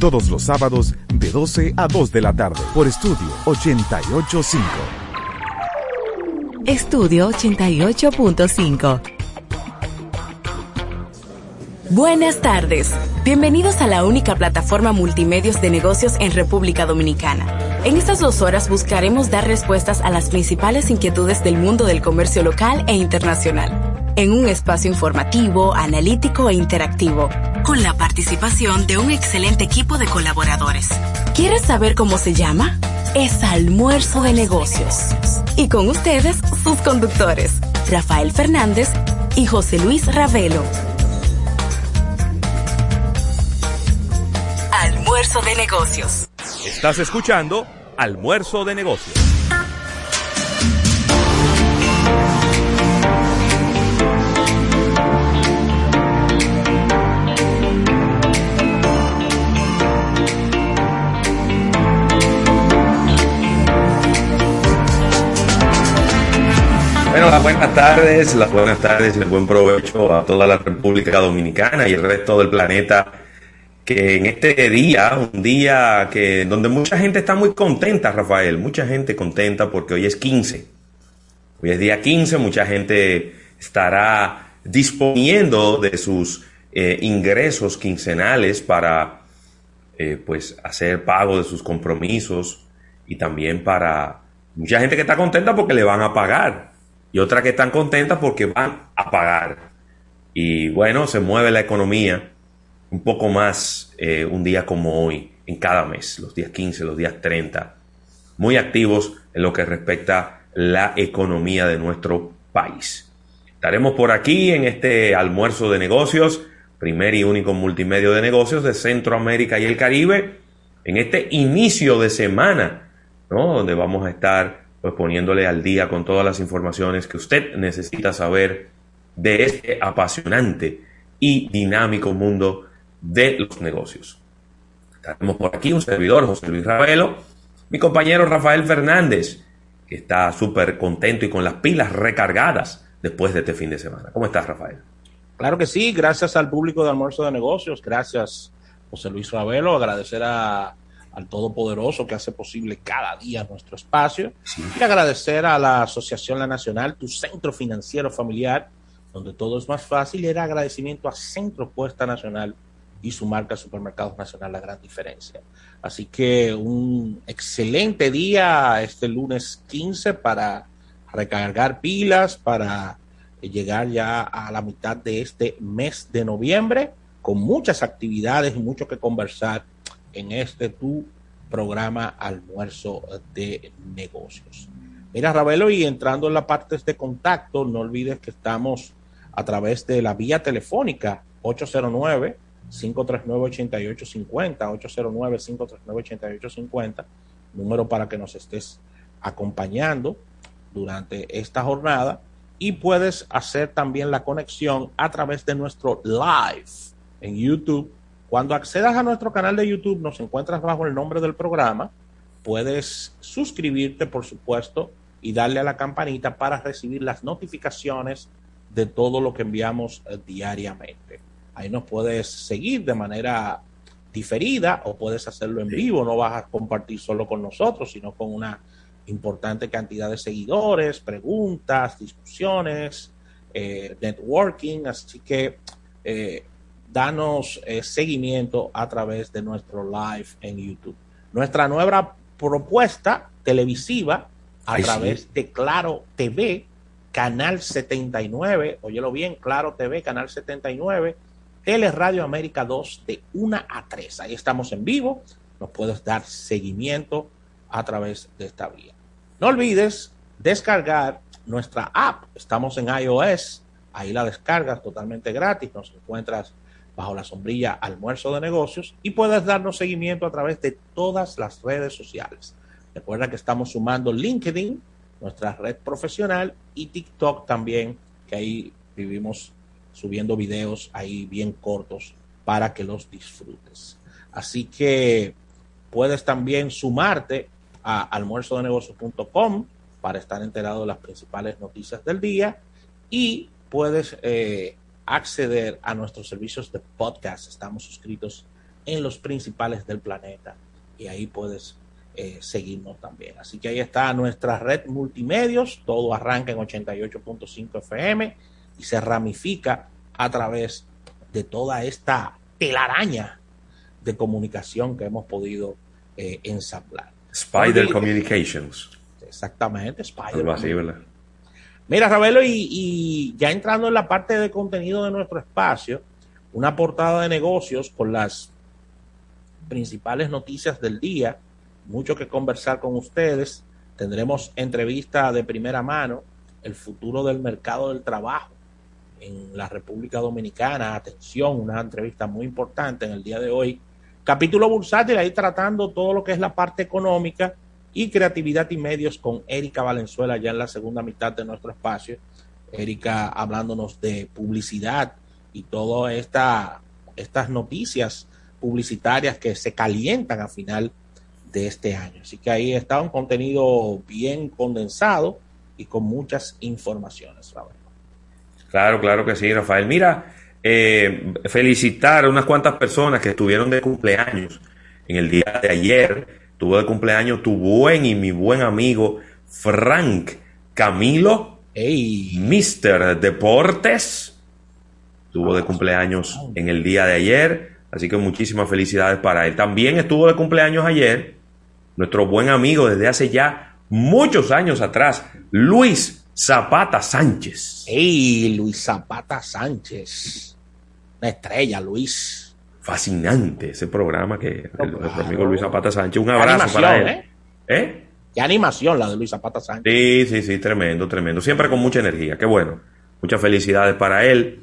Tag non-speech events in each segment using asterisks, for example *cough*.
Todos los sábados de 12 a 2 de la tarde por Estudio 885. Estudio 88.5. Buenas tardes. Bienvenidos a la única plataforma multimedios de negocios en República Dominicana. En estas dos horas buscaremos dar respuestas a las principales inquietudes del mundo del comercio local e internacional en un espacio informativo, analítico e interactivo, con la participación de un excelente equipo de colaboradores. ¿Quieres saber cómo se llama? Es Almuerzo de Negocios. Y con ustedes, sus conductores, Rafael Fernández y José Luis Ravelo. Almuerzo de Negocios. Estás escuchando Almuerzo de Negocios. Bueno, las buenas tardes, las buenas tardes y el buen provecho a toda la República Dominicana y el resto del planeta. Que en este día, un día que donde mucha gente está muy contenta, Rafael, mucha gente contenta porque hoy es 15. Hoy es día 15, mucha gente estará disponiendo de sus eh, ingresos quincenales para eh, pues hacer pago de sus compromisos y también para mucha gente que está contenta porque le van a pagar y otras que están contentas porque van a pagar. Y bueno, se mueve la economía un poco más eh, un día como hoy, en cada mes, los días 15, los días 30, muy activos en lo que respecta la economía de nuestro país. Estaremos por aquí en este almuerzo de negocios, primer y único multimedio de negocios de Centroamérica y el Caribe, en este inicio de semana, ¿no? donde vamos a estar pues poniéndole al día con todas las informaciones que usted necesita saber de este apasionante y dinámico mundo de los negocios. Estaremos por aquí un servidor, José Luis Ravelo, mi compañero Rafael Fernández, que está súper contento y con las pilas recargadas después de este fin de semana. ¿Cómo estás, Rafael? Claro que sí, gracias al público de Almuerzo de Negocios, gracias José Luis Ravelo, agradecer a al Todopoderoso que hace posible cada día nuestro espacio. Y agradecer a la Asociación La Nacional, tu centro financiero familiar, donde todo es más fácil. Y era agradecimiento a Centro Puesta Nacional y su marca Supermercados Nacional, la gran diferencia. Así que un excelente día este lunes 15 para recargar pilas, para llegar ya a la mitad de este mes de noviembre, con muchas actividades y mucho que conversar en este tu programa almuerzo de negocios. Mira, Ravelo, y entrando en la parte de contacto, no olvides que estamos a través de la vía telefónica 809 539 8850 809 539 8850 número para que nos estés acompañando durante esta jornada y puedes hacer también la conexión a través de nuestro live en YouTube cuando accedas a nuestro canal de YouTube, nos encuentras bajo el nombre del programa. Puedes suscribirte, por supuesto, y darle a la campanita para recibir las notificaciones de todo lo que enviamos eh, diariamente. Ahí nos puedes seguir de manera diferida o puedes hacerlo en vivo. No vas a compartir solo con nosotros, sino con una importante cantidad de seguidores, preguntas, discusiones, eh, networking. Así que eh, danos eh, seguimiento a través de nuestro live en YouTube. Nuestra nueva propuesta televisiva a través de Claro TV, Canal 79, óyelo bien, Claro TV, Canal 79, Tele Radio América 2 de 1 a 3. Ahí estamos en vivo, nos puedes dar seguimiento a través de esta vía. No olvides descargar nuestra app, estamos en iOS, ahí la descargas totalmente gratis, nos encuentras bajo la sombrilla Almuerzo de Negocios y puedes darnos seguimiento a través de todas las redes sociales. Recuerda que estamos sumando LinkedIn, nuestra red profesional, y TikTok también, que ahí vivimos subiendo videos ahí bien cortos para que los disfrutes. Así que puedes también sumarte a almuerzodenegocios.com para estar enterado de las principales noticias del día y puedes eh, acceder a nuestros servicios de podcast. Estamos suscritos en los principales del planeta. Y ahí puedes eh, seguirnos también. Así que ahí está nuestra red multimedios. Todo arranca en 88.5 FM y se ramifica a través de toda esta telaraña de comunicación que hemos podido eh, ensamblar. Spider Communications. Exactamente, Spider. Algo así, ¿verdad? Mira, Ravelo, y, y, ya entrando en la parte de contenido de nuestro espacio, una portada de negocios con las principales noticias del día, mucho que conversar con ustedes, tendremos entrevista de primera mano, el futuro del mercado del trabajo en la República Dominicana, atención, una entrevista muy importante en el día de hoy, capítulo bursátil ahí tratando todo lo que es la parte económica y creatividad y medios con Erika Valenzuela ya en la segunda mitad de nuestro espacio. Erika hablándonos de publicidad y todas esta, estas noticias publicitarias que se calientan a final de este año. Así que ahí está un contenido bien condensado y con muchas informaciones. Claro, claro que sí, Rafael. Mira, eh, felicitar a unas cuantas personas que estuvieron de cumpleaños en el día de ayer tuvo de cumpleaños tu buen y mi buen amigo Frank Camilo, hey. Mr. Deportes, tuvo de cumpleaños en el día de ayer, así que muchísimas felicidades para él. También estuvo de cumpleaños ayer nuestro buen amigo desde hace ya muchos años atrás, Luis Zapata Sánchez. Hey, Luis Zapata Sánchez. Una estrella, Luis fascinante ese programa que el, nuestro amigo Luis Zapata Sánchez. Un abrazo para él. ¿eh? ¿Eh? Qué animación la de Luis Zapata Sánchez. Sí, sí, sí, tremendo, tremendo. Siempre con mucha energía, qué bueno. Muchas felicidades para él.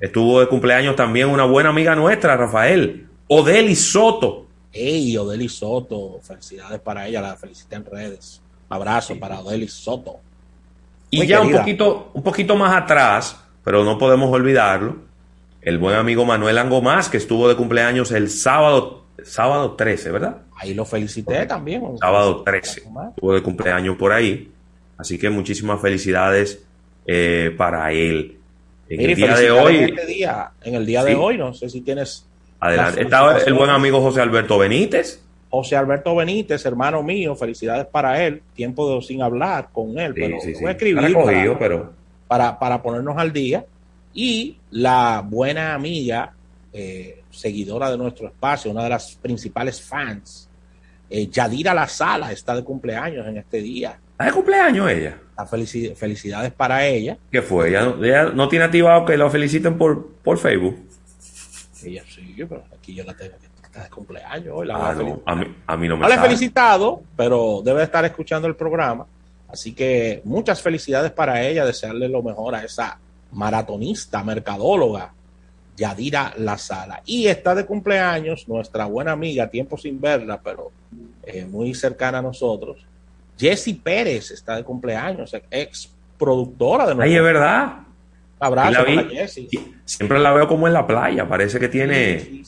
Estuvo de cumpleaños también una buena amiga nuestra, Rafael, Odeli Soto. Ey, Odeli Soto, felicidades para ella, la felicité en redes. Abrazo para Odeli Soto. y ya un poquito, un poquito más atrás, pero no podemos olvidarlo, el buen amigo Manuel Angomás, que estuvo de cumpleaños el sábado, sábado 13, ¿verdad? Ahí lo felicité también. Sábado 13. Estuvo de cumpleaños por ahí. Así que muchísimas felicidades eh, para él. En el día de hoy. En, este día, en el día de hoy, no sé si tienes. Adelante. Estaba el buen amigo José Alberto Benítez. José Alberto Benítez, hermano mío, felicidades para él. Tiempo de, sin hablar con él, pero voy a escribir pero... para, para ponernos al día y la buena amiga, eh, seguidora de nuestro espacio, una de las principales fans, eh, Yadira La Sala, está de cumpleaños en este día. ¿Está de cumpleaños ella? felicidades para ella. ¿Qué fue? ¿Ella no, tiene activado que lo feliciten por, por Facebook? Ella sí, pero aquí yo la tengo está de cumpleaños hoy. Ah, a, mí, a, mí, no me No he felicitado, pero debe estar escuchando el programa. Así que muchas felicidades para ella, desearle lo mejor a esa maratonista, mercadóloga, Yadira La Sala. Y está de cumpleaños nuestra buena amiga, tiempo sin verla, pero eh, muy cercana a nosotros. Jessie Pérez está de cumpleaños, ex productora de. Ay, es verdad. Abrazo Jessie. Siempre la veo como en la playa, parece que tiene,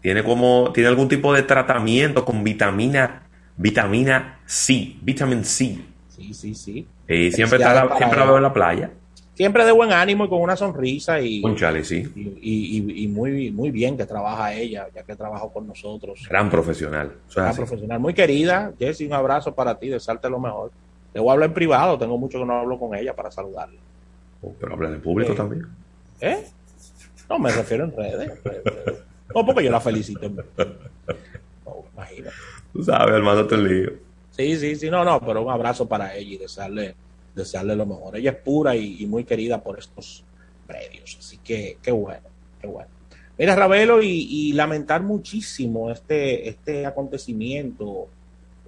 tiene como, tiene algún tipo de tratamiento con vitamina, vitamina C, vitamin C. Sí, sí, sí. Y siempre, está siempre la veo en la playa siempre de buen ánimo y con una sonrisa y, sí. y, muy, muy bien que trabaja ella, ya que trabajó con nosotros. Gran profesional. Gran profesional, muy querida. Jessy, un abrazo para ti, desearte lo mejor. Te voy a hablar en privado, tengo mucho que no hablo con ella para saludarla. Oh, pero habla en público eh, también. ¿Eh? No, me refiero en redes. no, porque yo la felicito. No, imagínate. Tú sabes, hermano, te lío. Sí, sí, sí, no, no, pero un abrazo para ella y desearle desearle lo mejor. Ella es pura y, muy querida por estos predios. Así que qué bueno, qué bueno. Mira, Ravelo, y, lamentar muchísimo este, este acontecimiento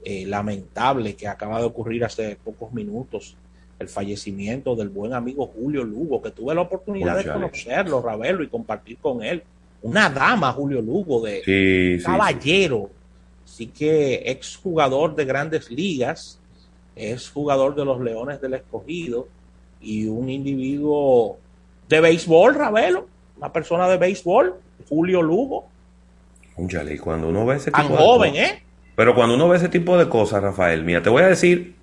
eh, lamentable que acaba de ocurrir hace pocos minutos, el fallecimiento del buen amigo Julio Lugo, que tuve la oportunidad de conocerlo, Ravelo, y compartir con él. Una dama, Julio Lugo, de caballero. Así que exjugador de grandes ligas, es jugador de los Leones del Escogido y un individuo de béisbol, Ravelo, una persona de béisbol, Julio Lugo. y cuando uno ve ese tipo Tan joven, ¿eh? Pero cuando uno ve ese tipo de cosas, Rafael, mira, te voy a decir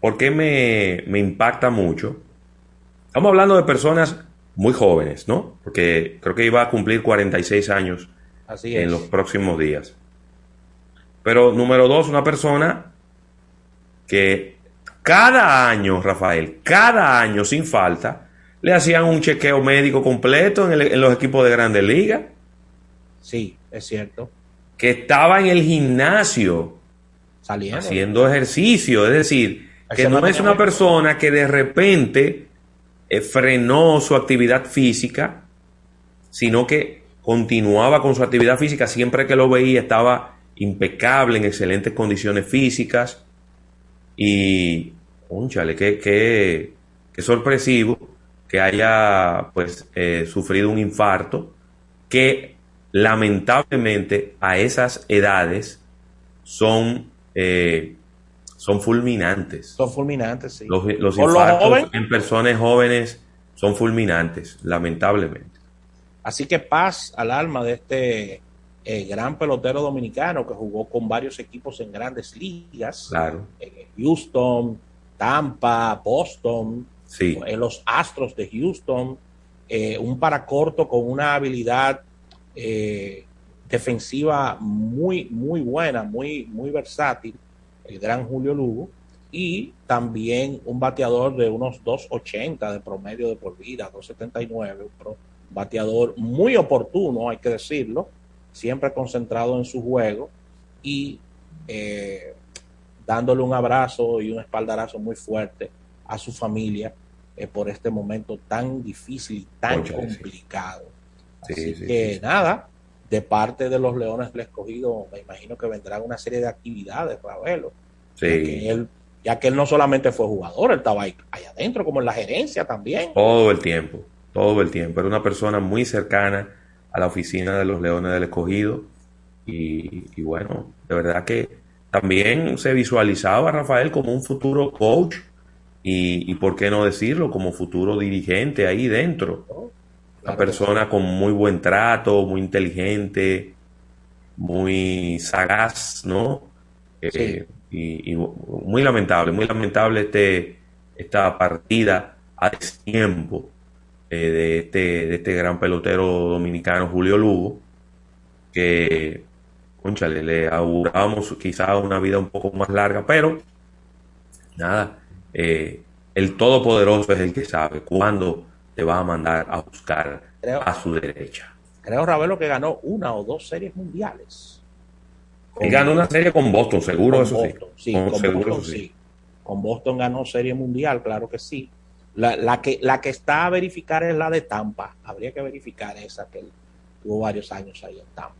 por qué me, me impacta mucho. Estamos hablando de personas muy jóvenes, ¿no? Porque creo que iba a cumplir 46 años Así en los próximos días. Pero número dos, una persona que cada año, Rafael, cada año sin falta, le hacían un chequeo médico completo en, el- en los equipos de grandes ligas, Sí, es cierto. que estaba en el gimnasio Saliendo. haciendo ejercicio, es decir, que no es una persona que de repente eh, frenó su actividad física, sino que continuaba con su actividad física. Siempre que lo veía, estaba impecable, en excelentes condiciones físicas y, cónchale, qué, qué, qué sorpresivo que haya pues eh, sufrido un infarto que lamentablemente a esas edades son, eh, son fulminantes. Son fulminantes, sí. Los, los infartos en personas jóvenes son fulminantes, lamentablemente. Así que paz al alma de este eh, gran pelotero dominicano que jugó con varios equipos en grandes ligas. Claro, Eh, Houston, Tampa, Boston, sí, eh, los Astros de Houston, eh, un paracorto con una habilidad eh, defensiva muy, muy buena, muy, muy versátil, el gran Julio Lugo, y también un bateador de unos 2.80 de promedio de por vida, 2.79, un bateador muy oportuno, hay que decirlo, siempre concentrado en su juego y eh, dándole un abrazo y un espaldarazo muy fuerte a su familia eh, por este momento tan difícil y tan complicado. Sí, Así sí, que sí, nada, de parte de los Leones del Escogido, me imagino que vendrán una serie de actividades, Ravelo, que sí. él, ya que él no solamente fue jugador, él estaba ahí, ahí adentro, como en la gerencia también. Todo el tiempo, todo el tiempo. Era una persona muy cercana a la oficina de los Leones del Escogido. Y, y bueno, de verdad que también se visualizaba a Rafael como un futuro coach y, y por qué no decirlo, como futuro dirigente ahí dentro. Una persona con muy buen trato, muy inteligente, muy sagaz, ¿no? Eh, y, y muy lamentable, muy lamentable este, esta partida a tiempo eh, de, este, de este gran pelotero dominicano Julio Lugo, que, conchale, le augurábamos quizá una vida un poco más larga, pero nada, eh, el Todopoderoso es el que sabe cuándo te va a mandar a buscar Creo- a su derecha. Creo, Ravelo, que ganó una o dos series mundiales. Y ganó una serie con Boston, seguro, con eso Boston, sí. sí, Con- con seguro, Boston, eso sí. sí. Con Boston ganó serie mundial, claro que sí. La, la que, la que está a verificar es la de Tampa. Habría que verificar esa que él tuvo varios años ahí en Tampa.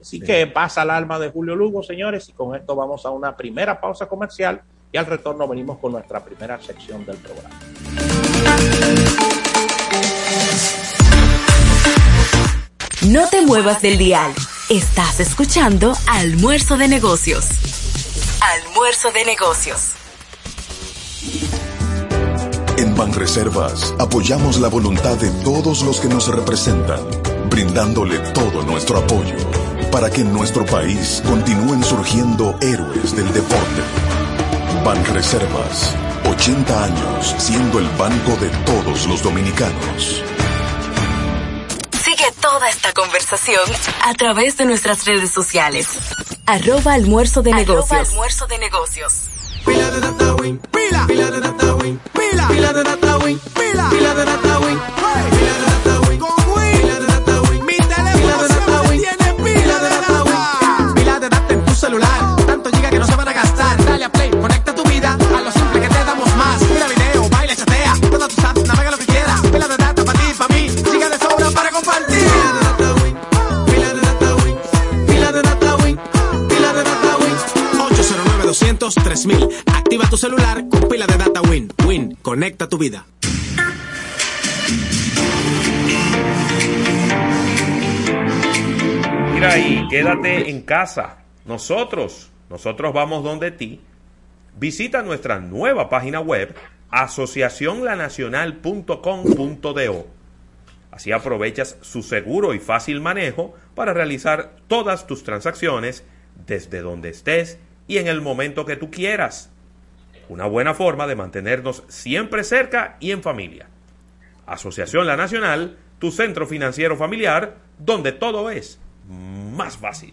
Así Sí. que pasa el alma de Julio Lugo, señores, y con esto vamos a una primera pausa comercial y al retorno venimos con nuestra primera sección del programa. No te muevas del dial. Estás escuchando Almuerzo de Negocios. Almuerzo de Negocios. Banreservas apoyamos la voluntad de todos los que nos representan, brindándole todo nuestro apoyo para que en nuestro país continúen surgiendo héroes del deporte. Banreservas, 80 años siendo el banco de todos los dominicanos. Sigue toda esta conversación a través de nuestras redes sociales. Arroba Almuerzo de Negocios. Almuerzo de Negocios. Pila de data win, pila, pila de data win, pila, pila de data win, pila, pila de data win, pila de data win, con win, pila de data win, mi teléfono siempre tiene pila de data win, pila de data en tu celular, 809 200 3000 Activa tu celular con pila de data Win. Win, conecta tu vida. Mira ahí, quédate en casa. Nosotros, nosotros vamos donde ti. Visita nuestra nueva página web asociacionlanacional.com.do. Así aprovechas su seguro y fácil manejo para realizar todas tus transacciones desde donde estés y en el momento que tú quieras. Una buena forma de mantenernos siempre cerca y en familia. Asociación La Nacional, tu centro financiero familiar, donde todo es más fácil.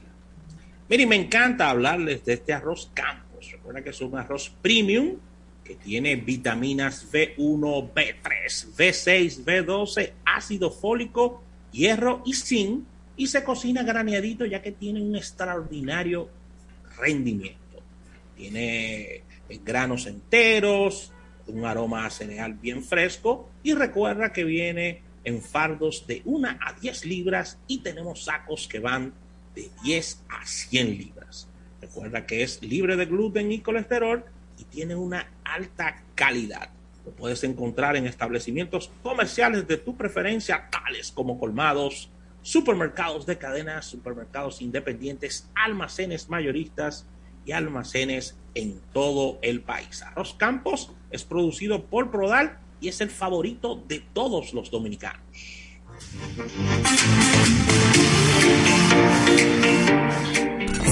Mire, me encanta hablarles de este arroz Campos. Recuerda que es un arroz premium que tiene vitaminas B1, B3, B6, B12, ácido fólico, hierro y zinc y se cocina graneadito ya que tiene un extraordinario rendimiento. Tiene eh, granos enteros, un aroma a cereal bien fresco y recuerda que viene en fardos de 1 a 10 libras y tenemos sacos que van de 10 a 100 libras. Recuerda que es libre de gluten y colesterol y tiene una alta calidad. Lo puedes encontrar en establecimientos comerciales de tu preferencia, tales como colmados, supermercados de cadenas, supermercados independientes, almacenes mayoristas y almacenes en todo el país. Arroz Campos es producido por Prodal y es el favorito de todos los dominicanos.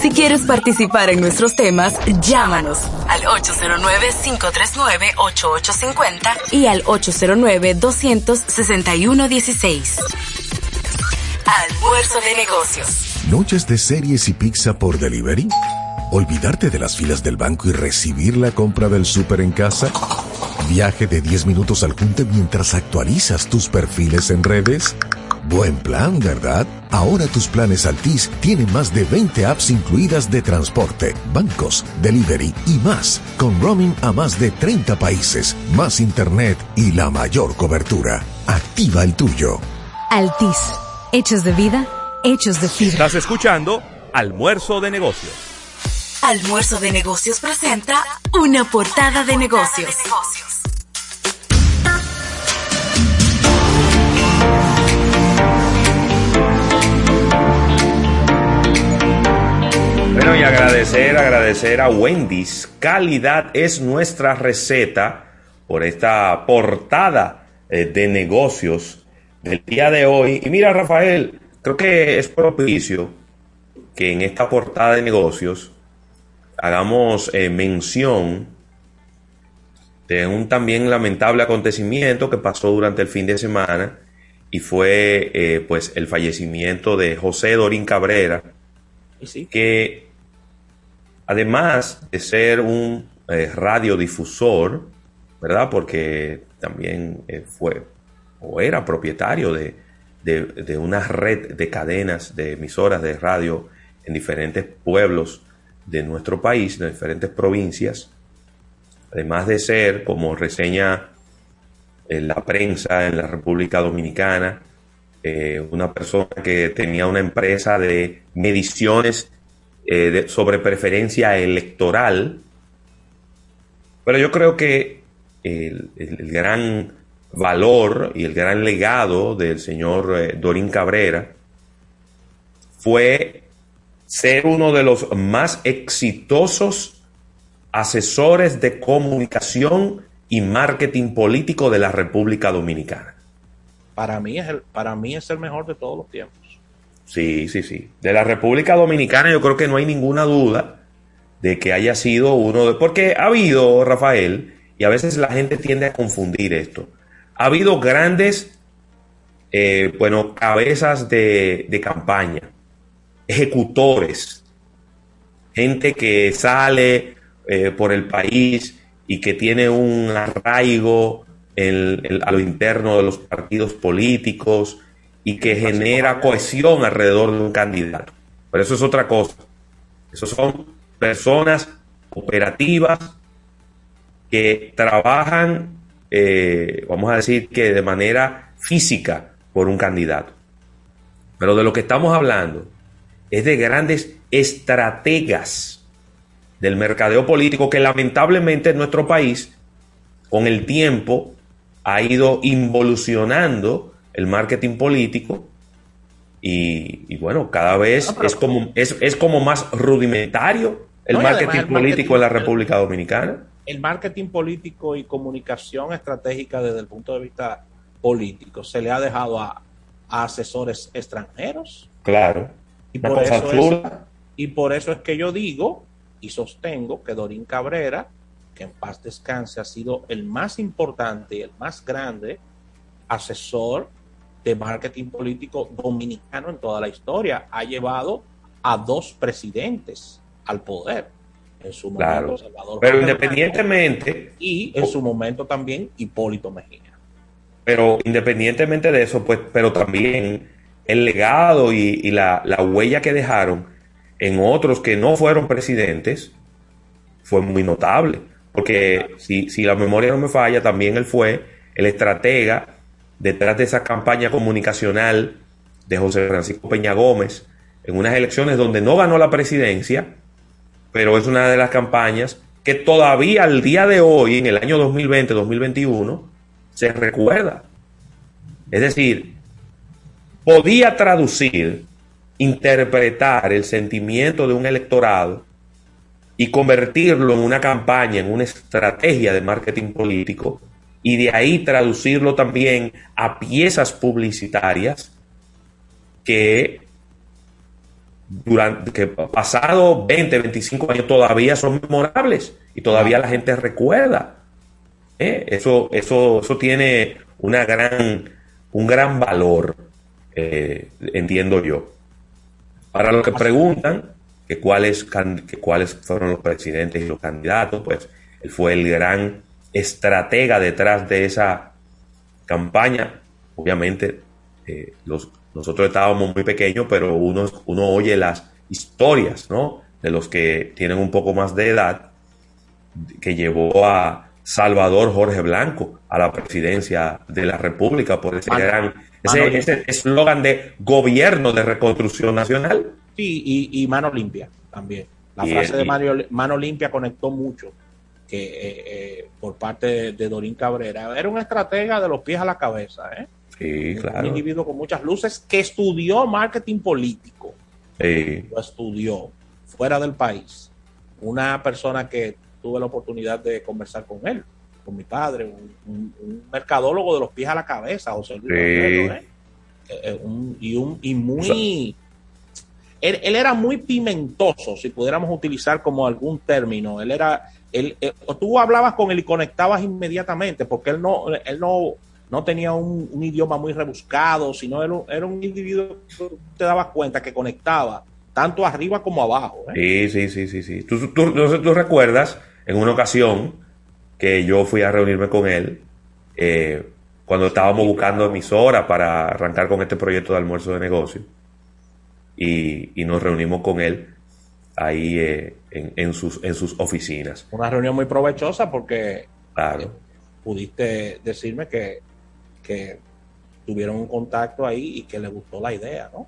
Si quieres participar en nuestros temas, llámanos al 809-539-8850 y al 809-261-16. Almuerzo de negocios. Noches de series y pizza por delivery. Olvidarte de las filas del banco y recibir la compra del súper en casa. Viaje de 10 minutos al junte mientras actualizas tus perfiles en redes. Buen plan, ¿verdad? Ahora tus planes Altis tienen más de 20 apps incluidas de transporte, bancos, delivery y más, con roaming a más de 30 países, más internet y la mayor cobertura. Activa el tuyo. Altis. Hechos de vida, hechos de fibra. Estás escuchando Almuerzo de Negocios. Almuerzo de negocios presenta una portada de negocios. Bueno, y agradecer, agradecer a Wendy's. Calidad es nuestra receta por esta portada eh, de negocios del día de hoy. Y mira, Rafael, creo que es propicio que en esta portada de negocios hagamos eh, mención de un también lamentable acontecimiento que pasó durante el fin de semana y fue eh, pues el fallecimiento de José Dorín Cabrera, que además de ser un eh, radiodifusor, ¿verdad? Porque también fue o era propietario de, de, de, una red de cadenas de emisoras de radio en diferentes pueblos de nuestro país, de diferentes provincias, además de ser, como reseña en la prensa en la República Dominicana, eh, una persona que tenía una empresa de mediciones eh, sobre preferencia electoral. Pero yo creo que el, el, el, gran valor y el gran legado del señor eh, Dorín Cabrera fue ser uno de los más exitosos asesores de comunicación y marketing político de la República Dominicana. Para mí es el, para mí es el mejor de todos los tiempos. Sí, sí, sí. De la República Dominicana yo creo que no hay ninguna duda de que haya sido uno de... Porque ha habido, Rafael, y a veces la gente tiende a confundir esto, ha habido grandes, eh, bueno, cabezas de, de campaña, ejecutores, gente que sale eh, por el país y que tiene un arraigo en, en, a lo interno de los partidos políticos y que genera cohesión alrededor de un candidato. Pero eso es otra cosa. Esos son personas operativas que trabajan, eh, vamos a decir que de manera física por un candidato. Pero de lo que estamos hablando es de grandes estrategas del mercadeo político que lamentablemente en nuestro país con el tiempo ha ido involucionando el marketing político y, y bueno, cada vez no, es, como, es, es, como más rudimentario el, no, marketing, el político en la República Dominicana. El marketing político y comunicación estratégica desde el punto de vista político se le ha dejado a, a asesores extranjeros. Claro. Y por, eso es, y por eso es que yo digo y sostengo que Dorín Cabrera, que en paz descanse, ha sido el más importante y el más grande asesor de marketing político dominicano en toda la historia. Ha llevado a dos presidentes al poder. En su momento, Claro. Salvador Pero Jorge independientemente, Blanco y en su momento también Hipólito Mejía. pero independientemente de eso, pues, pero también el legado y, la, la huella que dejaron en otros que no fueron presidentes fue muy notable. Porque si, si la memoria no me falla, también él fue el estratega detrás de esa campaña comunicacional de José Francisco Peña Gómez en unas elecciones donde no ganó la presidencia, pero es una de las campañas que todavía al día de hoy, en el año 2020-2021, se recuerda. Es decir, podía traducir, interpretar el sentimiento de un electorado y convertirlo en una campaña, en una estrategia de marketing político, y de ahí traducirlo también a piezas publicitarias que durante que pasado 20, 25 años todavía son memorables y todavía la gente recuerda. ¿eh? Eso, eso, eso tiene una gran, un gran valor, eh, entiendo yo. Para los que preguntan que cuáles, que cuáles fueron los presidentes y los candidatos, pues él fue el gran estratega detrás de esa campaña. Obviamente, eh, los, nosotros estábamos muy pequeños, pero uno, uno oye las historias, ¿no? De los que tienen un poco más de edad, que llevó a Salvador Jorge Blanco a la presidencia de la República por ese gran, ese eslogan de gobierno de reconstrucción nacional. Sí, y, y mano limpia también. La Y frase de mano, mano limpia conectó mucho que eh, eh, por parte de, de Dorín Cabrera. Era un estratega de los pies a la cabeza, ¿eh? Sí, Un claro. individuo con muchas luces que estudió marketing político. Sí. Lo estudió fuera del país. Una persona que tuve la oportunidad de conversar con él, con mi padre, un, un- un mercadólogo de los pies a la cabeza, José Luis. Sí. ¿eh? Eh, un- y, un, y muy... Él, él era muy pimentoso, si pudiéramos utilizar como algún término. Él era, él, eh, tú hablabas con él y conectabas inmediatamente, porque él no, él no, no tenía un, un idioma muy rebuscado, sino era un, era un individuo que te dabas cuenta que conectaba tanto arriba como abajo. ¿eh? Sí, sí, sí, sí, sí. Tú, tú- sé, tú recuerdas en una ocasión que yo fui a reunirme con él eh, cuando estábamos buscando emisora para arrancar con este proyecto de almuerzo de negocio y, y nos reunimos con él ahí eh, en, en sus, en sus oficinas. Una reunión muy provechosa porque Claro. pudiste decirme que, que tuvieron un contacto ahí y que le gustó la idea, ¿no?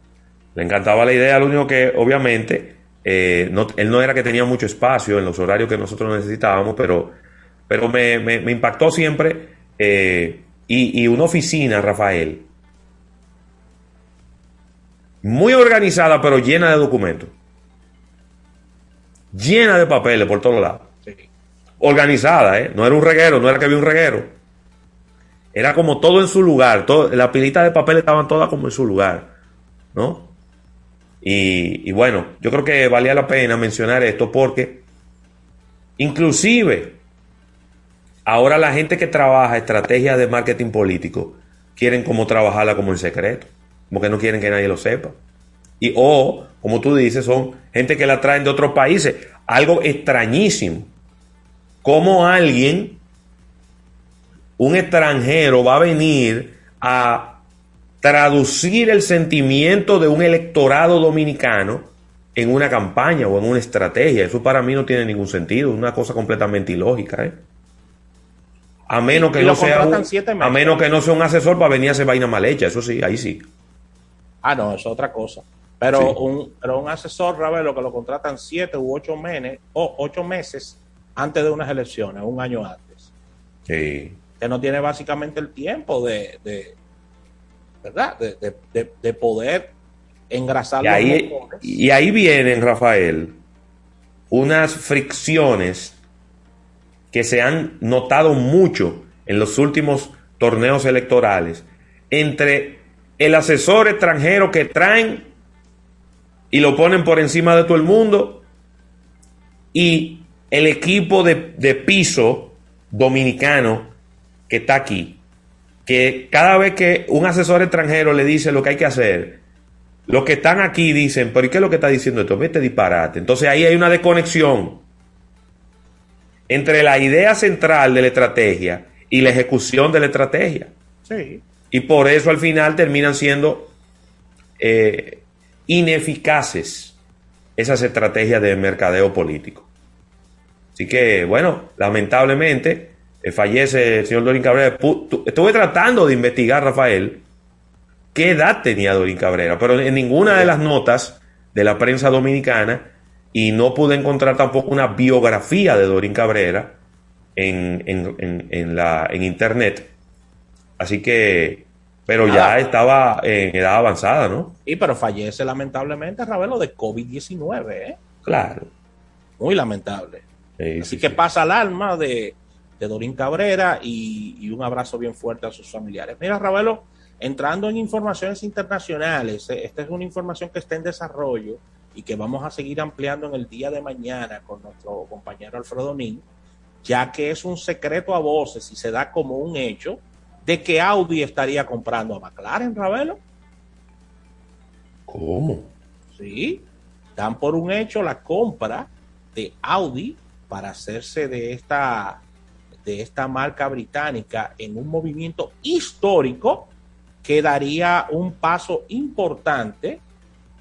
Le encantaba la idea, lo único que obviamente eh, no- él no era que tenía mucho espacio en los horarios que nosotros necesitábamos, pero, pero me, me- me impactó siempre eh, y, y una oficina, Rafael, muy organizada, pero llena de documentos, llena de papeles por todos lados, Sí. organizada, ¿eh? no era un reguero, no era que había un reguero, era como todo en su lugar, todo, la pilita de papel estaban todas como en su lugar, ¿no? Y, y bueno, yo creo que valía la pena mencionar esto porque inclusive ahora la gente que trabaja estrategias de marketing político quieren como trabajarla como en secreto, como que no quieren que nadie lo sepa. Y o, como tú dices, son gente que la traen de otros países, algo extrañísimo. Como alguien, un extranjero va a venir a traducir el sentimiento de un electorado dominicano en una campaña o en una estrategia. Eso para mí no tiene ningún sentido, es una cosa completamente ilógica. ¿eh? A menos que Y no sea un, a menos que no sea un asesor para venir a hacer vaina mal hecha, eso sí, ahí sí. Ah, no, eso es otra cosa. Pero, Sí. un, pero un asesor, Ravelo, que lo contratan siete u ocho meses, o ocho meses antes de unas elecciones, un año antes. Sí. Que no tiene básicamente el tiempo de, de ¿verdad? De, de- de- de poder engrasar Y ahí, y ahí vienen, Rafael, unas fricciones que se han notado mucho en los últimos torneos electorales entre el asesor extranjero que traen y lo ponen por encima de todo el mundo y el equipo de, de piso dominicano que está aquí. que cada vez que un asesor extranjero le dice lo que hay que hacer, los que están aquí dicen, pero ¿y qué es lo que está diciendo esto? Vete disparate. Entonces ahí hay una desconexión entre la idea central de la estrategia y la ejecución de la estrategia. Sí. Y por eso al final terminan siendo eh, ineficaces esas estrategias de mercadeo político. Así que, bueno, lamentablemente eh, fallece el señor Dorín Cabrera. Estuve tratando de investigar, Rafael, qué edad tenía Dorín Cabrera, pero en ninguna de las notas de la prensa dominicana y no pude encontrar tampoco una biografía de Dorín Cabrera en, en, la, en internet. Así que, pero ya estaba en edad avanzada, ¿no? Y pero fallece lamentablemente, Ravelo, de COVID-19, ¿eh? Claro. Muy lamentable. Así que pasa el alma de, de Dorín Cabrera y, un abrazo bien fuerte a sus familiares. Mira, Ravelo, entrando en informaciones internacionales, eh, esta es una información que está en desarrollo y que vamos a seguir ampliando en el día de mañana con nuestro compañero Alfredo Nin, ya que es un secreto a voces y se da como un hecho de que Audi estaría comprando a McLaren, Ravelo. ¿Cómo? Sí, dan por un hecho la compra de Audi para hacerse de esta de esta marca británica en un movimiento histórico que daría un paso importante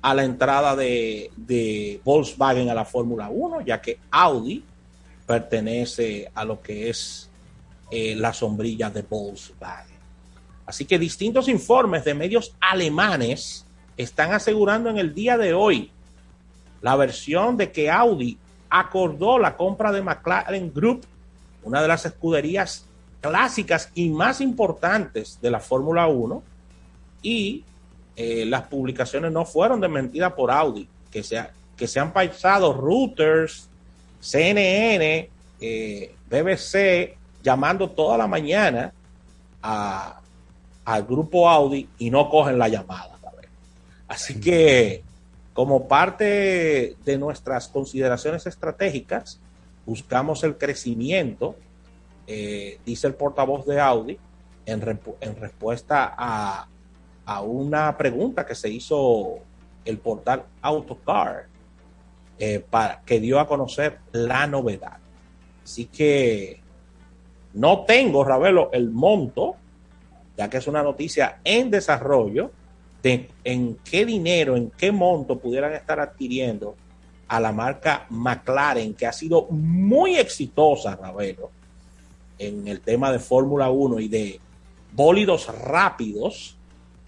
a la entrada de, Volkswagen a la Fórmula 1, ya que Audi pertenece a lo que es eh, la sombrilla de Volkswagen. Así que distintos informes de medios alemanes están asegurando en el día de hoy la versión de que Audi acordó la compra de McLaren Group una de las escuderías clásicas y más importantes de la Fórmula 1 y eh, las publicaciones no fueron desmentidas por Audi, que se, que se han pasado Reuters, CNN, eh, BBC, llamando toda la mañana al grupo Audi y no cogen la llamada. Así que como parte de nuestras consideraciones estratégicas, buscamos el crecimiento, eh, dice el portavoz de Audi, en, respuesta a, una pregunta que se hizo el portal Autocar, eh, para, que dio a conocer la novedad. Así que no tengo, Ravelo, el monto, ya que es una noticia en desarrollo, de en qué dinero, en qué monto pudieran estar adquiriendo a la marca McLaren, que ha sido muy exitosa, Ravelo, en el tema de Fórmula 1 y de bólidos rápidos,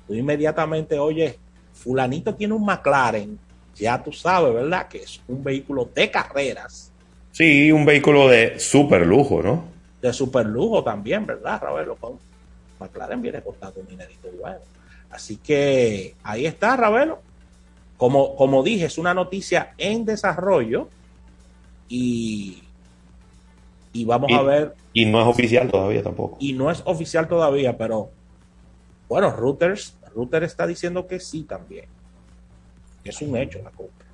tú inmediatamente oye, fulanito tiene un McLaren, ya tú sabes, ¿verdad? Que es un vehículo de carreras. Sí, un vehículo de super lujo, ¿no? De super lujo también, ¿verdad, Ravelo? McLaren viene costando un dinerito bueno. Así que ahí está, Ravelo. Como, como dije, es una noticia en desarrollo y, y vamos a ver. Y no es oficial todavía tampoco. Y no es oficial todavía, pero bueno, Reuters, Reuters está diciendo que sí también. Es un hecho la compra.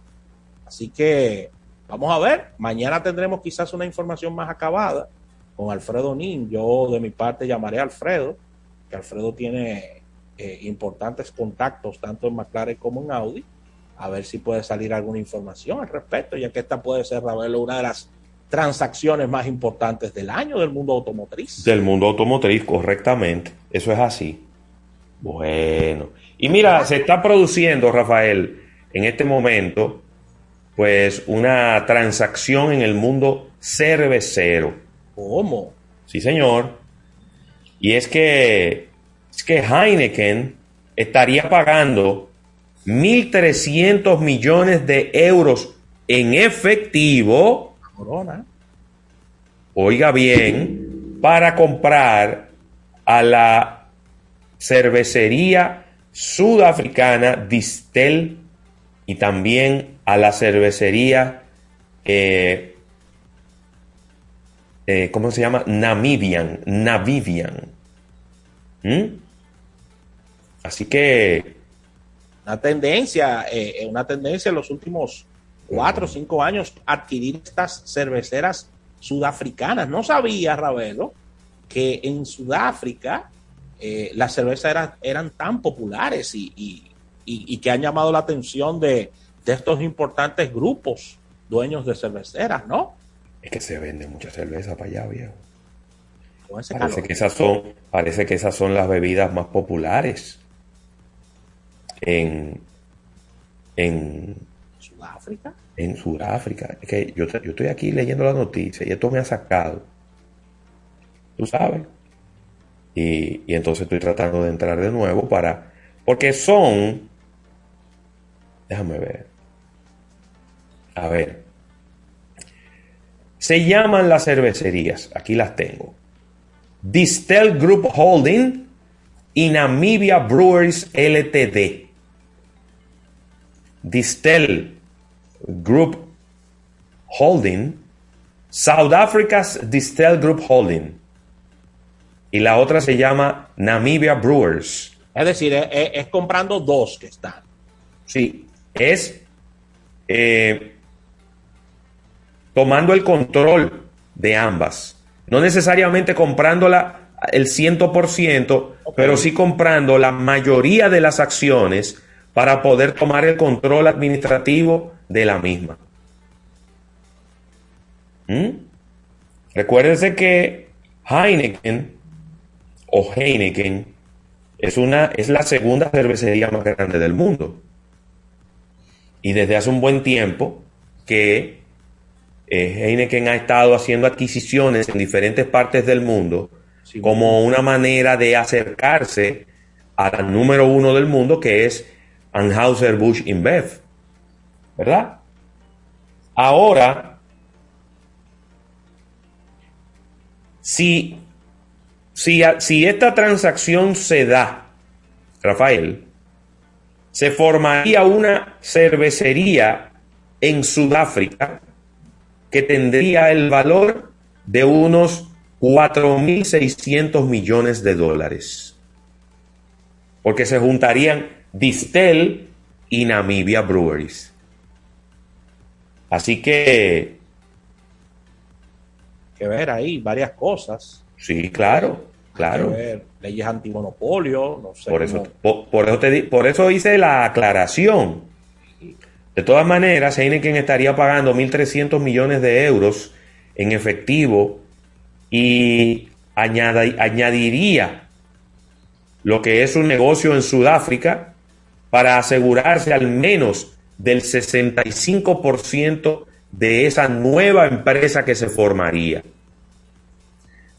Así que vamos a ver. Mañana tendremos quizás una información más acabada con Alfredo Nin. Yo de mi parte llamaré a Alfredo, que Alfredo tiene eh, importantes contactos tanto en McLaren como en Audi a ver si puede salir alguna información al respecto, ya que esta puede ser, Ravelo, una de las transacciones más importantes del año del mundo automotriz. Del mundo automotriz, correctamente. Eso es así. Bueno. Y mira, se está produciendo, Rafael, en este momento, pues una transacción en el mundo cervecero. ¿Cómo? Sí, señor. Y es que, es que Heineken estaría pagando 1.300 millones de euros en efectivo. Oiga bien, para comprar a la cervecería sudafricana Distel y también a la cervecería, eh, eh, ¿cómo se llama? Namibian. Namibian. ¿Mm? Así que una tendencia, eh, una tendencia en los últimos cuatro o cinco años adquirir estas cerveceras sudafricanas. No sabía, Ravelo, que en Sudáfrica eh, las cervezas eran, eran tan populares y, y- y- y que han llamado la atención de, de estos importantes grupos dueños de cerveceras, ¿no? Es que se vende mucha cerveza para allá, viejo. Parece calor. que esas son, parece que esas son las bebidas más populares en, en, Sudáfrica. en Sudáfrica. Es que yo, yo estoy aquí leyendo la noticia y esto me ha sacado. Tú sabes. Y, entonces estoy tratando de entrar de nuevo para. Porque son. Déjame ver. A ver. Se llaman las cervecerías. Aquí las tengo. Distel Group Holding y Namibia Brewers Ltd. Distel Group Holding, South Africa's Distel Group Holding. Y la otra se llama Namibia Brewers. Es decir, es, comprando dos que están. Sí, es eh, tomando el control de ambas. No necesariamente comprándola el 100%, pero sí comprando la mayoría de las acciones para poder tomar el control administrativo de la misma. ¿Mm? Recuérdense que Heineken o Heineken es, una, es la segunda cervecería más grande del mundo. Y desde hace un buen tiempo que eh, Heineken ha estado haciendo adquisiciones en diferentes partes del mundo Sí. como una manera de acercarse a la número uno del mundo que es Anheuser-Busch InBev. ¿Verdad? Ahora, si, si, esta transacción se da, Rafael, se formaría una cervecería en Sudáfrica que tendría el valor de unos 4.600 millones de dólares. Porque se juntarían Distel y Namibia Breweries. Así que, Que ver ahí varias cosas. Sí, claro, claro. ver leyes antimonopolio, no sé. Por eso, cómo- po- por, eso te di- por eso hice la aclaración. De todas maneras, Heineken estaría pagando 1.300 millones de euros en efectivo y añada- añadiría lo que es un negocio en Sudáfrica para asegurarse al menos del 65% de esa nueva empresa que se formaría.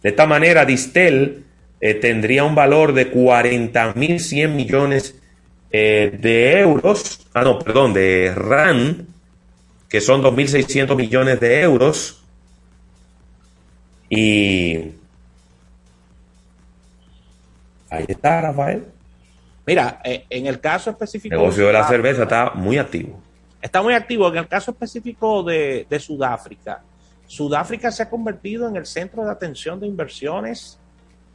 De esta manera, Distel eh, tendría un valor de 40.100 millones eh, de euros, ah no, perdón, de RAN, que son 2.600 millones de euros. Y ahí está, Rafael. Mira, eh, en el caso específico. El negocio de la cerveza está muy activo. Está muy activo. En el caso específico de, de Sudáfrica, Sudáfrica se ha convertido en el centro de atención de inversiones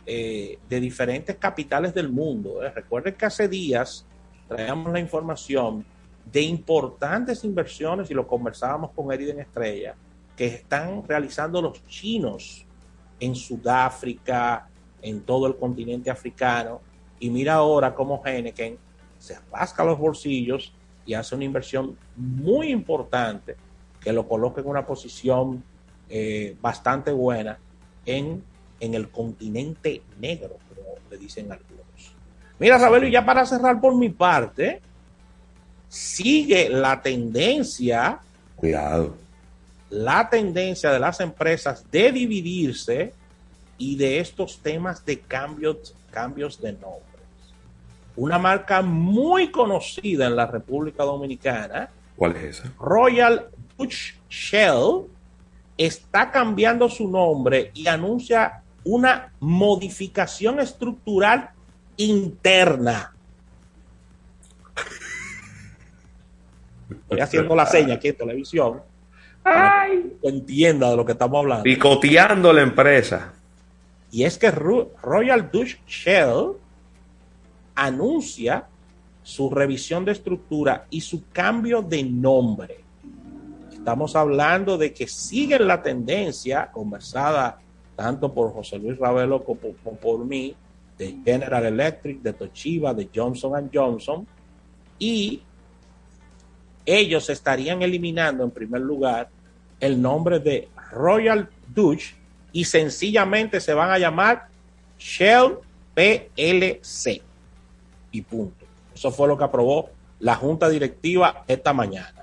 eh, de diferentes capitales del mundo. ¿eh? Recuerden que hace días traíamos la información de importantes inversiones, y lo conversábamos con Eriden Estrella, que están realizando los chinos en Sudáfrica, en todo el continente africano. Y mira ahora cómo Heineken se rasca los bolsillos y hace una inversión muy importante que lo coloca en una posición eh, bastante buena en, en el continente negro, como le dicen algunos. Mira, Ravelo, y ya para cerrar por mi parte, sigue la tendencia, Cuidado. la tendencia de las empresas de dividirse y de estos temas de cambios, cambios de nombres. Una marca muy conocida en la República Dominicana, ¿Cuál es esa? Royal Dutch Shell está cambiando su nombre y anuncia una modificación estructural interna. Estoy haciendo la seña aquí en televisión. Para que tú entienda de lo que estamos hablando. Picoteando la empresa. Y es que Ru- Royal Dutch Shell anuncia su revisión de estructura y su cambio de nombre. Estamos hablando de que siguen la tendencia conversada tanto por José Luis Ravelo como por, mí de General Electric, de Toshiba, de Johnson Johnson y ellos estarían eliminando en primer lugar el nombre de Royal Dutch y sencillamente se van a llamar Shell PLC y punto. Eso fue lo que aprobó la junta directiva esta mañana.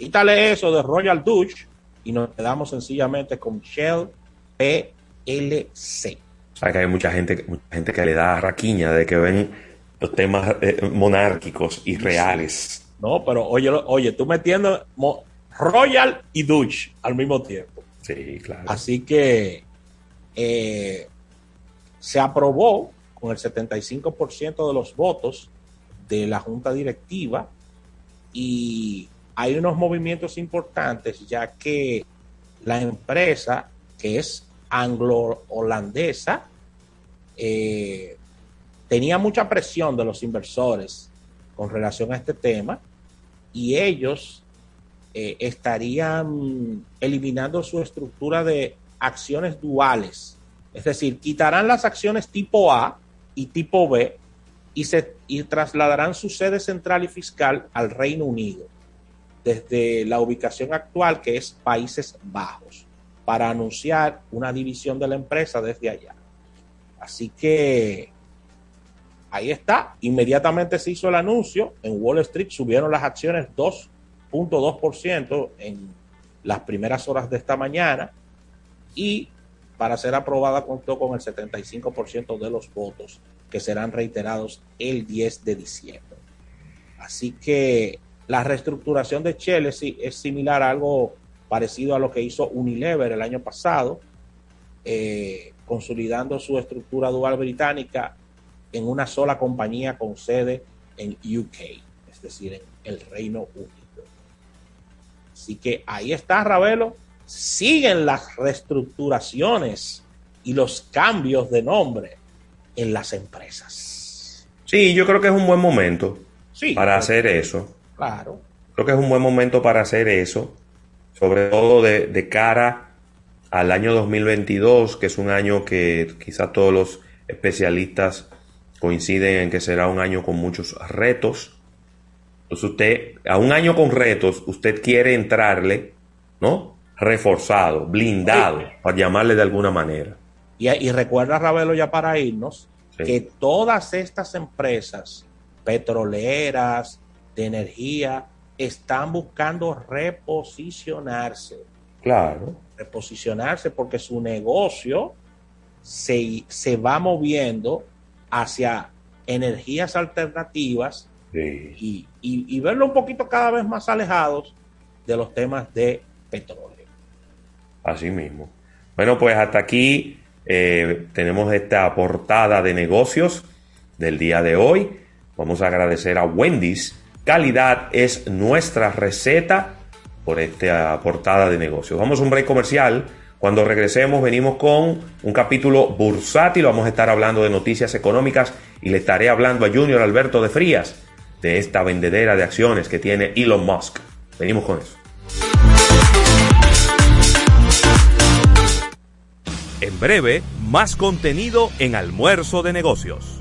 Quítale eso de Royal Dutch y nos quedamos sencillamente con Shell PLC. Que hay mucha gente, mucha gente que le da raquiña de que ven los temas eh, monárquicos y reales. No, pero oye, oye, tú metiendo Royal y Dutch al mismo tiempo. Sí, claro. Así que eh, se aprobó con el 75% de los votos de la junta directiva y hay unos movimientos importantes ya que la empresa que es anglo-holandesa eh, tenía mucha presión de los inversores con relación a este tema y ellos eh, estarían eliminando su estructura de acciones duales. Es decir, quitarán las acciones tipo A y tipo B y, se, y trasladarán su sede central y fiscal al Reino Unido desde la ubicación actual que es Países Bajos para anunciar una división de la empresa desde allá. Así que ahí está, inmediatamente se hizo el anuncio, en Wall Street subieron las acciones 2.2% en las primeras horas de esta mañana y para ser aprobada contó con el 75% de los votos que serán reiterados el 10 de diciembre. Así que la reestructuración de Chelsea es similar a algo parecido a lo que hizo Unilever el año pasado, eh, consolidando su estructura dual británica en una sola compañía con sede en UK, es decir, en el Reino Unido. Así que ahí está, Ravelo. Siguen las reestructuraciones y los cambios de nombre en las empresas. Sí, yo creo que es un buen momento sí, para hacer eso. Claro. Creo que es un buen momento para hacer eso, sobre todo de, de cara al año 2022, que es un año que quizás todos los especialistas coinciden en que será un año con muchos retos. Entonces usted, a un año con retos, usted quiere entrarle, ¿no? Reforzado, blindado, para llamarle de alguna manera. Y, y recuerda, Ravelo, ya para irnos, Sí. que todas estas empresas petroleras, de energía, están buscando reposicionarse. Claro. Reposicionarse porque su negocio se, se va moviendo hacia energías alternativas Sí. y, y- y verlo un poquito cada vez más alejados de los temas de petróleo. Así mismo. Bueno, pues hasta aquí eh, tenemos esta portada de negocios del día de hoy. Vamos a agradecer a Wendy's. Calidad es nuestra receta por esta portada de negocios. Vamos a un break comercial. Cuando regresemos venimos con un capítulo bursátil. Vamos a estar hablando de noticias económicas y le estaré hablando a Junior Alberto de Frías de esta vendedera de acciones que tiene Elon Musk. Venimos con eso. En breve, más contenido en Almuerzo de Negocios.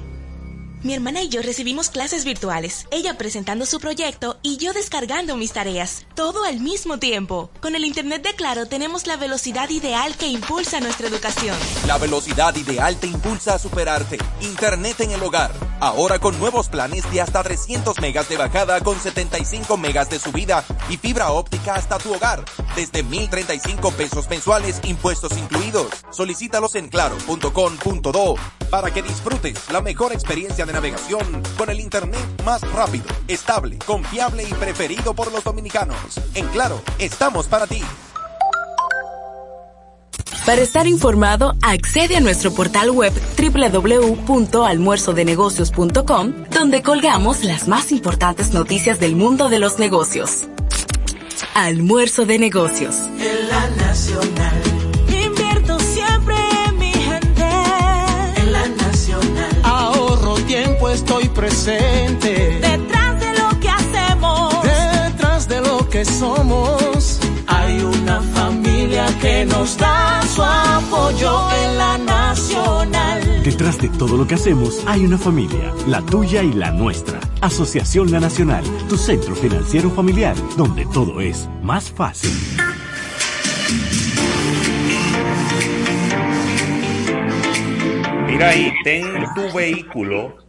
Mi hermana y yo recibimos clases virtuales, ella presentando su proyecto y yo descargando mis tareas, todo al mismo tiempo. Con el Internet de Claro tenemos la velocidad ideal que impulsa nuestra educación. La velocidad ideal te impulsa a superarte. Internet en el hogar. Ahora con nuevos planes de hasta 300 megas de bajada con 75 megas de subida y fibra óptica hasta tu hogar. Desde 1035 pesos mensuales, impuestos incluidos. Solicítalos en claro.com.do para que disfrutes la mejor experiencia de navegación con el Internet más rápido, estable, confiable y preferido por los dominicanos. En Claro, estamos para ti. Para estar informado, accede a nuestro portal web www.almuerzodenegocios.com, donde colgamos las más importantes noticias del mundo de los negocios. Almuerzo de negocios. En la nacional, presente. Detrás de lo que hacemos. Detrás de lo que somos, Hay una familia que nos da su apoyo en la nacional. Detrás de todo lo que hacemos hay una familia, la tuya y la nuestra. Asociación La Nacional, tu centro financiero familiar, donde todo es más fácil. Mira ahí, ten tu vehículo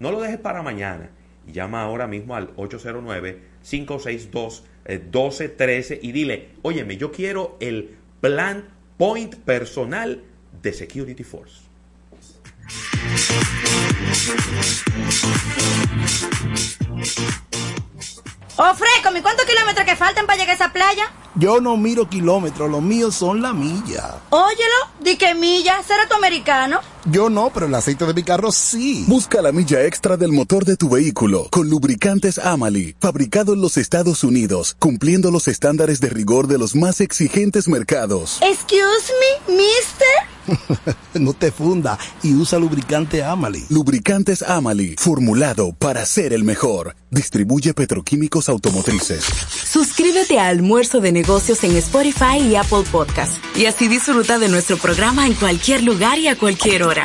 no lo dejes para mañana. Y llama ahora mismo al 809-562-1213 y dile, óyeme, yo quiero el plan Point personal de Security Force. Oh, Freco, ¿y cuántos kilómetros que faltan para llegar a esa playa? Yo no miro kilómetros, los míos son la milla. Óyelo, di que milla, ¿será tu americano? Yo no, pero el aceite de mi carro sí. Busca la milla extra del motor de tu vehículo con lubricantes Amali, fabricado en los Estados Unidos, cumpliendo los estándares de rigor de los más exigentes mercados. Excuse me, mister. *laughs* no te funda y usa lubricante Amali. Lubricantes Amali, formulado para ser el mejor. Distribuye petroquímicos automotrices. Suscríbete a Almuerzo de Negocios en Spotify y Apple Podcast y así disfruta de nuestro programa en cualquier lugar y a cualquier hora.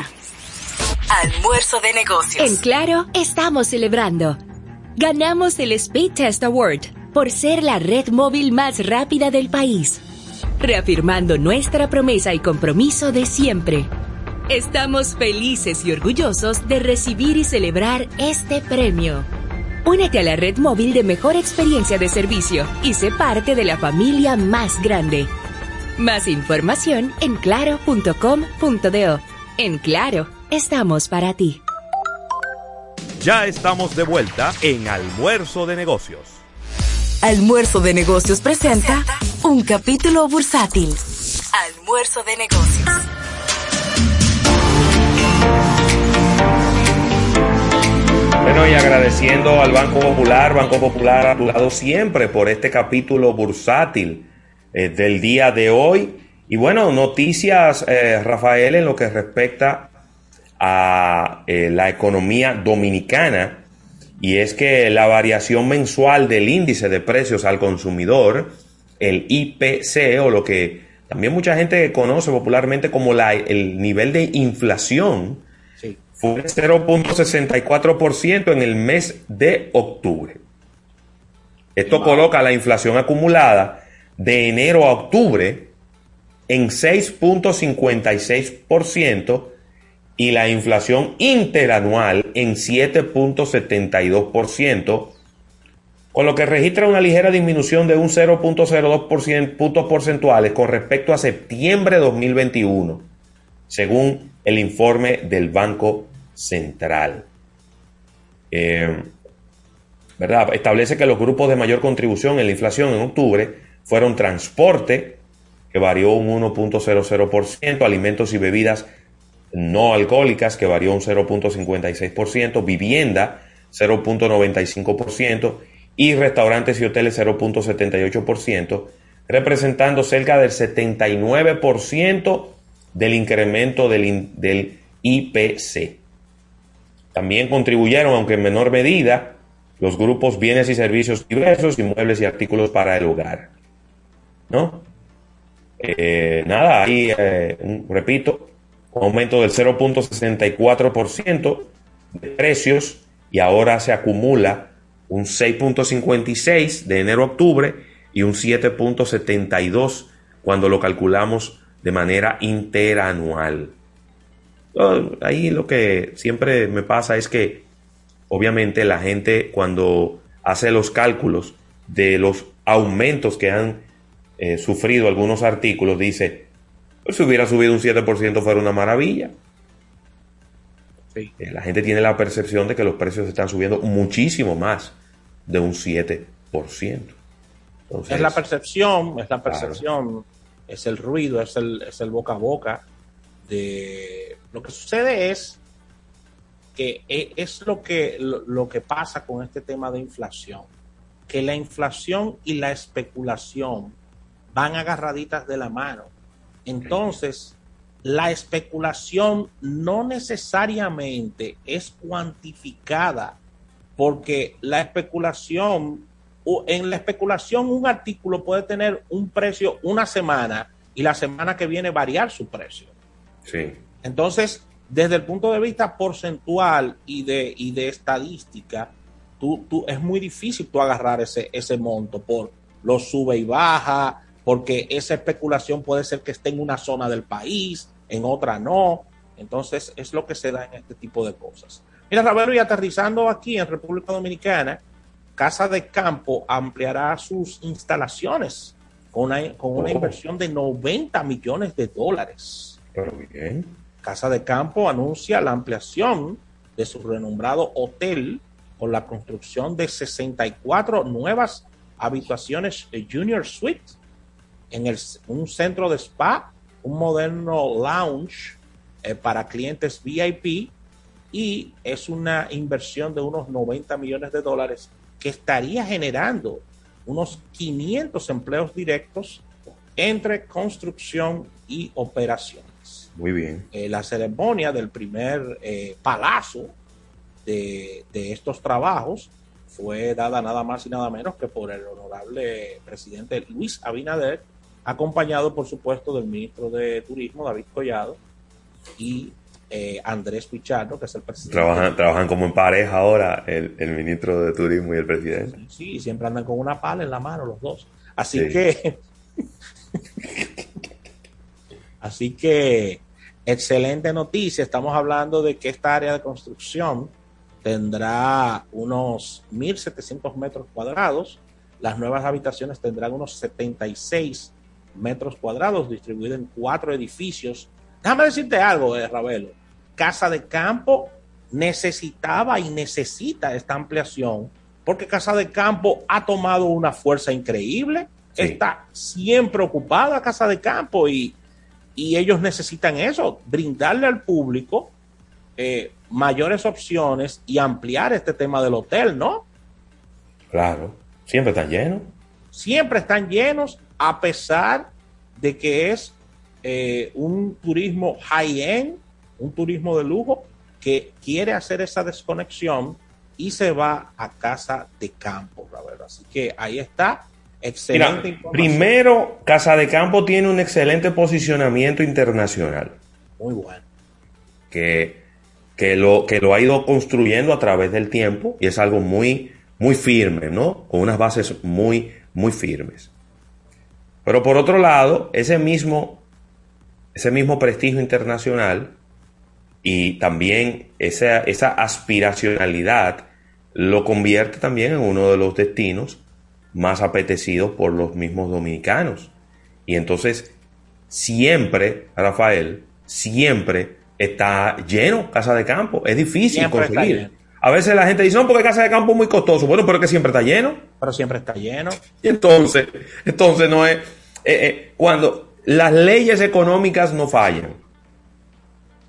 Almuerzo de Negocios. En Claro, estamos celebrando. Ganamos el Speed Test Award por ser la red móvil más rápida del país, reafirmando nuestra promesa y compromiso de siempre. Estamos felices y orgullosos de recibir y celebrar este premio. Únete a la red móvil de mejor experiencia de servicio y sé parte de la familia más grande. Más información en claro.com.do. En Claro, estamos para ti. Ya estamos de vuelta en Almuerzo de Negocios. Almuerzo de Negocios presenta un capítulo bursátil. Almuerzo de Negocios. Bueno, y agradeciendo al Banco Popular, Banco Popular ha siempre por este capítulo bursátil eh, del día de hoy. Y bueno, noticias, eh, Rafael, en lo que respecta a eh, la economía dominicana. Y es que la variación mensual del índice de precios al consumidor, el IPC, o lo que también mucha gente conoce popularmente como la, el nivel de inflación, fue 0.64% en el mes de octubre. Esto coloca la inflación acumulada de enero a octubre en 6.56% y la inflación interanual en 7.72%, con lo que registra una ligera disminución de un 0.02% puntos porcentuales con respecto a septiembre de 2021, según el informe del Banco Central. Eh, ¿verdad? Establece que los grupos de mayor contribución en la inflación en octubre fueron transporte, que varió un 1.00%, alimentos y bebidas no alcohólicas, que varió un 0.56%, vivienda 0.95% y restaurantes y hoteles 0.78%, representando cerca del 79% del incremento del, del IPC. También contribuyeron, aunque en menor medida, los grupos bienes y servicios diversos, inmuebles y artículos para el hogar. ¿No? Eh, nada, ahí, eh, repito, un aumento del 0.64% de precios y ahora se acumula un 6.56 de enero a octubre y un 7.72 cuando lo calculamos de manera interanual. ahí lo que siempre me pasa es que obviamente la gente cuando hace los cálculos de los aumentos que han eh, sufrido algunos artículos, dice, pues si hubiera subido un 7% fuera una maravilla. Eh, la gente tiene la percepción de que los precios están subiendo muchísimo más de un 7%. es la percepción, es la percepción, es el ruido, es el, es el boca a boca de lo que sucede es que e, es lo que, lo que pasa con este tema de inflación, que la inflación y la especulación van agarraditas de la mano. Entonces, la especulación no necesariamente es cuantificada porque la especulación, en la especulación un artículo puede tener un precio una semana y la semana que viene variar su precio. Sí. Entonces, desde el punto de vista porcentual y de, y de estadística, tú, tú, es muy difícil tú agarrar ese, ese monto por lo sube y baja, porque esa especulación puede ser que esté en una zona del país, en otra no. Entonces, es lo que se da en este tipo de cosas. Mira, Ravero, y aterrizando aquí en República Dominicana, Casa de Campo ampliará sus instalaciones con una, con una oh. inversión de 90 millones de dólares. Pero bien. Casa de Campo anuncia la ampliación de su renombrado hotel con la construcción de 64 nuevas habitaciones Junior Suite en el, un centro de spa, un moderno lounge eh, para clientes VIP y es una inversión de unos 90 millones de dólares que estaría generando unos 500 empleos directos entre construcción y operaciones. Muy bien. Eh, la ceremonia del primer eh, palazo de, de, estos trabajos fue dada nada más y nada menos que por el honorable presidente Luis Abinader acompañado por supuesto del ministro de Turismo, David Collado, y eh, Andrés Pichardo, que es el presidente. Trabajan, trabajan como en pareja ahora el, ministro de Turismo y el presidente. Sí, siempre andan con una pala en la mano los dos. Así que... *laughs* así que, excelente noticia. Estamos hablando de que esta área de construcción tendrá unos 1.700 metros cuadrados. Las nuevas habitaciones tendrán unos 76 metros cuadrados distribuidos en cuatro edificios. Déjame decirte algo, eh, Ravelo. Casa de Campo necesitaba y necesita esta ampliación porque Casa de Campo ha tomado una fuerza increíble. Está siempre ocupada Casa de Campo y, ellos necesitan eso, brindarle al público eh, mayores opciones y ampliar este tema del hotel, ¿no? Claro, siempre están llenos. Siempre están llenos a pesar de que es eh, un turismo high-end, un turismo de lujo, que quiere hacer esa desconexión y se va a casa de campo, Así que ahí está. Excelente Primero, Casa de Campo tiene un excelente posicionamiento internacional. Muy bueno. Que, que, lo, que lo ha ido construyendo a través del tiempo y es algo muy, muy firme, ¿no? Con unas bases muy, muy firmes. Pero por otro lado, ese mismo, ese mismo prestigio internacional y también esa, esa aspiracionalidad lo convierte también en uno de los destinos más apetecidos por los mismos dominicanos. Y entonces, siempre, Rafael, siempre está lleno Casa de Campo. Es difícil conseguir. A veces la gente dice, no, porque Casa de Campo es muy costoso. Bueno, pero es que siempre está lleno. Pero siempre está lleno. Y entonces, entonces no es... Eh, eh, cuando las leyes económicas no fallan,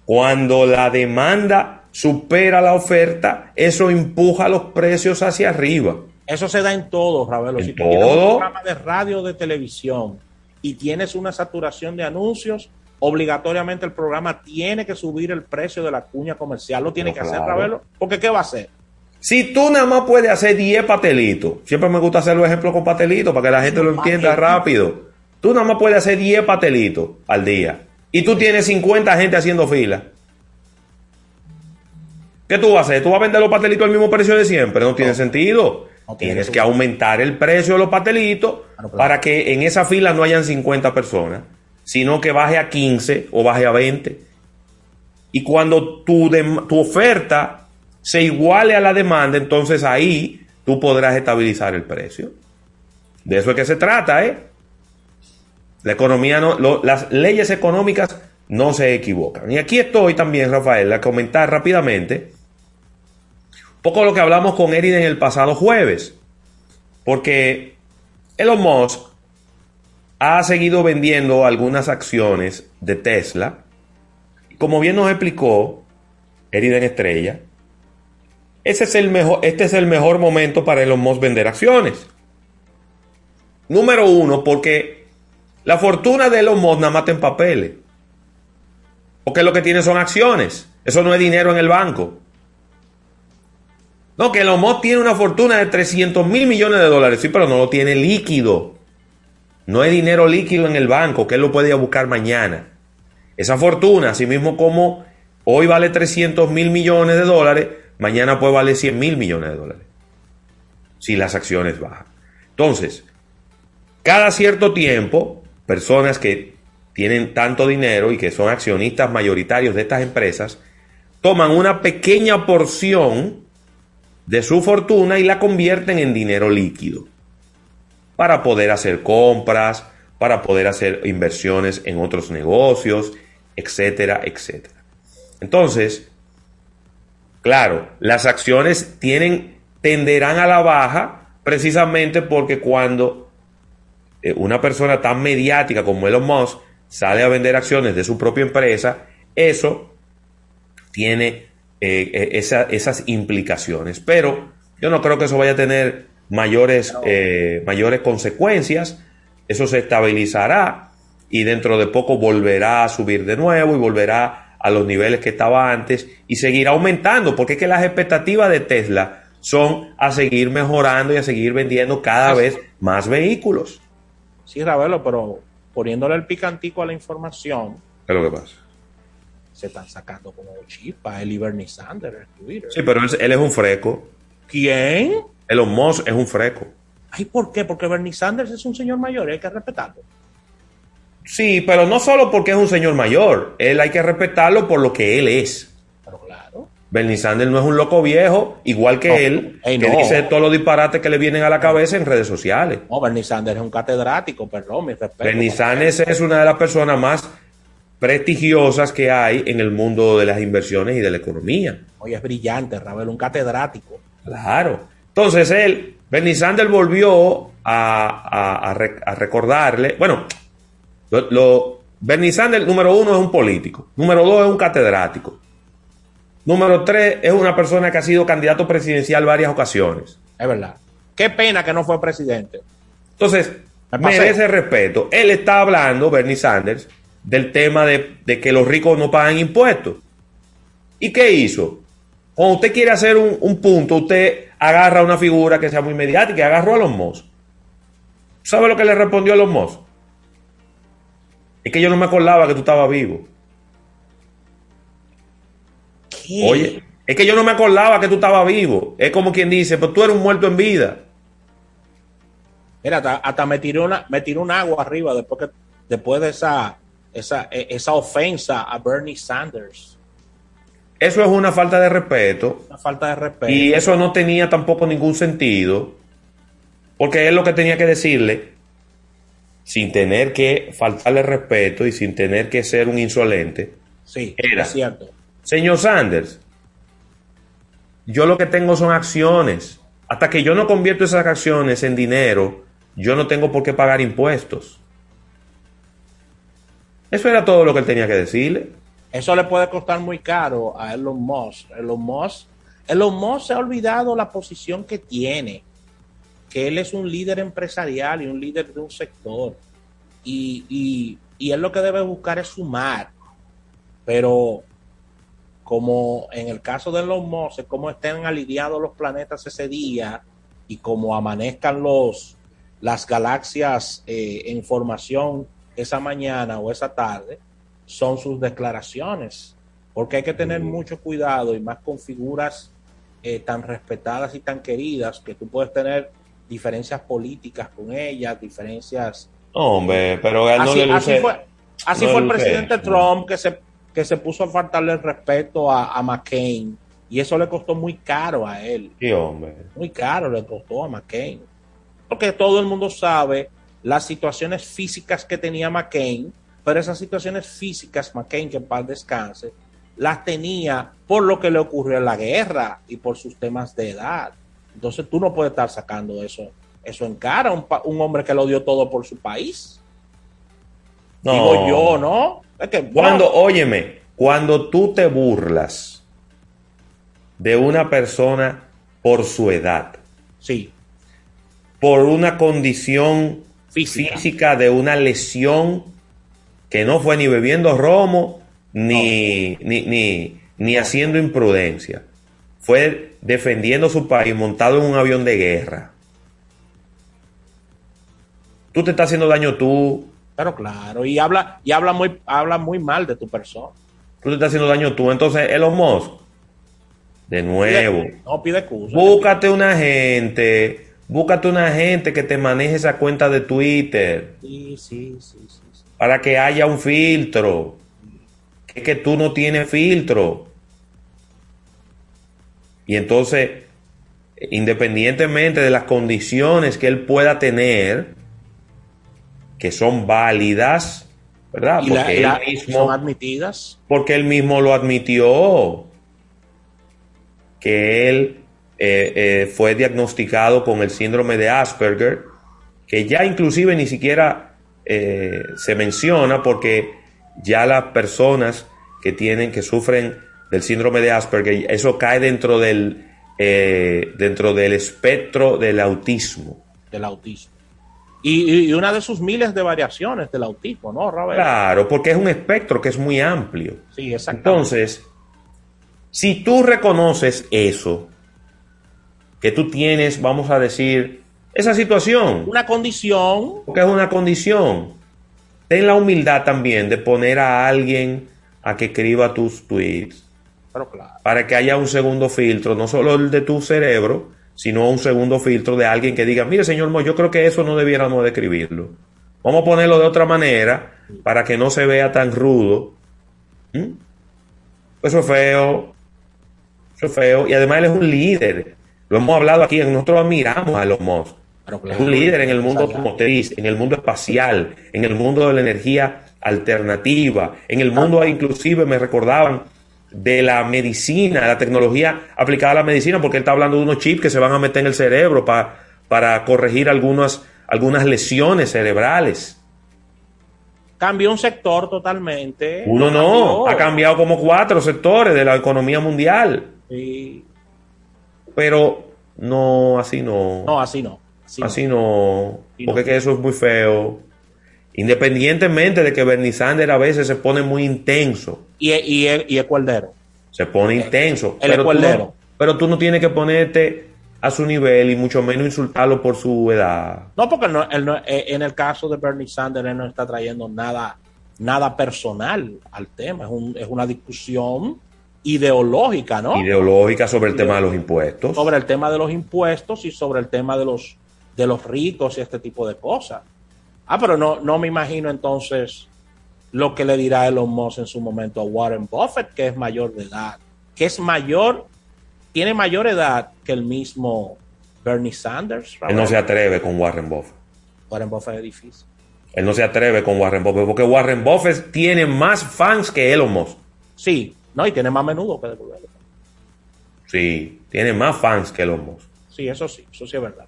cuando la demanda supera la oferta, eso empuja los precios hacia arriba. Eso se da en todo, Ravelo. si tú tienes un programa de radio o de televisión y tienes una saturación de anuncios, obligatoriamente el programa tiene que subir el precio de la cuña comercial. Lo tiene que hacer, Ravelo. Porque ¿qué va a hacer? Si tú nada más puedes hacer 10 patelitos, siempre me gusta hacer los ejemplos con patelitos para que la gente lo entienda rápido. Tú nada más puedes hacer 10 patelitos al día. Y tú tienes 50 gente haciendo fila. ¿Qué tú vas a hacer? ¿Tú vas a vender los patelitos al mismo precio de siempre? No, tiene sentido. Tienes que aumentar el precio de los patelitos para que en esa fila no hayan 50 personas, sino que baje a 15 o baje a 20. Y cuando tu, tu oferta se iguale a la demanda, entonces ahí tú podrás estabilizar el precio. De eso es que se trata, ¿eh? La economía no, las leyes económicas no se equivocan. Y aquí estoy también, Rafael, a comentar rápidamente un poco lo que hablamos con Erin en el pasado jueves. Porque Elon Musk ha seguido vendiendo algunas acciones de Tesla. Como bien nos explicó Eriden Estrella, es el mejor, este es el mejor momento para Elon Musk vender acciones. Número uno, porque la fortuna de Elon Musk nada más en papeles. Porque lo que tiene son acciones. Eso no es dinero en el banco. No, que Elon Musk tiene una fortuna de 300 mil millones de dólares. Sí, pero no lo tiene líquido. No hay dinero líquido en el banco que él lo puede ir a buscar mañana. Esa fortuna, así mismo como hoy vale 300 mil millones de dólares, mañana puede valer 100 mil millones de dólares. Si las acciones bajan. Entonces, cada cierto tiempo, personas que tienen tanto dinero y que son accionistas mayoritarios de estas empresas, toman una pequeña porción de su fortuna y la convierten en dinero líquido para poder hacer compras, para poder hacer inversiones en otros negocios, etcétera, etcétera. Entonces, claro, las acciones tienen, tenderán a la baja precisamente porque cuando eh, una persona tan mediática como Elon Musk sale a vender acciones de su propia empresa, eso tiene eh, eh, esa- esas implicaciones. Pero yo no creo que eso vaya a tener mayores, eh, mayores consecuencias. Eso se estabilizará y dentro de poco volverá a subir de nuevo y volverá a los niveles que estaba antes y seguirá aumentando, porque es que las expectativas de Tesla son a seguir mejorando y a seguir vendiendo cada vez más vehículos. Sí, Ravelo, pero poniéndole el picantico a la información, ¿Qué es lo que pasa? se están sacando como chispa él y Bernie Sanders en Twitter. Sí, pero él, él es un freco. ¿Quién? Elon Musk es un freco. Ay, ¿por qué? Porque Bernie Sanders es un señor mayor y hay que respetarlo. Sí, pero no solo porque es un señor mayor. Él hay que respetarlo por lo que él es. Pero claro. Bernie Sanders no es un loco viejo, igual que No, él, que no. dice todos los disparates que le vienen a la cabeza en redes sociales. No, Bernie Sanders es un catedrático, perdón, mi respeto. Bernie Sanders es una de las personas más prestigiosas que hay en el mundo de las inversiones y de la economía. Oye, es brillante, Ravelo, un catedrático. Claro. Entonces él, Bernie Sanders volvió a, a- a re- a recordarle, bueno, lo, lo- Bernie Sanders, número uno, es un político. Número dos, es un catedrático. Número tres, es una persona que ha sido candidato presidencial varias ocasiones. Es verdad. Qué pena que no fue presidente. Entonces, Me merece respeto. Él está hablando, Bernie Sanders, del tema de, de que los ricos no pagan impuestos. ¿Y qué hizo? Cuando usted quiere hacer un, un punto, usted agarra una figura que sea muy mediática y agarró a los Moss. ¿Sabe lo que le respondió a los Moss? Es que yo no me acordaba que tú estabas vivo. Oye, es que yo no me acordaba que tú estabas vivo. Es como quien dice, pues tú eres un muerto en vida. Mira, hasta, hasta me tiró una, me tiró un agua arriba después que, después de esa, esa, e- esa ofensa a Bernie Sanders. Eso es una falta de respeto. Una falta de respeto. Y eso no tenía tampoco ningún sentido, porque él lo que tenía que decirle, sin tener que faltarle respeto y sin tener que ser un insolente, sí, era, es cierto. señor Sanders, yo lo que tengo son acciones. Hasta que yo no convierto esas acciones en dinero, yo no tengo por qué pagar impuestos. Eso era todo lo que él tenía que decirle. Eso le puede costar muy caro a Elon Musk. Elon Musk, Elon Musk se ha olvidado la posición que tiene, que él es un líder empresarial y un líder de un sector. Y, y, y él lo que debe buscar es sumar. Pero como en el caso de Elon Musk, como estén alineados los planetas ese día y como amanezcan los las galaxias eh, en formación esa mañana o esa tarde, son sus declaraciones. Porque hay que tener mucho cuidado y más con figuras eh, tan respetadas y tan queridas que tú puedes tener diferencias políticas con ellas, diferencias hombre, pero él no así, le luce- así fue, así no fue el luce presidente. Trump que se que se puso a faltarle el respeto a, a McCain y eso le costó muy caro a él. Sí, hombre. Muy caro le costó a McCain. Porque todo el mundo sabe las situaciones físicas que tenía McCain, pero esas situaciones físicas, McCain, que en paz descanse, las tenía por lo que le ocurrió en la guerra y por sus temas de edad. Entonces tú no puedes estar sacando eso, eso en cara, un, pa- un hombre que lo dio todo por su país. No. Digo yo, ¿no? Es que, Cuando, óyeme, cuando tú te burlas de una persona por su edad, sí, por una condición física, de una lesión que no fue ni bebiendo romo ni, ni, ni, ni haciendo imprudencia, fue defendiendo su país montado en un avión de guerra. Tú te estás haciendo daño tú, pero claro, y habla, y habla muy, habla muy mal de tu persona. tú te estás haciendo daño tú. Entonces, Elon Musk, de nuevo, Pide- no pide excusa. búscate una gente, búscate una gente que te maneje esa cuenta de Twitter Sí, sí, sí, sí. Para que haya un filtro. Que es que tú no tienes filtro. Y entonces, independientemente de las condiciones que él pueda tener, que son válidas, ¿verdad? Y Porque la- él mismo son admitidas. porque él mismo lo admitió, que él eh, eh, fue diagnosticado con el síndrome de Asperger, que ya inclusive ni siquiera eh, se menciona porque ya las personas que tienen, que sufren del síndrome de Asperger, eso cae dentro del, eh, dentro del espectro del autismo. del autismo. Y, y una de sus miles de variaciones del autismo, ¿no, Rafael? Claro, porque es un espectro que es muy amplio. Sí, exactamente. Entonces, si tú reconoces eso, que tú tienes, vamos a decir, esa situación, Una condición, porque es una condición, ten la humildad también de poner a alguien a que escriba tus tweets pero claro. para que haya un segundo filtro, no solo el de tu cerebro, sino un segundo filtro de alguien que diga, mire señor Mo, yo creo que eso no debiéramos de escribirlo. Vamos a ponerlo de otra manera para que no se vea tan rudo. ¿Mm? Eso es feo. Eso es feo. Y además él es un líder. Lo hemos hablado aquí, nosotros admiramos a los Musk. Es un líder en el mundo automotriz, en el mundo espacial, en el mundo de la energía alternativa, en el mundo inclusive me recordaban de la medicina, la tecnología aplicada a la medicina, porque él está hablando de unos chips que se van a meter en el cerebro pa- para corregir algunas, algunas lesiones cerebrales. Cambió un sector totalmente. Uno no, ha cambiado como cuatro sectores de la economía mundial, Sí. pero no, así no. No, así no. Así no. Así no, Sí, porque no. es que eso es muy feo. Independientemente de que Bernie Sanders a veces se pone muy intenso, Y, y, y es cuerdero. se pone intenso, es pero tú, no, pero tú no tienes que ponerte a su nivel y mucho menos insultarlo por su edad. No, porque él no- él no- eh, en el caso de Bernie Sanders, él no está trayendo nada, nada personal al tema. Es, un- es una discusión ideológica, ¿no? Ideológica sobre el tema de los impuestos. sobre el tema de los impuestos y sobre el tema de los de los ricos y este tipo de cosas. Ah, pero no, no me imagino entonces lo que le dirá Elon Musk en su momento a Warren Buffett, que es mayor de edad, que es mayor, tiene mayor edad que el mismo Bernie Sanders. Él no se atreve con Warren Buffett. Warren Buffett es difícil. Él no se atreve con Warren Buffett porque Warren Buffett tiene más fans que Elon Musk. Sí, no, y tiene más menudo que devolverle. Sí, tiene más fans que Elon Musk. Sí, eso sí, eso sí es verdad.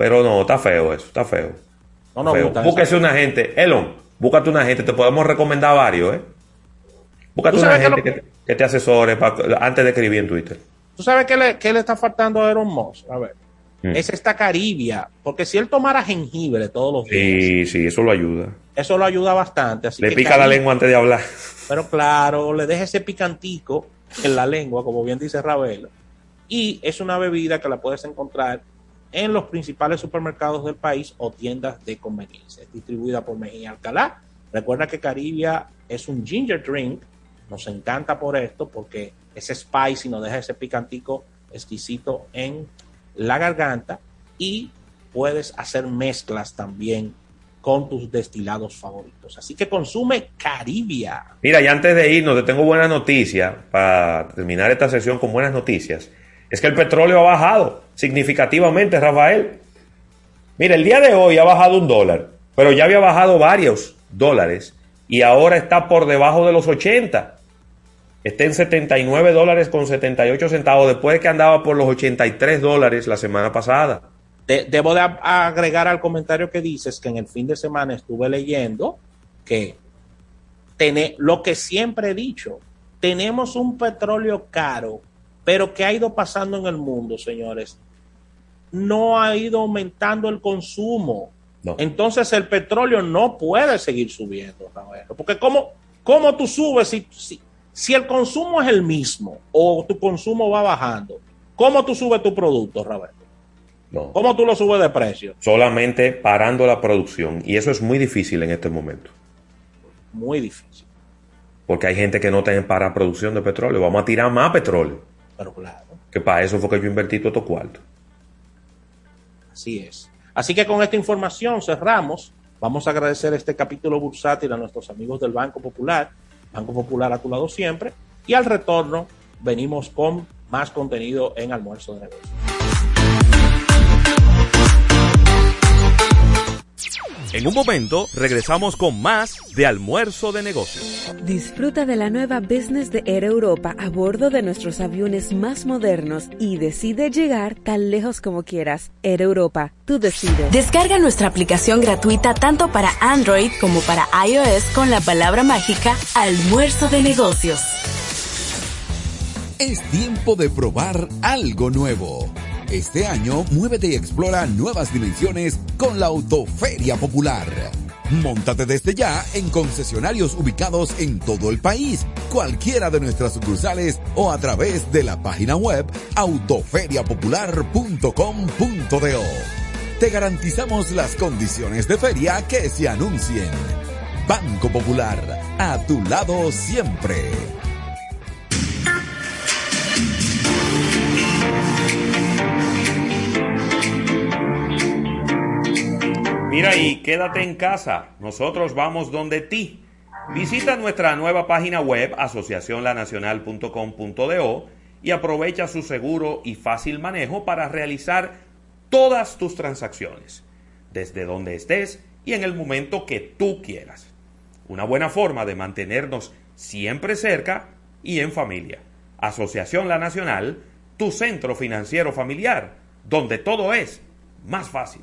Pero no, está feo eso, está feo. No nos Feo. Búsquese eso. una gente. Elon, búscate una gente. Te podemos recomendar varios, ¿eh? Búscate ¿Tú una sabes gente qué que, te- que te asesore pa- antes de escribir en Twitter. ¿Tú sabes qué le, qué le está faltando a Elon Musk? A ver. Mm. Es esta caribia, porque si él tomara jengibre todos los días, Sí, sí, eso lo ayuda. eso lo ayuda bastante. Así Le que pica la lengua antes de hablar. Pero claro, le deja ese picantico en la lengua, como bien dice Ravelo. Y es una bebida que la puedes encontrar en los principales supermercados del país o tiendas de conveniencia. Es distribuida por Mejía Alcalá. Recuerda que Caribia es un ginger drink. Nos encanta por esto porque es spicy, nos deja ese picantico exquisito en la garganta y puedes hacer mezclas también con tus destilados favoritos. Así que consume Caribia. Mira, y antes de irnos, te tengo buena noticia para terminar esta sesión con buenas noticias. Es que el petróleo ha bajado significativamente, Rafael. Mira, el día de hoy ha bajado un dólar, pero ya había bajado varios dólares y ahora está por debajo de los 80. Está en 79 dólares con 78 centavos después de que andaba por los 83 dólares la semana pasada. De- debo agregar al comentario que dices que en el fin de semana estuve leyendo que tene- lo que siempre he dicho, tenemos un petróleo caro, pero que ha ido pasando en el mundo, señores. No ha ido aumentando el consumo. Entonces el petróleo no puede seguir subiendo, Rafael. Porque ¿cómo, cómo tú subes si, si, si el consumo es el mismo o tu consumo va bajando? ¿Cómo tú subes tu producto, Rafael? No. ¿Cómo tú lo subes de precio? Solamente parando la producción. Y eso es muy difícil en este momento. Muy difícil. Porque hay gente que no tiene para producción de petróleo. Vamos a tirar más petróleo. Pero claro, Que para eso fue que yo invertí todo estos cuartos. así es. Así que con esta información cerramos. Vamos a agradecer este capítulo bursátil a nuestros amigos del Banco Popular. Banco Popular a tu lado siempre. Y al retorno venimos con más contenido en Almuerzo de Negocios. En un momento regresamos con más de almuerzo de negocios. Disfruta de la nueva business de Air Europa a bordo de nuestros aviones más modernos y decide llegar tan lejos como quieras. Air Europa, tú decides. Descarga nuestra aplicación gratuita tanto para Android como para iOS con la palabra mágica Almuerzo de Negocios. Es tiempo de probar algo nuevo. Este año, muévete y explora nuevas dimensiones con la Autoferia Popular. Móntate desde ya en concesionarios ubicados en todo el país, cualquiera de nuestras sucursales o a través de la página web autoferiapopular.com.do. Te garantizamos las condiciones de feria que se anuncien. Banco Popular, a tu lado siempre. Mira y quédate en casa. Nosotros vamos donde ti. Visita nuestra nueva página web asociacionlanacional.com.do y aprovecha su seguro y fácil manejo para realizar todas tus transacciones, desde donde estés y en el momento que tú quieras. Una buena forma de mantenernos siempre cerca y en familia. Asociación La Nacional, tu centro financiero familiar, donde todo es más fácil.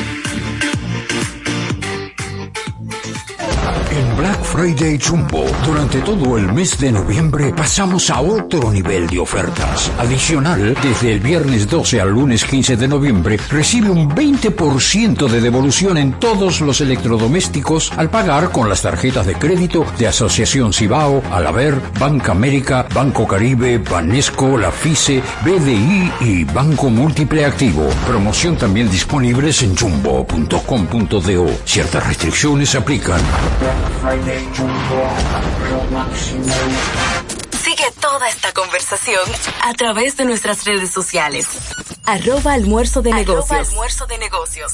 En Black Friday Jumbo, durante todo el mes de noviembre pasamos a otro nivel de ofertas. Adicional, desde el viernes 12 al lunes 15 de noviembre, recibe un 20% de devolución en todos los electrodomésticos al pagar con las tarjetas de crédito de Asociación Cibao, Alaber, Banca América, Banco Caribe, Banesco, La FICE, BDI y Banco Múltiple Activo. Promoción también disponibles en jumbo.com.do. Ciertas restricciones aplican. Sigue toda esta conversación a través de nuestras redes sociales. Arroba almuerzo de negocios. almuerzo de negocios.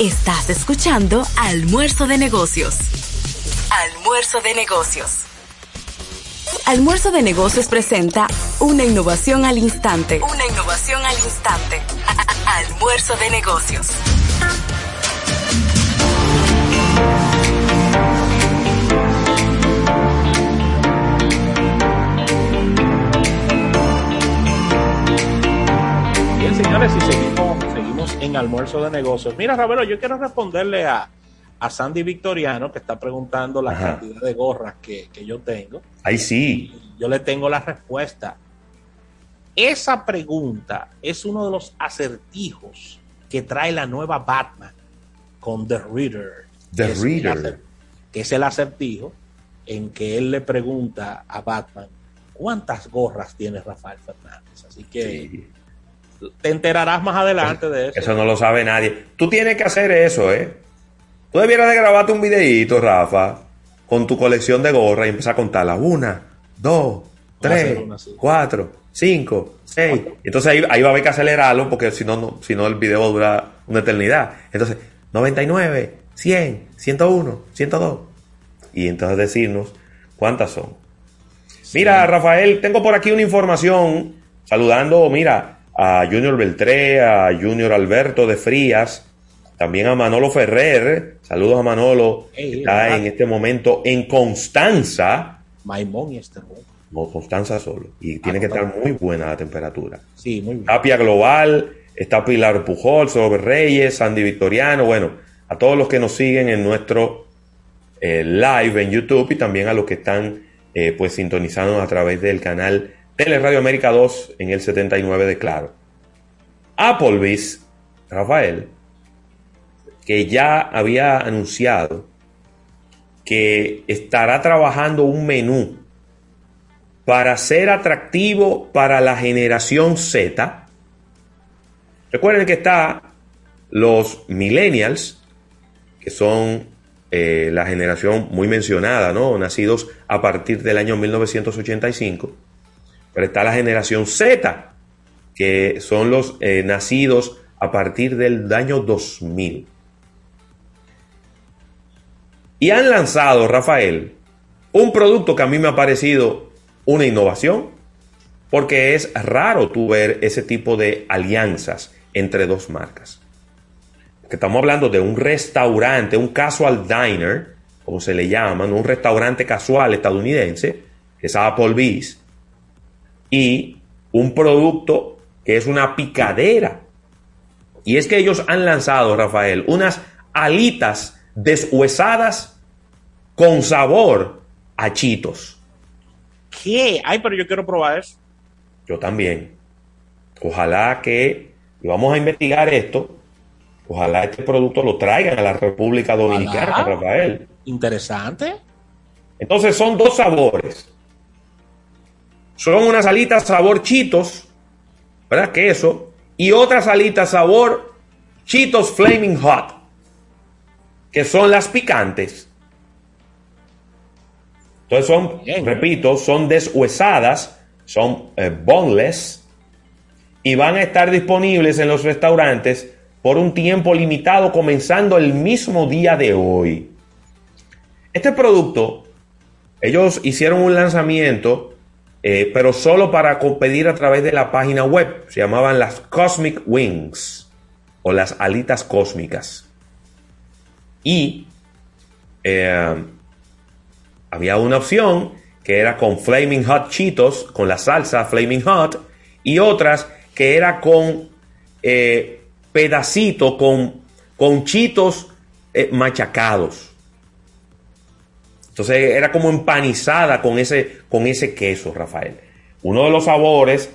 Estás escuchando Almuerzo de Negocios. Almuerzo de Negocios. Almuerzo de Negocios presenta una innovación al instante. Una innovación al instante. *laughs* Almuerzo de Negocios. Bien, señores, y seguimos, seguimos en almuerzo de negocios. Mira, Ravelo, yo quiero responderle a, a Sandy Victoriano, que está preguntando la Ajá. cantidad de gorras que, que yo tengo. Ahí sí. Yo le tengo la respuesta. Esa pregunta es uno de los acertijos que trae la nueva Batman con The Reader. The que es Reader. acer- que es el acertijo en que él le pregunta a Batman cuántas gorras tiene Rafael Fernández. Así que te enterarás más adelante de eso. Eso no lo sabe nadie. Tú tienes que hacer eso, ¿eh? Tú debieras de grabarte un videíto, Rafa, con tu colección de gorras y empezar a contarlas. Una, dos, tres, una cuatro, cinco, seis. Entonces ahí, ahí va a haber que acelerarlo porque si no, no, si no el video va a durar una eternidad. Entonces, 99, 100, 101, 102. Y entonces decirnos cuántas son. Mira, Rafael, tengo por aquí una información saludando, mira, a Junior Beltré, a Junior Alberto de Frías, también a Manolo Ferrer. Saludos a Manolo, que está en este momento en Constanza. Maimón y este No, Constanza solo. Y tiene que estar muy buena la temperatura. Sí, muy bien. Tapia Global, está Pilar Pujol, Robert Reyes, Sandy Victoriano, bueno, a todos los que nos siguen en nuestro eh, live en YouTube y también a los que están eh, pues sintonizando a través del canal Teleradio América 2 en el 79 de Claro. Applebee's, Rafael, que ya había anunciado que estará trabajando un menú para ser atractivo para la generación Z. Recuerden que está los millennials, que son eh, la generación muy mencionada, ¿no? Nacidos a partir del año 1985. Pero está la generación Z, que son los eh, nacidos a partir del año 2000. Y han lanzado, Rafael, un producto que a mí me ha parecido una innovación, porque es raro tú ver ese tipo de alianzas entre dos marcas. Estamos hablando de un restaurante, un casual diner, como se le llama, un restaurante casual estadounidense, que es Applebee's, y un producto que es una picadera. Y es que ellos han lanzado, Rafael, unas alitas deshuesadas con sabor a chitos. ¿Qué? Ay, pero yo quiero probar eso. Yo también. Ojalá que y vamos a investigar esto. Ojalá este producto lo traigan a la República Dominicana. Rafael. Interesante. Entonces son dos sabores. Son unas alitas sabor chitos, ¿verdad? Queso. Y otras alitas sabor chitos flaming hot, que son las picantes. Entonces son, repito, son deshuesadas, son eh, boneless y van a estar disponibles en los restaurantes por un tiempo limitado comenzando el mismo día de hoy. Este producto, ellos hicieron un lanzamiento, eh, pero solo para pedir a través de la página web. Se llamaban las Cosmic Wings o las alitas cósmicas. Y eh, había una opción que era con Flaming Hot Cheetos, con la salsa Flaming Hot, y otras que era con eh, pedacito, con, con chitos eh, machacados. Entonces era como empanizada con ese, con ese queso, Rafael. Uno de los sabores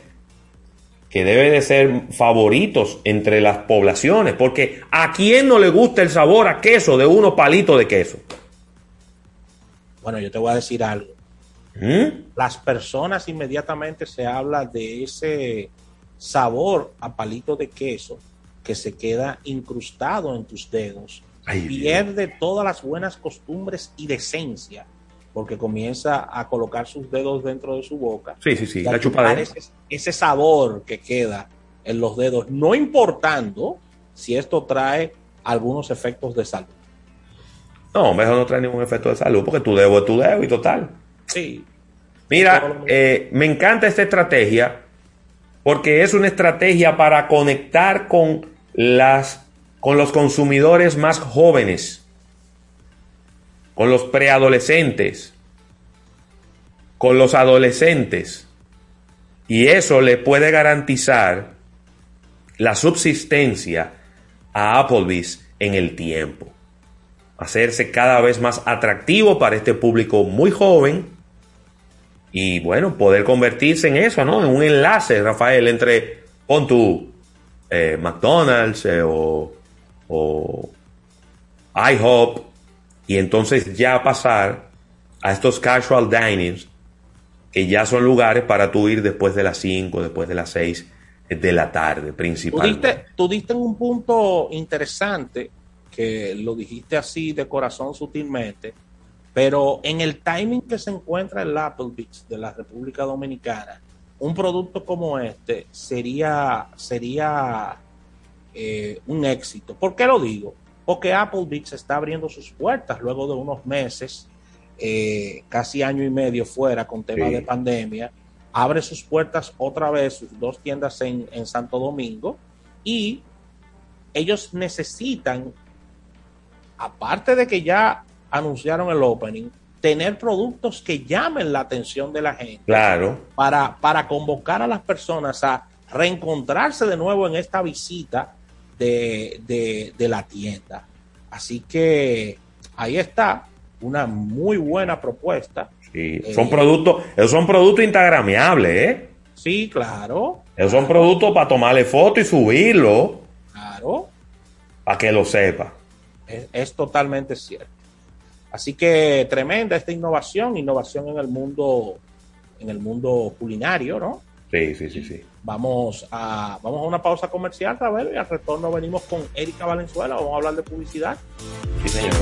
que debe de ser favoritos entre las poblaciones, porque a quién no le gusta el sabor a queso de unos palitos de queso. Bueno, yo te voy a decir algo. ¿Mm? Las personas inmediatamente se habla de ese sabor a palito de queso que se queda incrustado en tus dedos. Pierde todas las buenas costumbres y decencia porque comienza a colocar sus dedos dentro de su boca. Sí, sí, sí, y la chupadera. Ese, ese sabor que queda en los dedos, no importando si esto trae algunos efectos de salud. No, mejor no trae ningún efecto de salud, porque tu dedo es tu dedo y total. Sí. Mira, eh, me encanta esta estrategia porque es una estrategia para conectar con las con los consumidores más jóvenes, con los preadolescentes, con los adolescentes. Y eso le puede garantizar la subsistencia a Applebee's en el tiempo. Hacerse cada vez más atractivo para este público muy joven y bueno, poder convertirse en eso, ¿no? En un enlace, Rafael, entre, pon tú, eh, McDonald's eh, o, o IHOP y entonces ya pasar a estos casual dinings que ya son lugares para tú ir después de las 5, después de las 6 de la tarde, Tú principalmente. diste, tú diste en un punto interesante que lo dijiste así de corazón sutilmente, pero en el timing que se encuentra el Applebee's de la República Dominicana, un producto como este sería, sería eh, un éxito. ¿Por qué lo digo? Porque Applebee's está abriendo sus puertas luego de unos meses, eh, casi año y medio fuera con temas Sí. de pandemia. Abre sus puertas otra vez, sus dos tiendas en, en Santo Domingo, y ellos necesitan, aparte de que ya anunciaron el opening, tener productos que llamen la atención de la gente Claro. para, para convocar a las personas a reencontrarse de nuevo en esta visita de, de- de la tienda. Así que ahí está, una muy buena propuesta. Sí, Eh, son productos, esos son productos instagramiables, ¿eh? Sí, claro, Esos son productos para tomarle foto y subirlo, claro, para que lo sepa. es, es totalmente cierto. Así que tremenda esta innovación, innovación en el mundo, en el mundo culinario, ¿no? Sí, sí, sí, sí. Vamos a, vamos a una pausa comercial, Ravelo, y al retorno venimos con Erika Valenzuela. Vamos a hablar de publicidad. Sí, señor.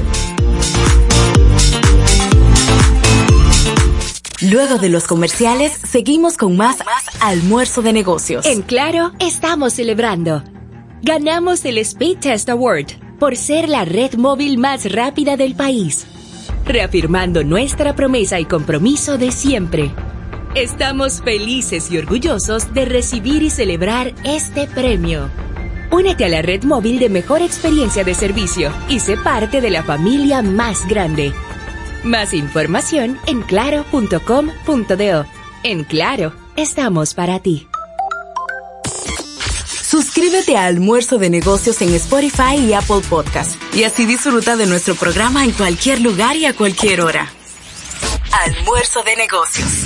Luego de los comerciales, seguimos con más almuerzo de negocios. En Claro, estamos celebrando. Ganamos el Speed Test Award por ser la red móvil más rápida del país, reafirmando nuestra promesa y compromiso de siempre. Estamos felices y orgullosos de recibir y celebrar este premio. Únete a la red móvil de mejor experiencia de servicio y sé parte de la familia más grande. Más información en claro.com.do. En Claro, estamos para ti. Suscríbete a Almuerzo de Negocios en Spotify y Apple Podcast y así disfruta de nuestro programa en cualquier lugar y a cualquier hora. Almuerzo de Negocios.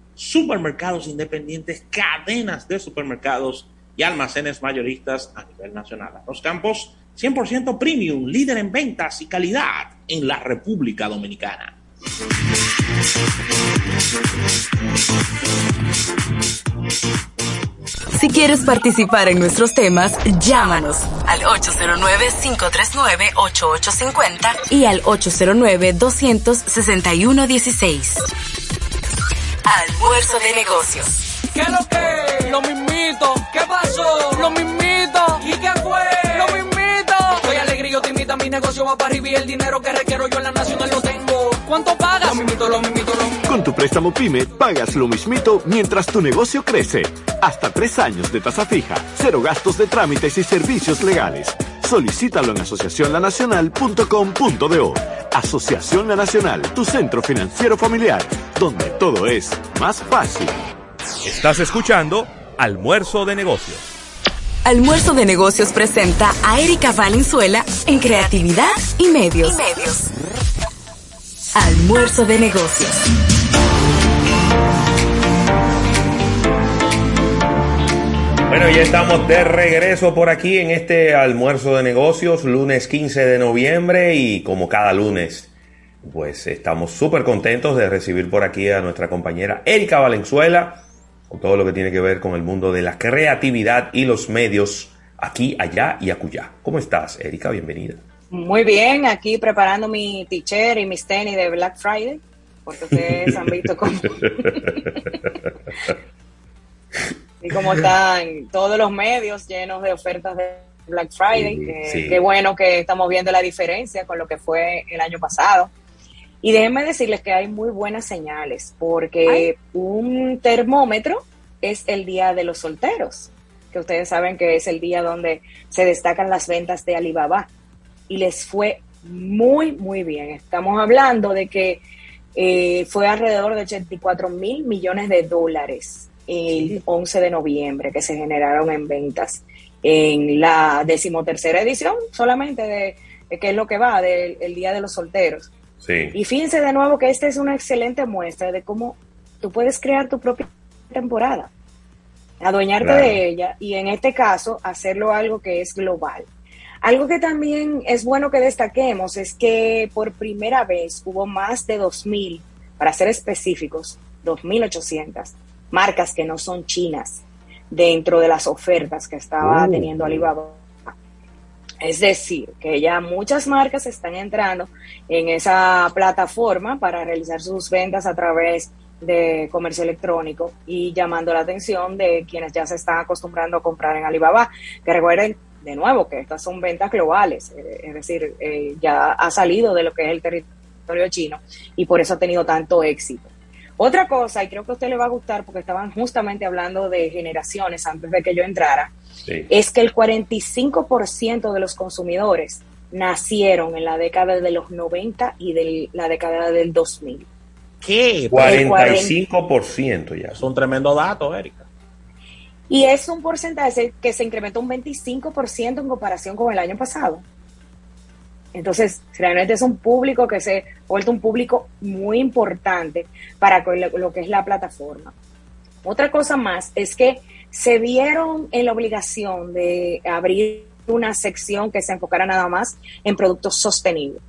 supermercados independientes, cadenas de supermercados y almacenes mayoristas a nivel nacional. Los campos 100% premium, líder en ventas y calidad en la República Dominicana. Si quieres participar en nuestros temas, llámanos al 809-539-8850 y al 809-261-16. Almuerzo de negocios. ¿Qué lo que? Lo mismito. ¿Qué pasó? Lo mismito. ¿Y qué fue? Lo mismito. Soy alegre, yo te invito a mi negocio, va para arriba y el dinero que requiero yo en la nacional lo tengo. ¿Cuánto pagas? Lo mismito, lo mismito. Con tu préstamo PYME pagas lo mismito mientras tu negocio crece. Hasta tres años de tasa fija, cero gastos de trámites y servicios legales. Solicítalo en asociacionlanacional.com.do. Asociación La Nacional, tu centro financiero familiar, donde todo es más fácil. Estás escuchando Almuerzo de Negocios. Almuerzo de negocios presenta a Erika Valenzuela en creatividad y medios. Almuerzo de negocios. Bueno, ya estamos de regreso por aquí en este almuerzo de negocios, lunes 15 de noviembre y como cada lunes Pues estamos súper contentos de recibir por aquí a nuestra compañera Erika Valenzuela, con todo lo que tiene que ver con el mundo de la creatividad y los medios aquí, allá y acullá. ¿Cómo estás, Erika? Bienvenida. Muy bien, aquí preparando mi t-shirt y mis tenis de Black Friday, porque ustedes han *laughs* visto cómo, y cómo están todos los medios llenos de ofertas de Black Friday. sí. Qué bueno que estamos viendo la diferencia con lo que fue el año pasado. Y déjenme decirles que hay muy buenas señales, porque un termómetro es el día de los solteros, que ustedes saben que es el día donde se destacan las ventas de Alibaba. Y les fue muy, muy bien. Estamos hablando de que eh, fue alrededor de 84 mil millones de dólares el 11 de noviembre que se generaron en ventas en la decimotercera edición solamente de, de qué es lo que va del el Día de los Solteros. Sí. Y fíjense de nuevo que esta es una excelente muestra de cómo tú puedes crear tu propia temporada, adueñarte Claro. de ella y en este caso hacerlo algo que es global. Algo que también es bueno que destaquemos es que por primera vez hubo más de 2.000, para ser específicos, 2.800 marcas que no son chinas dentro de las ofertas que estaba Uh. teniendo Alibaba. Es decir, que ya muchas marcas están entrando en esa plataforma para realizar sus ventas a través de comercio electrónico y llamando la atención de quienes ya se están acostumbrando a comprar en Alibaba. Que recuerden de nuevo que estas son ventas globales, eh, es decir, eh, ya ha salido de lo que es el territorio chino y por eso ha tenido tanto éxito. Otra cosa, y creo que a usted le va a gustar porque estaban justamente hablando de generaciones antes de que yo entrara, Sí. es que el 45% de los consumidores nacieron en la década de los 90 y de la década del 2000. ¿Qué? El 40. 45% ya. Es un tremendo dato, Erika. Y es un porcentaje que se incrementó un 25% en comparación con el año pasado. Entonces, realmente es un público que se ha vuelto un público muy importante para lo que es la plataforma. Otra cosa más es que se vieron en la obligación de abrir una sección que se enfocara nada más en productos sostenibles.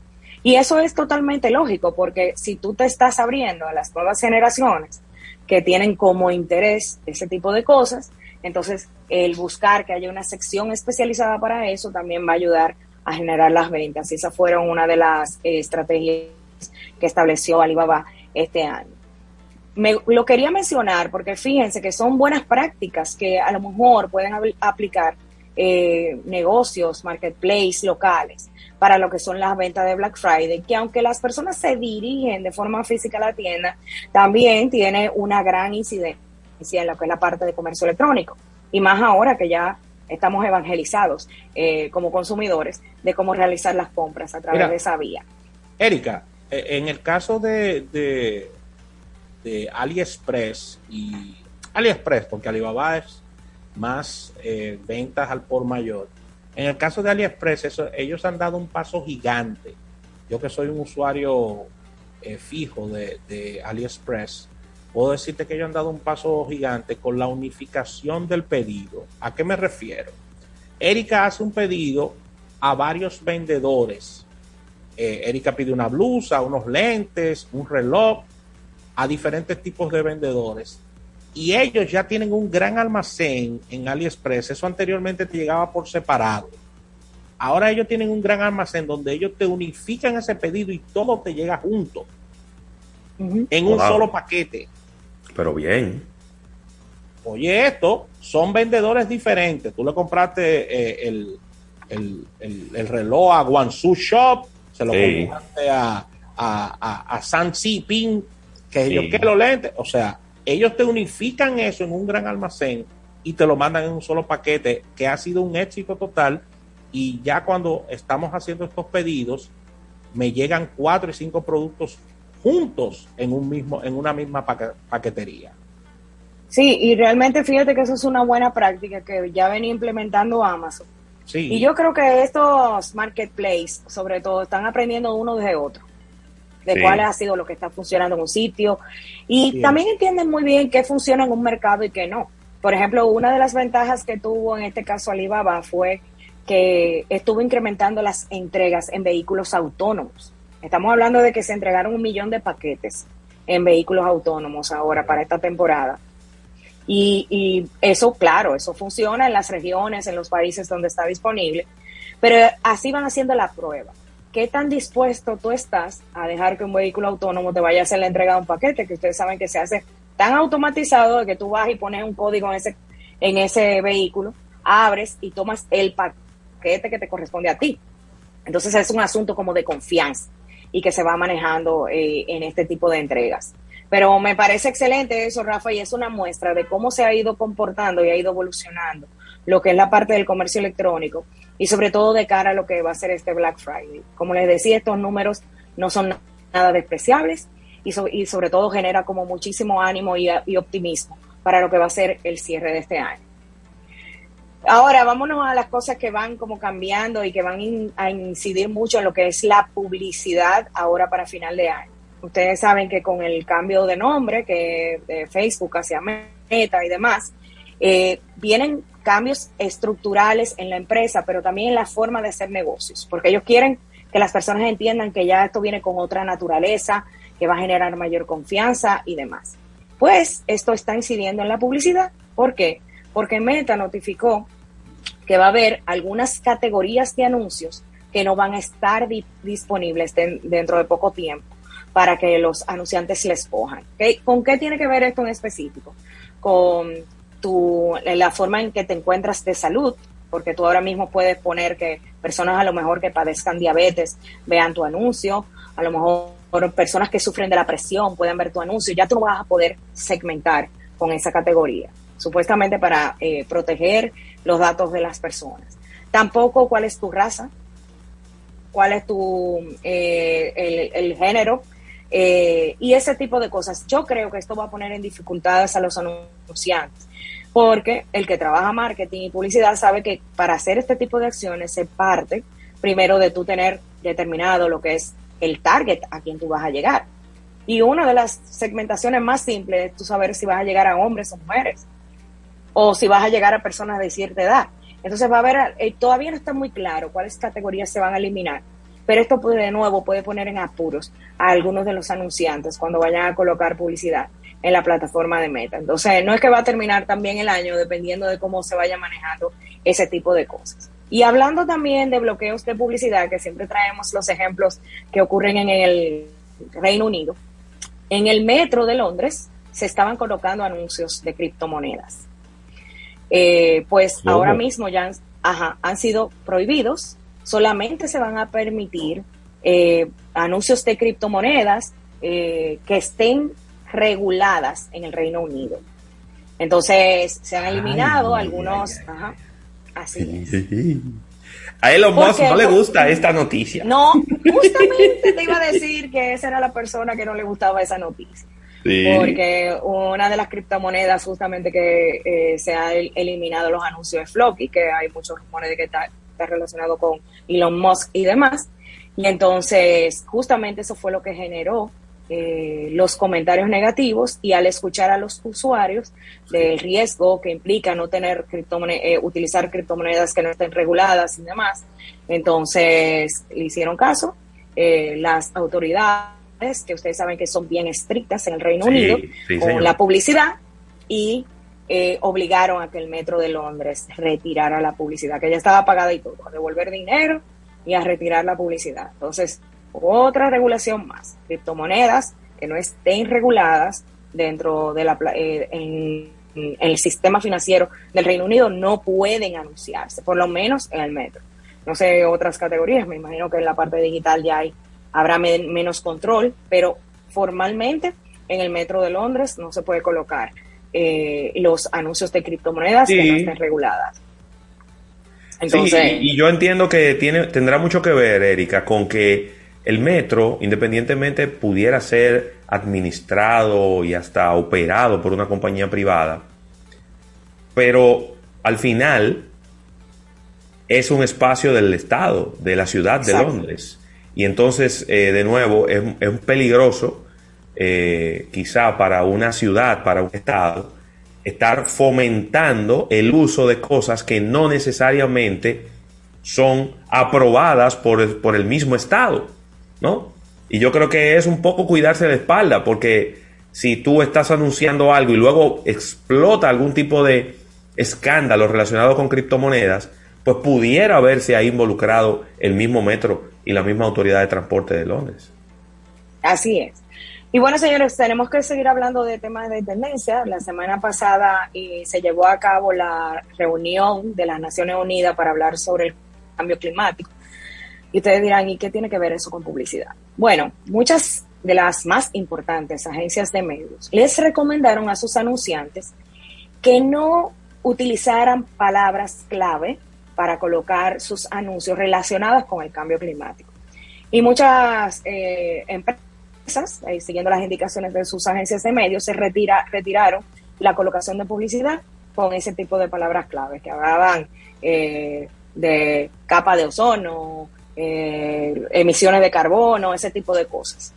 Y eso es totalmente lógico, porque si tú te estás abriendo a las nuevas generaciones que tienen como interés ese tipo de cosas, entonces el buscar que haya una sección especializada para eso también va a ayudar a generar las ventas. Y esas fueron una de las eh, estrategias que estableció Alibaba este año. Me, lo quería mencionar porque fíjense que son buenas prácticas que a lo mejor pueden aplicar eh, negocios, marketplace locales para lo que son las ventas de Black Friday, que aunque las personas se dirigen de forma física a la tienda, también tiene una gran incidencia en lo que es la parte de comercio electrónico. Y más ahora que ya estamos evangelizados eh, como consumidores de cómo realizar las compras a través Mira. de esa vía. Erika, eh, en el caso de, de, de AliExpress y AliExpress, porque Alibaba es más eh, ventas al por mayor. En el caso de AliExpress, eso, ellos han dado un paso gigante. Yo que soy un usuario eh, fijo de, de AliExpress, puedo decirte que ellos han dado un paso gigante con la unificación del pedido. ¿A qué me refiero? Erika hace un pedido a varios vendedores. Eh, Erika pide una blusa, unos lentes, un reloj a diferentes tipos de vendedores. Y ellos ya tienen un gran almacén en AliExpress. Eso anteriormente te llegaba por separado. Ahora ellos tienen un gran almacén donde ellos te unifican ese pedido y todo te llega junto. En un Wow. solo paquete. Pero bien. Oye, esto son vendedores diferentes. Tú le compraste eh, el, el, el- el reloj a Guangzhou Shop, se lo Sí. compraste a, a, a, a San Ping, que Sí. ellos que los lentes. O sea, ellos te unifican eso en un gran almacén y te lo mandan en un solo paquete, que ha sido un éxito total. Y ya cuando estamos haciendo estos pedidos, me llegan cuatro y cinco productos juntos en un mismo, en una misma paque- paquetería. Sí, y realmente fíjate que eso es una buena práctica que ya venía implementando Amazon. Sí. Y yo creo que estos marketplaces, sobre todo, están aprendiendo uno de otro, de Sí. cuál ha sido lo que está funcionando en un sitio. Y Sí. también entienden muy bien qué funciona en un mercado y qué no. Por ejemplo, una de las ventajas que tuvo en este caso Alibaba fue que estuvo incrementando las entregas en vehículos autónomos. Estamos hablando de que se entregaron un millón de paquetes en vehículos autónomos ahora para esta temporada. Y, eso, claro, eso funciona en las regiones, en los países donde está disponible, pero así van haciendo la prueba. ¿Qué tan dispuesto tú estás a dejar que un vehículo autónomo te vaya a hacer la entrega un paquete? Que ustedes saben que se hace tan automatizado de que tú vas y pones un código en ese, en ese vehículo, abres y tomas el paquete que te corresponde a ti. Entonces es un asunto como de confianza y que se va manejando eh, en este tipo de entregas. Pero me parece excelente eso, Rafa, y es una muestra de cómo se ha ido comportando y ha ido evolucionando lo que es la parte del comercio electrónico y sobre todo de cara a lo que va a ser este Black Friday. Como les decía, estos números no son nada despreciables y, sobre todo genera como muchísimo ánimo y optimismo para lo que va a ser el cierre de este año. Ahora, vámonos a las cosas que van como cambiando y que van a incidir mucho en lo que es la publicidad ahora para final de año. Ustedes saben que con el cambio de nombre que de Facebook hacia Meta y demás, eh, vienen cambios estructurales en la empresa, pero también en la forma de hacer negocios, porque ellos quieren que las personas entiendan que ya esto viene con otra naturaleza, que va a generar mayor confianza y demás. Pues esto está incidiendo en la publicidad. ¿Por qué? Porque Meta notificó que va a haber algunas categorías de anuncios que no van a estar disponibles dentro de poco tiempo para que los anunciantes les cojan. ¿Con qué tiene que ver esto en específico? Con tu, la forma en que te encuentras de salud, porque tú ahora mismo puedes poner que personas a lo mejor que padezcan diabetes vean tu anuncio, a lo mejor personas que sufren de la presión pueden ver tu anuncio, ya tú no vas a poder segmentar con esa categoría, supuestamente para eh, proteger los datos de las personas. Tampoco cuál es tu raza, cuál es tu eh, el, género eh, y ese tipo de cosas. Yo creo que esto va a poner en dificultades a los anunciantes porque el que trabaja marketing y publicidad sabe que para hacer este tipo de acciones se parte primero de tú tener determinado lo que es el target a quien tú vas a llegar. Y una de las segmentaciones más simples es tú saber si vas a llegar a hombres o mujeres, o si vas a llegar a personas de cierta edad. Entonces va a haber, eh, todavía no está muy claro cuáles categorías se van a eliminar, pero esto puede de nuevo puede poner en apuros a algunos de los anunciantes cuando vayan a colocar publicidad en la plataforma de Meta. Entonces, no es que va a terminar también el año dependiendo de cómo se vaya manejando ese tipo de cosas. Y hablando también de bloqueos de publicidad, que siempre traemos los ejemplos que ocurren en el Reino Unido, en el metro de Londres se estaban colocando anuncios de criptomonedas. Eh, pues ahora mismo ya han, han sido prohibidos, solamente se van a permitir eh, anuncios de criptomonedas eh, que estén reguladas en el Reino Unido. Entonces, se han eliminado algunos... Ajá, así A Elon Musk no le gusta esta noticia. No, justamente te iba a decir que esa era la persona que no le gustaba esa noticia. Porque una de las criptomonedas justamente que eh, se ha eliminado los anuncios de Flocky, que hay muchos rumores de que está, está relacionado con Elon Musk y demás. Y entonces, justamente eso fue lo que generó eh, los comentarios negativos y al escuchar a los usuarios del riesgo que implica no tener criptomonedas, eh, utilizar criptomonedas que no estén reguladas y demás, entonces le hicieron caso. Eh, las autoridades, que ustedes saben que son bien estrictas en el Reino Unido, con la publicidad y obligaron a que el metro de Londres retirara la publicidad, que ya estaba pagada y todo, a devolver dinero y a retirar la publicidad. Entonces, otra regulación más, criptomonedas que no estén reguladas dentro de la eh, en, el sistema financiero del Reino Unido no pueden anunciarse, por lo menos en el metro. No sé otras categorías, me imagino que en la parte digital ya hay habrá menos control, pero formalmente en el metro de Londres no se puede colocar eh, los anuncios de criptomonedas que no estén reguladas. Entonces, y yo entiendo que tiene, tendrá mucho que ver, Erika, con que el metro, independientemente pudiera ser administrado y hasta operado por una compañía privada, pero al final es un espacio del Estado, de la ciudad de Londres. Y entonces, eh, de nuevo, es, peligroso, eh, quizá para una ciudad, para un Estado, estar fomentando el uso de cosas que no necesariamente son aprobadas por por el mismo Estado. ¿no? Y yo creo que es un poco cuidarse la espalda, porque si tú estás anunciando algo y luego explota algún tipo de escándalo relacionado con criptomonedas, pues pudiera haberse ahí involucrado el mismo metro y la misma autoridad de transporte de Londres. Así es. Y bueno, señores, tenemos que seguir hablando de temas de tendencia. La semana pasada eh, se llevó a cabo la reunión de las Naciones Unidas para hablar sobre el cambio climático. Y ustedes dirán, ¿y qué tiene que ver eso con publicidad? Bueno, muchas de las más importantes agencias de medios les recomendaron a sus anunciantes que no utilizaran palabras clave para colocar sus anuncios relacionados con el cambio climático. Y muchas eh, empresas, eh, siguiendo las indicaciones de sus agencias de medios, se retira, retiraron la colocación de publicidad con ese tipo de palabras clave que hablaban eh, de capa de ozono, emisiones de carbono, ese tipo de cosas.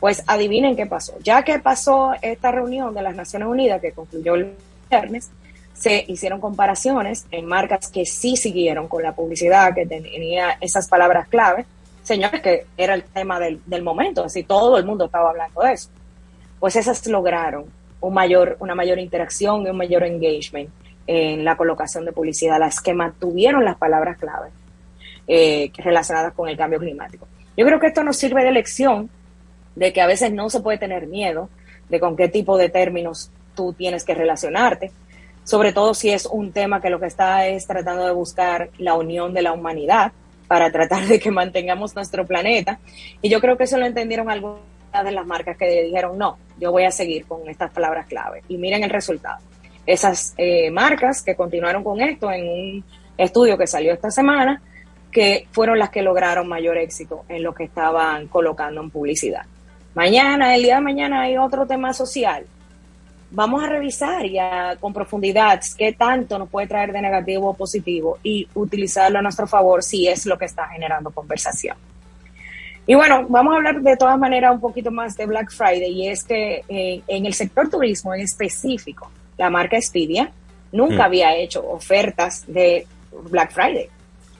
Pues adivinen qué pasó. Ya que pasó esta reunión de las Naciones Unidas que concluyó el viernes, se hicieron comparaciones en marcas que sí siguieron con la publicidad, que tenía esas palabras clave, señores, que era el tema del, momento, así todo el mundo estaba hablando de eso. Pues esas lograron un mayor, una mayor interacción y un mayor engagement en la colocación de publicidad, las que mantuvieron las palabras clave eh, relacionadas con el cambio climático. Yo creo que esto nos sirve de lección de que a veces no se puede tener miedo de con qué tipo de términos tú tienes que relacionarte, sobre todo si es un tema que lo que está es tratando de buscar la unión de la humanidad para tratar de que mantengamos nuestro planeta. Y yo creo que eso lo entendieron algunas de las marcas que dijeron, no, yo voy a seguir con estas palabras clave. Y miren el resultado. Esas eh, marcas que continuaron con esto en un estudio que salió esta semana, que fueron las que lograron mayor éxito en lo que estaban colocando en publicidad. Mañana, el día de mañana hay otro tema social vamos a revisar ya con profundidad qué tanto nos puede traer de negativo o positivo y utilizarlo a nuestro favor si es lo que está generando conversación. Y bueno, vamos a hablar de todas maneras un poquito más de Black Friday y es que eh, en el sector turismo en específico, la marca Expedia nunca mm. había hecho ofertas de Black Friday.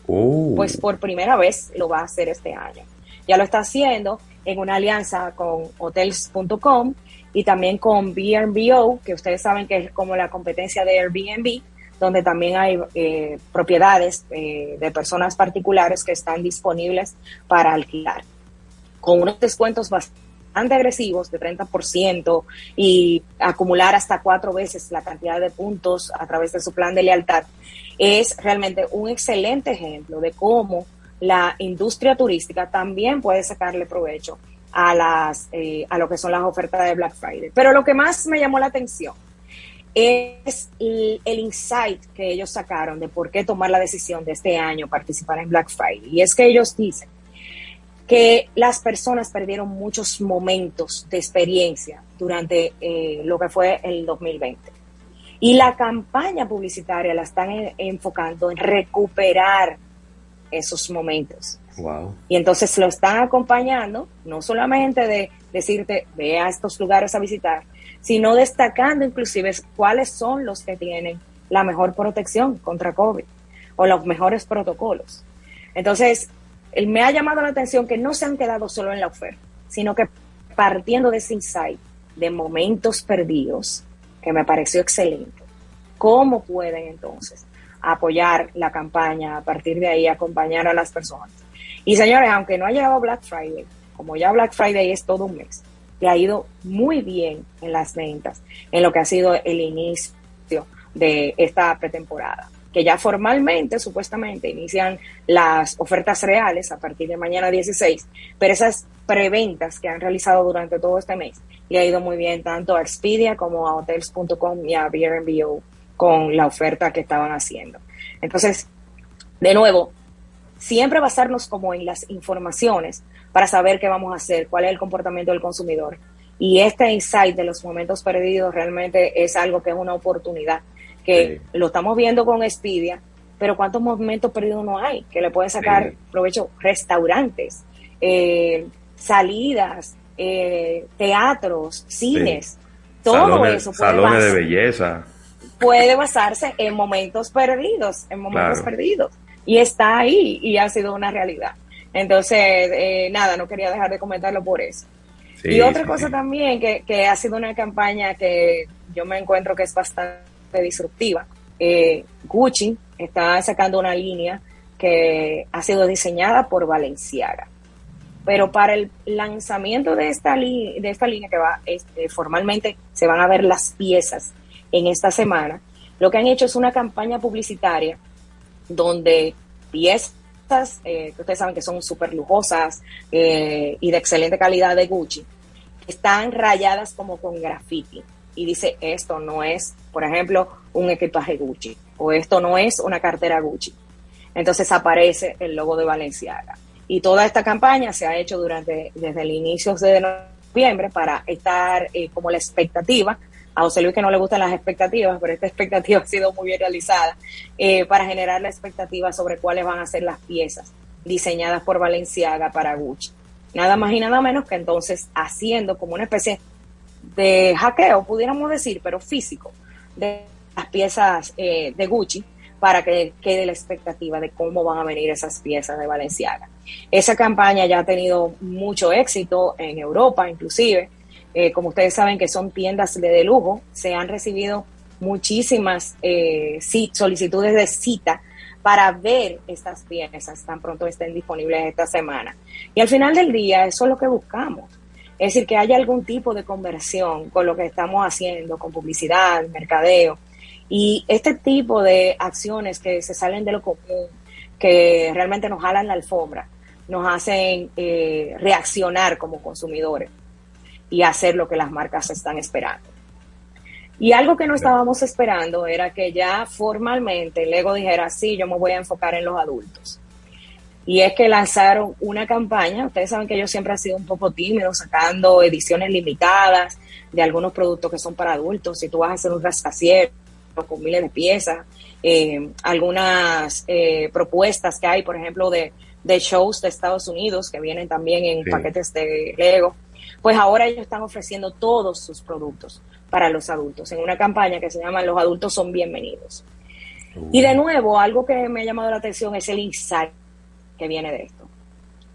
Oh. Pues por primera vez lo va a hacer este año. Ya lo está haciendo en una alianza con hotels.com y también con BNBO, que ustedes saben que es como la competencia de Airbnb, donde también hay eh, propiedades eh, de personas particulares que están disponibles para alquilar, con unos descuentos bastante agresivos de 30% y acumular hasta cuatro veces la cantidad de puntos a través de su plan de lealtad, es realmente un excelente ejemplo de cómo la industria turística también puede sacarle provecho a, las, eh, a lo que son las ofertas de Black Friday. Pero lo que más me llamó la atención es el, insight que ellos sacaron de por qué tomar la decisión de este año participar en Black Friday. Y es que ellos dicen que las personas perdieron muchos momentos de experiencia durante eh, lo que fue el 2020. Y la campaña publicitaria la están enfocando en recuperar esos momentos. Y entonces lo están acompañando, no solamente de decirte, ve a estos lugares a visitar, sino destacando inclusive cuáles son los que tienen la mejor protección contra COVID o los mejores protocolos. Entonces, me ha llamado la atención que no se han quedado solo en la oferta, sino que partiendo de ese insight de momentos perdidos, que me pareció excelente, ¿cómo pueden entonces apoyar la campaña, a partir de ahí acompañar a las personas? Y señores, aunque no ha llegado Black Friday, como ya Black Friday es todo un mes, le ha ido muy bien en las ventas, en lo que ha sido el inicio de esta pretemporada, que ya formalmente, supuestamente, inician las ofertas reales a partir de mañana 16, pero esas preventas que han realizado durante todo este mes le ha ido muy bien tanto a Expedia como a hotels.com y a Airbnb con la oferta que estaban haciendo. Entonces, de nuevo, siempre basarnos como en las informaciones para saber qué vamos a hacer, cuál es el comportamiento del consumidor. Y este insight de los momentos perdidos realmente es algo que es una oportunidad, que lo estamos viendo con Expedia, pero ¿cuántos momentos perdidos no hay? Que le pueden sacar provecho restaurantes, eh, salidas, eh, teatros, cines, todo eso. Puede salones de belleza. Puede basarse en momentos perdidos, en momentos perdidos y está ahí y ha sido una realidad. Entonces, eh, nada, no quería dejar de comentarlo por eso. y otra cosa también que, que, ha sido una campaña que yo me encuentro que es bastante disruptiva. Eh, Gucci está sacando una línea que ha sido diseñada por Valenciaga. Pero para el lanzamiento de esta, de esta línea que va este, formalmente, se van a ver las piezas en esta semana. Lo que han hecho es una campaña publicitaria donde piezas eh, que ustedes saben que son súper lujosas eh, y de excelente calidad de Gucci, están rayadas como con graffiti. Y dice, esto no es, por ejemplo, un equipaje Gucci o esto no es una cartera Gucci. Entonces aparece el logo de Valenciaga. Y toda esta campaña se ha hecho durante desde el inicio de noviembre para estar eh, como la expectativa. A José Luis que no le gustan las expectativas, pero esta *laughs* expectativa ha sido muy bien realizada eh, para generar la expectativa sobre cuáles van a ser las piezas diseñadas por Valenciaga para Gucci. Nada más y nada menos que entonces haciendo como una especie de hackeo, pudiéramos decir, pero físico, de las piezas eh, de Gucci para que quede la expectativa de cómo van a venir esas piezas de Valenciaga. Esa campaña ya ha tenido mucho éxito en Europa, inclusive. Eh, como ustedes saben que son tiendas de, lujo, se han recibido muchísimas eh, solicitudes de cita para ver estas piezas tan pronto estén disponibles esta semana. Y al final del día, eso es lo que buscamos. Es decir, que haya algún tipo de conversión con lo que estamos haciendo, con publicidad, mercadeo, y este tipo de acciones que se salen de lo común, que realmente nos jalan la alfombra, nos hacen eh, reaccionar como consumidores y hacer lo que las marcas están esperando. Y algo que no estábamos esperando era que ya formalmente Lego dijera, sí, yo me voy a enfocar en los adultos. Y es que lanzaron una campaña, ustedes saben que yo siempre he sido un poco tímido sacando ediciones limitadas de algunos productos que son para adultos. Si tú vas a hacer un rascacielos, con miles de piezas, eh, algunas eh, propuestas que hay, por ejemplo, de, shows de Estados Unidos que vienen también en paquetes de Lego, pues ahora ellos están ofreciendo todos sus productos para los adultos en una campaña que se llama Los adultos son bienvenidos. Y de nuevo, algo que me ha llamado la atención es el insight que viene de esto.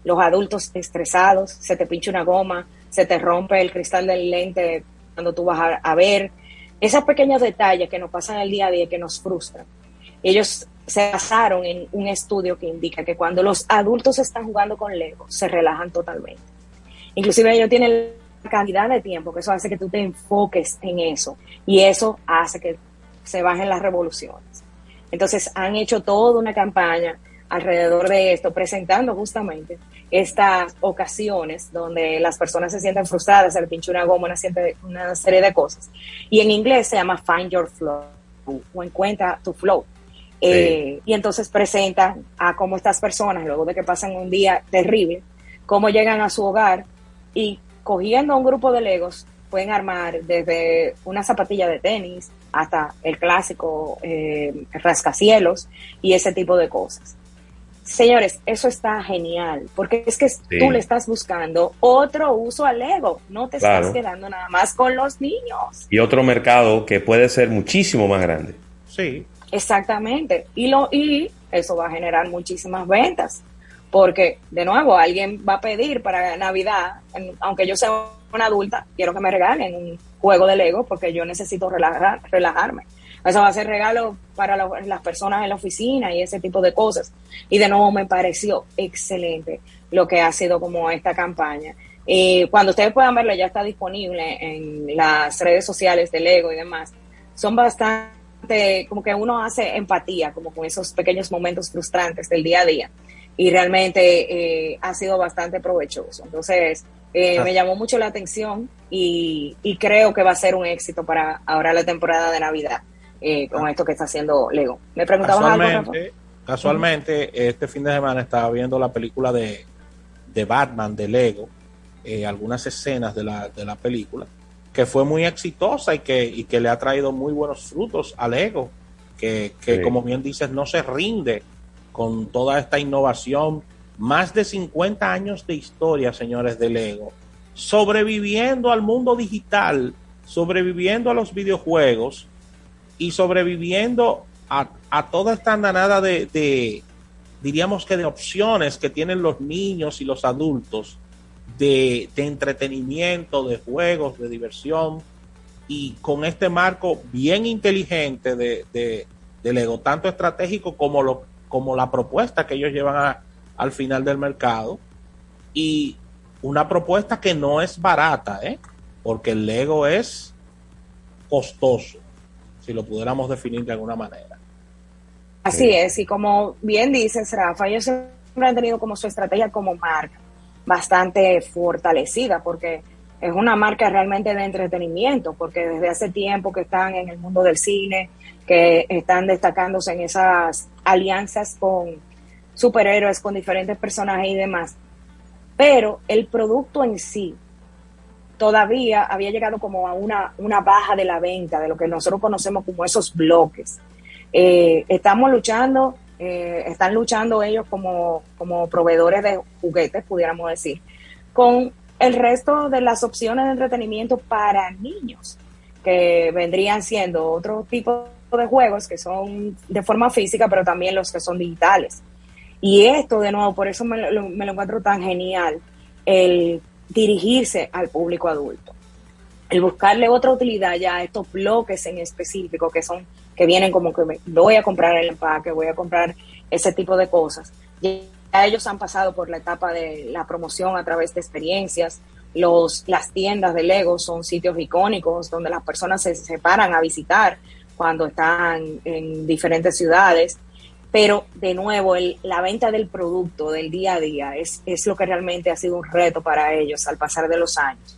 Los adultos estresados, se te pincha una goma, se te rompe el cristal del lente cuando tú vas a ver, esos pequeños detalles que nos pasan el día a día que nos frustran. Ellos se basaron en un estudio que indica que cuando los adultos están jugando con Lego, se relajan totalmente. Inclusive ellos tienen la cantidad de tiempo, que eso hace que tú te enfoques en eso. Y eso hace que se bajen las revoluciones. Entonces han hecho toda una campaña alrededor de esto, presentando justamente estas ocasiones donde las personas se sienten frustradas, se le pincha una goma, una, serie de cosas. Y en inglés se llama Find Your Flow o encuentra tu flow. Eh, y entonces presentan a cómo estas personas, luego de que pasan un día terrible, cómo llegan a su hogar y cogiendo un grupo de legos pueden armar desde una zapatilla de tenis hasta el clásico eh, rascacielos y ese tipo de cosas. Señores, eso está genial, porque es que tú le estás buscando otro uso al ego, no te estás quedando nada más con los niños. Y otro mercado que puede ser muchísimo más grande. Sí. Exactamente. Y, lo, y eso va a generar muchísimas ventas, porque de nuevo alguien va a pedir para Navidad, aunque yo sea una adulta, quiero que me regalen un juego de Lego porque yo necesito relajar, relajarme. Eso va a ser regalo para las personas en la oficina y ese tipo de cosas. Y de nuevo me pareció excelente lo que ha sido como esta campaña. Eh, cuando ustedes puedan verlo, ya está disponible en las redes sociales de Lego y demás. Son bastante, como que uno hace empatía, como con esos pequeños momentos frustrantes del día a día. Y realmente eh, ha sido bastante provechoso. Entonces, eh, me llamó mucho la atención y, y, creo que va a ser un éxito para ahora la temporada de Navidad. Eh, con esto que está haciendo Lego. ¿Me preguntabas casualmente, algo? Casualmente, este fin de semana estaba viendo la película de, de Batman de Lego, eh, algunas escenas de la, de la película, que fue muy exitosa y que, y que le ha traído muy buenos frutos a Lego, que, que como bien dices, no se rinde con toda esta innovación. Más de 50 años de historia, señores de Lego, sobreviviendo al mundo digital, sobreviviendo a los videojuegos y sobreviviendo a, toda esta andanada de, diríamos que de opciones que tienen los niños y los adultos de, de entretenimiento, de juegos, de diversión, y con este marco bien inteligente de, de, de Lego, tanto estratégico como, lo, como la propuesta que ellos llevan a- al final del mercado, y una propuesta que no es barata, ¿eh? porque el Lego es costoso, si lo pudiéramos definir de alguna manera. Así es, y como bien dices, Rafa, ellos siempre han tenido como su estrategia como marca bastante fortalecida, porque es una marca realmente de entretenimiento, porque desde hace tiempo que están en el mundo del cine, que están destacándose en esas alianzas con superhéroes, con diferentes personajes y demás. Pero el producto en sí todavía había llegado como a una, una baja de la venta, de lo que nosotros conocemos como esos bloques. Eh, estamos luchando, eh, están luchando ellos como, como proveedores de juguetes, pudiéramos decir, con el resto de las opciones de entretenimiento para niños, que vendrían siendo otro tipo de juegos que son de forma física, pero también los que son digitales. Y esto, de nuevo, por eso me lo, me lo encuentro tan genial, el dirigirse al público adulto el buscarle otra utilidad ya a estos bloques en específico que son que vienen como que me, voy a comprar el empaque, voy a comprar ese tipo de cosas. Ya ellos han pasado por la etapa de la promoción a través de experiencias. Los, las tiendas de Lego son sitios icónicos donde las personas se separan a visitar cuando están en diferentes ciudades. Pero de nuevo, el, la venta del producto del día a día es, es lo que realmente ha sido un reto para ellos al pasar de los años.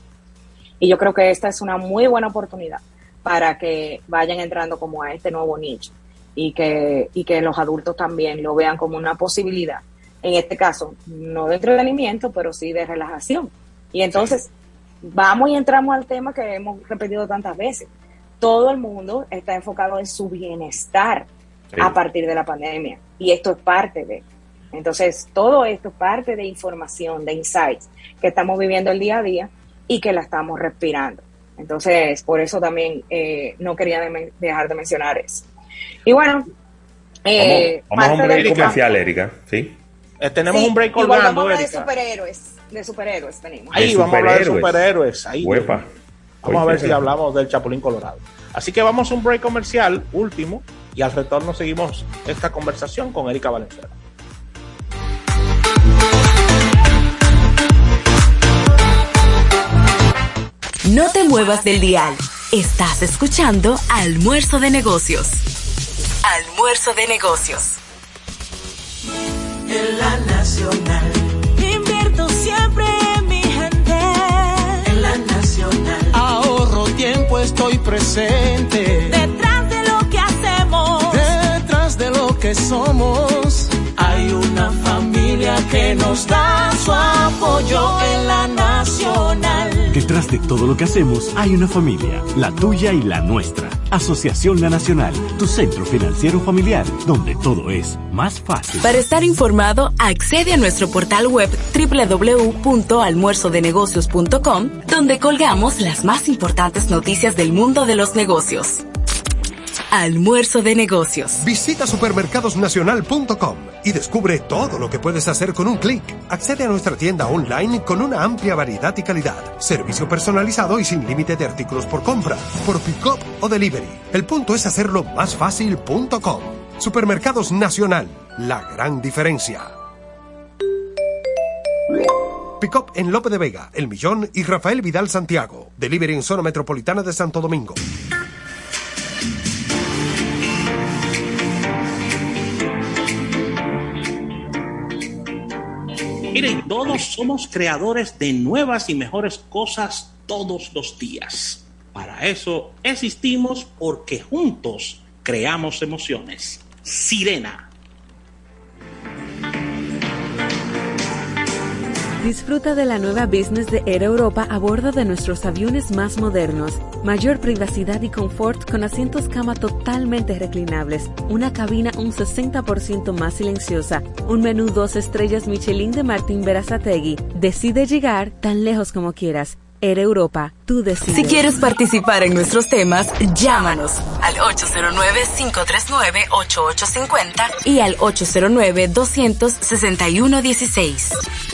Y yo creo que esta es una muy buena oportunidad para que vayan entrando como a este nuevo nicho y que, y que los adultos también lo vean como una posibilidad. En este caso, no de entretenimiento, pero sí de relajación. Y entonces, vamos y entramos al tema que hemos repetido tantas veces. Todo el mundo está enfocado en su bienestar Sí. a partir de la pandemia. Y esto es parte de. Entonces, todo esto es parte de información, de insights que estamos viviendo el día a día y que la estamos respirando. Entonces, por eso también eh, no quería de dejar de mencionar eso. Y bueno, eh, Vamos a un break comercial, Erika. ¿Sí? Eh, tenemos Sí, un break y volvamos a colgando, hablar de Erika. superhéroes. De superhéroes venimos. Ahí De vamos a hablar de superhéroes. Ahí. Huepa. Vamos a ver si hablamos del Chapulín Colorado. Así que vamos a un break comercial último y al retorno seguimos esta conversación con Erika Valenzuela. No te muevas del dial. Estás escuchando Almuerzo de Negocios. Almuerzo de Negocios. En la nacional. Invierto siempre estoy presente. Detrás de lo que hacemos. Detrás de lo que somos. Hay una familia que nos da su apoyo en la nacional. Detrás de todo lo que hacemos hay una familia, la tuya y la nuestra. Asociación La Nacional, tu centro financiero familiar, donde todo es más fácil. Para estar informado, accede a nuestro portal web www.almuerzodenegocios.com, donde colgamos las más importantes noticias del mundo de los negocios. Almuerzo de Negocios. Visita supermercadosnacional.com y descubre todo lo que puedes hacer con un clic. Accede a nuestra tienda online con una amplia variedad y calidad, servicio personalizado y sin límite de artículos por compra, por pick-up o delivery. El punto es hacerlo más fácil.com. Supermercados Nacional, la gran diferencia. Pick-up en Lope de Vega, El Millón y Rafael Vidal Santiago. Delivery en zona metropolitana de Santo Domingo. Miren, todos somos creadores de nuevas y mejores cosas todos los días. Para eso existimos porque juntos creamos emociones. Sirena. Disfruta de la nueva business de Air Europa a bordo de nuestros aviones más modernos. Mayor privacidad y confort con asientos cama totalmente reclinables, una cabina un 60% más silenciosa, un menú dos estrellas Michelin de Martín Berazategui. Decide llegar tan lejos como quieras. Era Europa, tú decides. Si quieres participar en nuestros temas, llámanos al 809-539-8850 y al 809-261-16.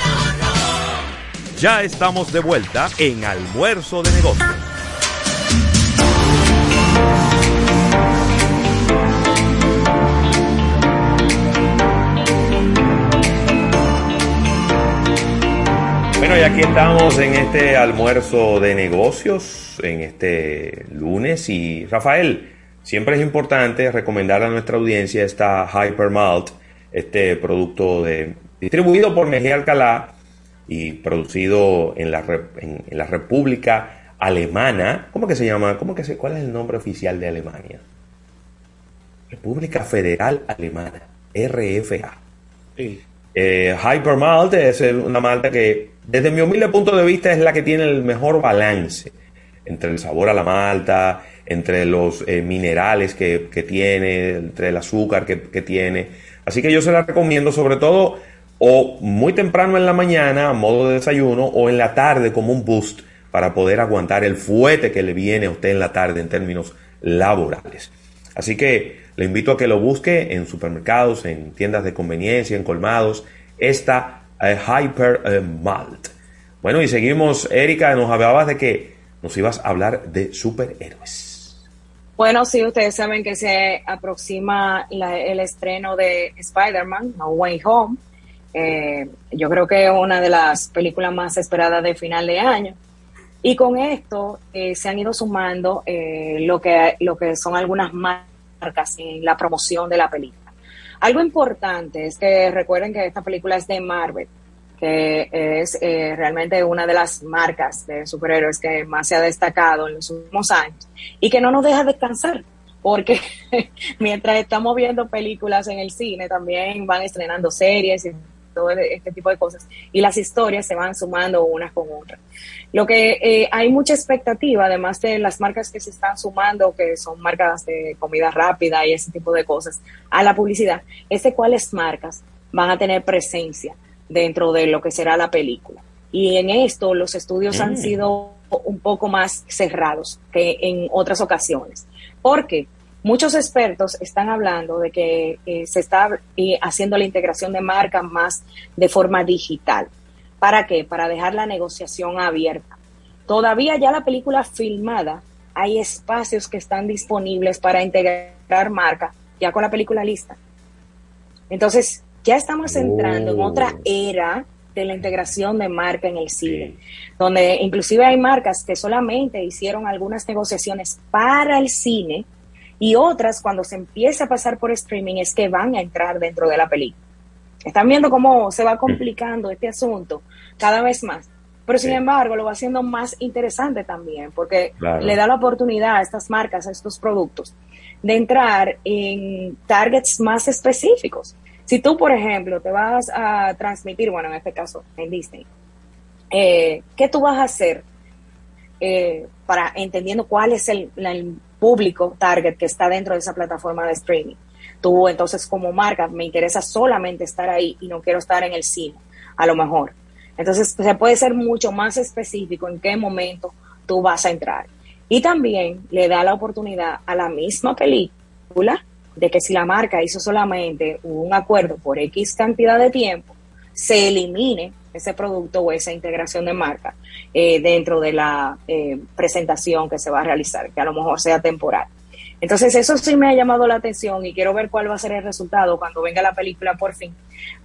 Ya estamos de vuelta en Almuerzo de Negocios. Bueno, y aquí estamos en este almuerzo de negocios, en este lunes. Y Rafael, siempre es importante recomendar a nuestra audiencia esta Hyper Malt, este producto distribuido por Mejía Alcalá y producido en la, en, en la República Alemana. ¿Cómo que se llama? ¿Cómo que se, ¿Cuál es el nombre oficial de Alemania? República Federal Alemana, RFA. Eh, Hyper Malt es una malta que, desde mi humilde punto de vista, es la que tiene el mejor balance entre el sabor a la malta, entre los eh, minerales que, que tiene, entre el azúcar que, que tiene. Así que yo se la recomiendo, sobre todo, o muy temprano en la mañana, a modo de desayuno, o en la tarde como un boost para poder aguantar el fuete que le viene a usted en la tarde en términos laborales. Así que le invito a que lo busque en supermercados, en tiendas de conveniencia, en colmados, esta eh, Hyper eh, Malt. Bueno, y seguimos, Erika, nos hablabas de que nos ibas a hablar de superhéroes. Bueno, sí, ustedes saben que se aproxima el estreno de Spider-Man, Way Home. Eh, yo creo que es una de las películas más esperadas de final de año. Y con esto eh, se han ido sumando eh, lo, que, lo que son algunas marcas en la promoción de la película. Algo importante es que recuerden que esta película es de Marvel, que es eh, realmente una de las marcas de superhéroes que más se ha destacado en los últimos años y que no nos deja descansar, porque *laughs* mientras estamos viendo películas en el cine, también van estrenando series y todo este tipo de cosas, y las historias se van sumando unas con otras. Lo que eh, hay mucha expectativa, además de las marcas que se están sumando, que son marcas de comida rápida y ese tipo de cosas, a la publicidad, es de cuáles marcas van a tener presencia dentro de lo que será la película. Y en esto los estudios han Mm. sido un poco más cerrados que en otras ocasiones. Porque muchos expertos están hablando de que eh, se está eh, haciendo la integración de marcas más de forma digital. ¿Para qué? Para dejar la negociación abierta. Todavía ya la película filmada, hay espacios que están disponibles para integrar marca ya con la película lista. Entonces, ya estamos entrando en otra era de la integración de marca en el cine, donde inclusive hay marcas que solamente hicieron algunas negociaciones para el cine y otras cuando se empieza a pasar por streaming es que van a entrar dentro de la película. Están viendo cómo se va complicando este asunto cada vez más. Pero sin embargo, lo va haciendo más interesante también, porque Claro. le da la oportunidad a estas marcas, a estos productos, de entrar en targets más específicos. Si tú, por ejemplo, te vas a transmitir, bueno, en este caso, en Disney, eh, ¿qué tú vas a hacer eh, para entendiendo cuál es el, la- el público target que está dentro de esa plataforma de streaming? Tú, entonces, como marca, me interesa solamente estar ahí y no quiero estar en el cine, a lo mejor. Entonces, se puede ser mucho más específico en qué momento tú vas a entrar. Y también le da la oportunidad a la misma película de que si la marca hizo solamente un acuerdo por X cantidad de tiempo, se elimine ese producto o esa integración de marca eh, dentro de la eh, presentación que se va a realizar, que a lo mejor sea temporal. Entonces eso sí me ha llamado la atención y quiero ver cuál va a ser el resultado cuando venga la película por fin,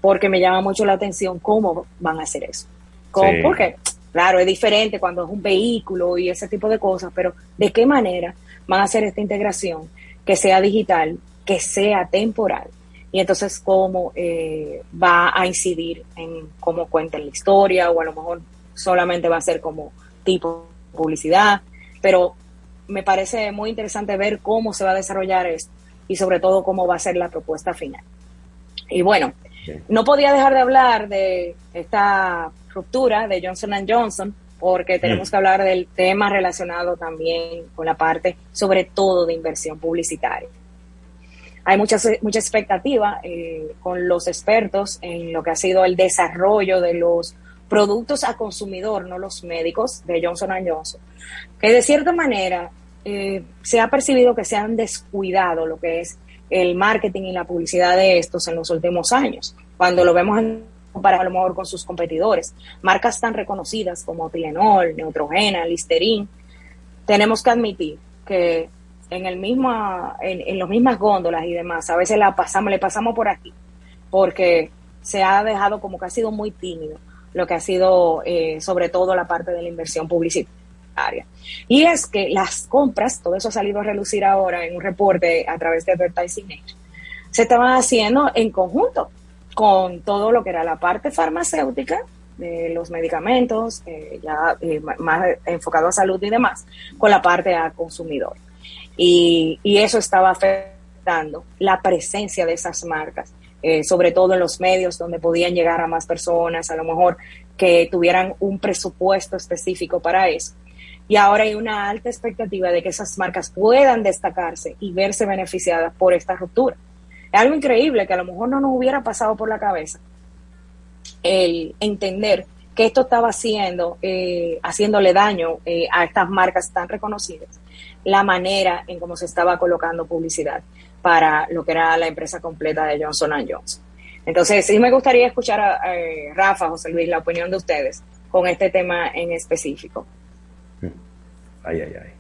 porque me llama mucho la atención cómo van a hacer eso. ¿Cómo? Sí. Porque, claro, es diferente cuando es un vehículo y ese tipo de cosas, pero ¿de qué manera van a hacer esta integración que sea digital, que sea temporal? Y entonces cómo eh, va a incidir en cómo cuentan la historia o a lo mejor solamente va a ser como tipo publicidad, pero me parece muy interesante ver cómo se va a desarrollar esto y sobre todo cómo va a ser la propuesta final. Y bueno, no podía dejar de hablar de esta ruptura de Johnson Johnson porque tenemos que hablar del tema relacionado también con la parte, sobre todo de inversión publicitaria. Hay mucha, mucha expectativa eh, con los expertos en lo que ha sido el desarrollo de los productos a consumidor, no los médicos, de Johnson Johnson, que de cierta manera eh, se ha percibido que se han descuidado lo que es el marketing y la publicidad de estos en los últimos años. Cuando lo vemos en comparado a lo mejor con sus competidores, marcas tan reconocidas como Tylenol, Neutrogena, Listerine, tenemos que admitir que en el mismo, en, en las mismas góndolas y demás, a veces la pasamos, le pasamos por aquí, porque se ha dejado como que ha sido muy tímido lo que ha sido eh, sobre todo la parte de la inversión publicitaria. Y es que las compras, todo eso ha salido a relucir ahora en un reporte a través de Advertising Age, se estaban haciendo en conjunto con todo lo que era la parte farmacéutica de los medicamentos, eh, ya eh, más enfocado a salud y demás, con la parte a consumidor. Y, eso estaba afectando la presencia de esas marcas, eh, sobre todo en los medios donde podían llegar a más personas, a lo mejor que tuvieran un presupuesto específico para eso. Y ahora hay una alta expectativa de que esas marcas puedan destacarse y verse beneficiadas por esta ruptura. Es algo increíble que a lo mejor no nos hubiera pasado por la cabeza el entender que esto estaba haciendo, eh, haciéndole daño eh, a estas marcas tan reconocidas, la manera en cómo se estaba colocando publicidad para lo que era la empresa completa de Johnson Johnson. Entonces, sí me gustaría escuchar a, eh, Rafa, José Luis, la opinión de ustedes con este tema en específico. Ay, ay, ay.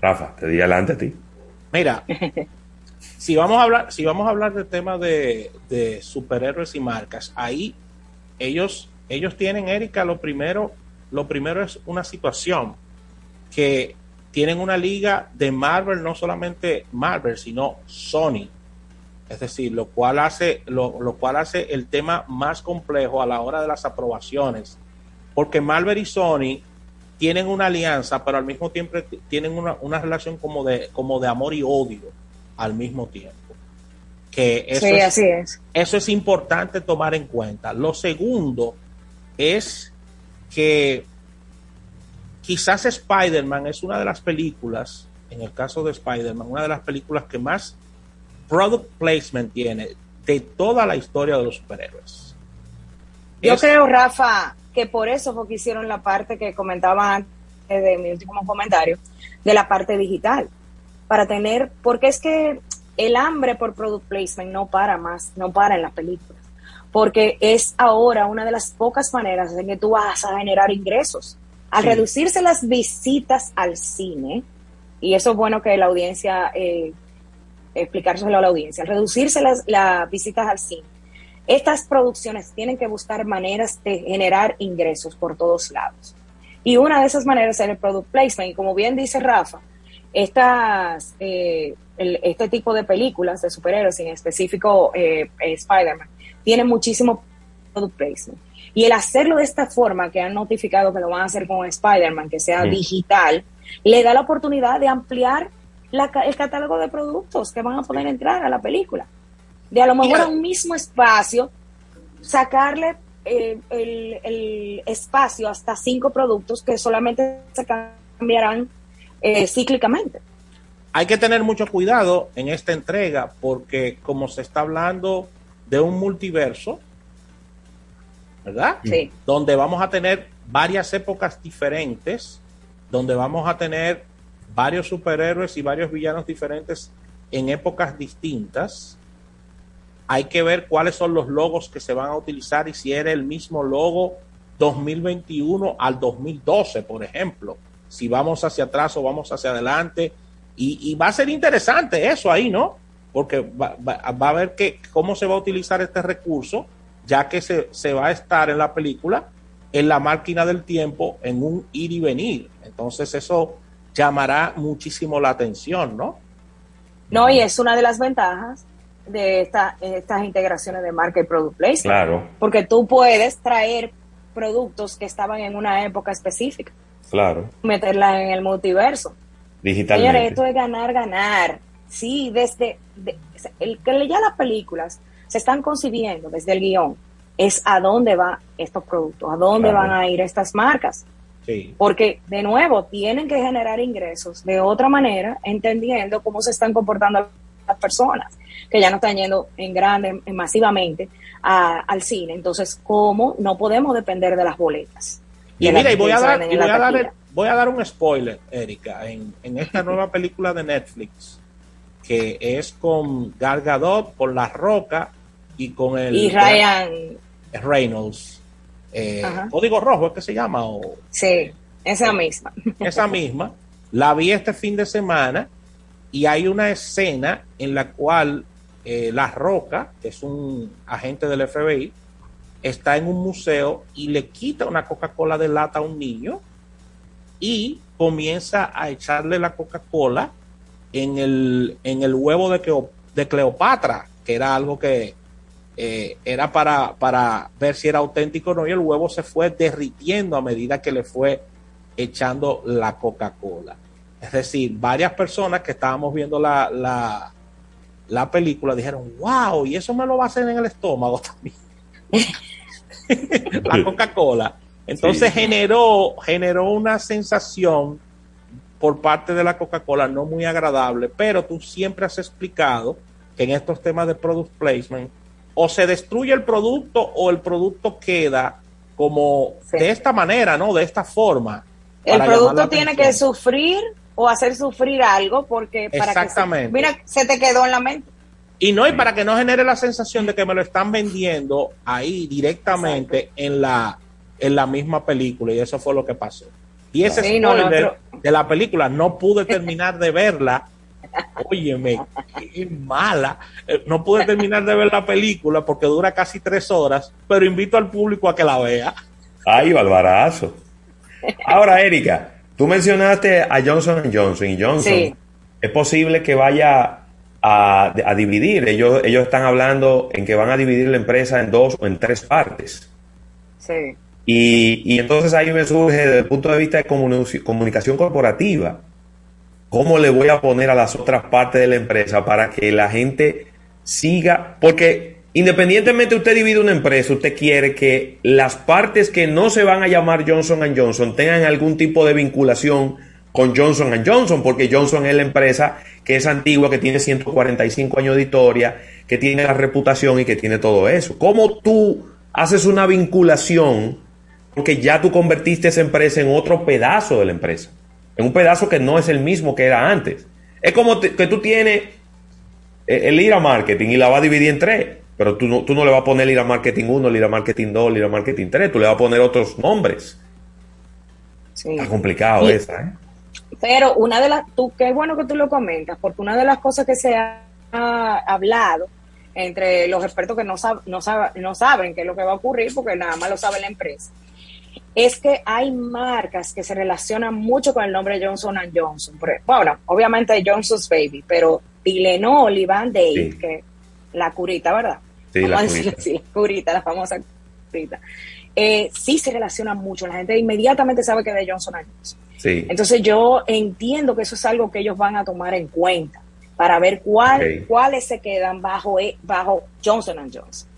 Rafa, te di adelante a ti. Mira, *laughs* si vamos a hablar, si vamos a hablar del tema de, de superhéroes y marcas, ahí ellos, ellos tienen, Erika, lo primero, lo primero es una situación que tienen una liga de Marvel, no solamente Marvel, sino Sony. Es decir, lo cual hace, lo, lo cual hace el tema más complejo a la hora de las aprobaciones. Porque Marvel y Sony tienen una alianza, pero al mismo tiempo tienen una, una relación como de, como de amor y odio al mismo tiempo. Que eso, sí, es, así es. eso es importante tomar en cuenta. Lo segundo es que quizás Spider-Man es una de las películas, en el caso de Spider-Man, una de las películas que más product placement tiene de toda la historia de los superhéroes. Yo Es- creo, Rafa, que por eso fue que hicieron la parte que comentaba antes de mi último comentario, de la parte digital, para tener, porque es que el hambre por product placement no para más, no para en las películas, porque es ahora una de las pocas maneras en que tú vas a generar ingresos. Al Sí. reducirse las visitas al cine, y eso es bueno que la audiencia, eh, explicárselo a la audiencia, al reducirse las, las visitas al cine, estas producciones tienen que buscar maneras de generar ingresos por todos lados. Y una de esas maneras es el product placement. Y como bien dice Rafa, estas, eh, el- este tipo de películas de superhéroes, en específico eh, eh, Spider-Man, tienen muchísimo product placement. Y el hacerlo de esta forma, que han notificado que lo van a hacer con Spider-Man, que sea Mm. digital, le da la oportunidad de ampliar la el catálogo de productos que van a poder entrar a la película. De a lo mejor a un mismo espacio, sacarle eh, el, el espacio hasta cinco productos que solamente se cambiarán eh, cíclicamente. hay que tener mucho cuidado en esta entrega porque como se está hablando de un multiverso, ¿verdad? Sí. Donde vamos a tener varias épocas diferentes, donde vamos a tener varios superhéroes y varios villanos diferentes en épocas distintas. Hay que ver cuáles son los logos que se van a utilizar y si era el mismo logo 2021 al 2012, por ejemplo. Si vamos hacia atrás o vamos hacia adelante. Y, y va a ser interesante eso ahí, ¿no? Porque va, va- va a ver que, cómo se va a utilizar este recurso, ya que se, se va a estar en la película en la máquina del tiempo en un ir y venir. Entonces eso llamará muchísimo la atención, ¿no? No, y es una de las ventajas de esta- estas integraciones de marca y product placement. Claro. Porque tú puedes traer productos que estaban en una época específica. Claro. meterla en el multiverso. Digitalmente. Señores, esto es ganar, ganar. Sí, desde de- el que leía las películas se están concibiendo desde el guion es a dónde van estos productos, a dónde Claro. van a ir estas marcas. Sí. Porque, de nuevo, tienen que generar ingresos de otra manera, entendiendo cómo se están comportando las personas, que ya no están yendo en grande, en- masivamente a- al cine. Entonces, ¿cómo no podemos depender de las boletas? Y De mira, y voy a dar, y voy a dar, taquilla. voy a dar un spoiler, Erika, en, en esta nueva película de Netflix, que es con Gal Gadot, con La Roca y con el Y Ryan, Reynolds. Eh. Código Rojo es que se llama, o sí, esa misma. *laughs* esa misma. La vi este fin de semana y hay una escena en la cual eh, La Roca, que es un agente del FBI, está en un museo y le quita una Coca-Cola de lata a un niño y comienza a echarle la Coca-Cola en el, en el huevo de Cleopatra, que era algo que eh, era para, para ver si era auténtico o no, y el huevo se fue derritiendo a medida que le fue echando la Coca-Cola. Es decir, varias personas que estábamos viendo la, la, la película dijeron, wow, y eso me lo va a hacer en el estómago *laughs* también. la Coca-Cola. Entonces Sí. generó, generó una sensación por parte de la Coca-Cola no muy agradable, pero tú siempre has explicado que en estos temas de product placement o se destruye el producto o el producto queda como de esta manera, ¿no? De esta forma. El producto tiene atención. que sufrir o hacer sufrir algo porque para Exactamente. que se, mira, se te quedó en la mente. Y no, y para que no genere la sensación de que me lo están vendiendo ahí directamente en la, en la misma película. Y eso fue lo que pasó. Y ese Sí, no, spoiler nosotros- de la película, no pude *laughs* terminar de verla. Óyeme, qué mala. Eh, No pude terminar de ver la película porque dura casi tres horas, pero invito al público a que la vea. Ay, Balbarazo. Ahora, Erika, tú mencionaste a Johnson Johnson y Johnson. Sí. Es posible que vaya a, a dividir. Ellos, ellos están hablando en que van a dividir la empresa en dos o en tres partes. Sí. Y, y entonces ahí me surge desde el punto de vista de comunicación corporativa. ¿Cómo le voy a poner a las otras partes de la empresa para que la gente siga? Porque independientemente usted divide una empresa, usted quiere que las partes que no se van a llamar Johnson Johnson tengan algún tipo de vinculación con Johnson Johnson, porque Johnson es la empresa que es antigua, que tiene 145 años de historia, que tiene la reputación y que tiene todo eso. ¿Cómo tú haces una vinculación? Porque ya tú convertiste esa empresa en otro pedazo de la empresa, en un pedazo que no es el mismo que era antes. Es como te- que tú tienes eh, el IRA Marketing y la vas a dividir en tres, pero tú no, tú no le vas a poner IRA Marketing 1, IRA Marketing 2, IRA Marketing 3, tú le vas a poner otros nombres. Sí. Está complicado Y- esa, ¿eh? Pero una de las, tú, qué bueno que tú lo comentas, porque una de las cosas que se ha, ha hablado entre los expertos que no, sab- no, sab- no saben qué es lo que va a ocurrir, porque nada más lo sabe la empresa, es que hay marcas que se relacionan mucho con el nombre Johnson Johnson. Ejemplo, Bueno, obviamente Johnson's Baby, pero Tylenol y Band-Aid, Sí. que la curita, ¿verdad? Sí, Vamos la a curita. *laughs* la curita, la famosa curita. Eh, sí se relacionan mucho, la gente inmediatamente sabe que es de Johnson Johnson. Sí. Entonces yo entiendo que eso es algo que ellos van a tomar en cuenta para ver cuál, cuáles se quedan bajo, e- bajo Johnson Johnson.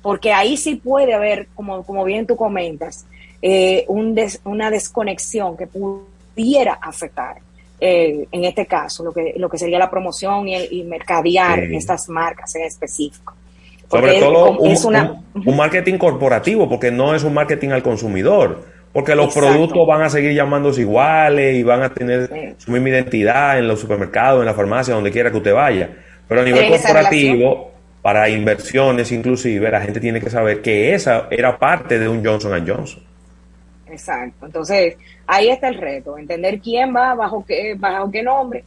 Porque ahí sí puede haber, como, como bien tú comentas, eh, un des- una desconexión que pudiera afectar, eh, en este caso, lo que, lo que sería la promoción y, el- y mercadear Sí. estas marcas en específico. Sobre todo es- un, es una- un- un marketing corporativo, porque no es un marketing al consumidor. Porque los Exacto. productos van a seguir llamándose iguales y van a tener su misma identidad en los supermercados, en la farmacia, donde quiera que usted vaya. Pero a nivel corporativo, para inversiones inclusive, la gente tiene que saber que esa era parte de un Johnson Johnson. Exacto. Entonces, ahí está el reto, entender quién va, bajo qué, bajo qué nombre.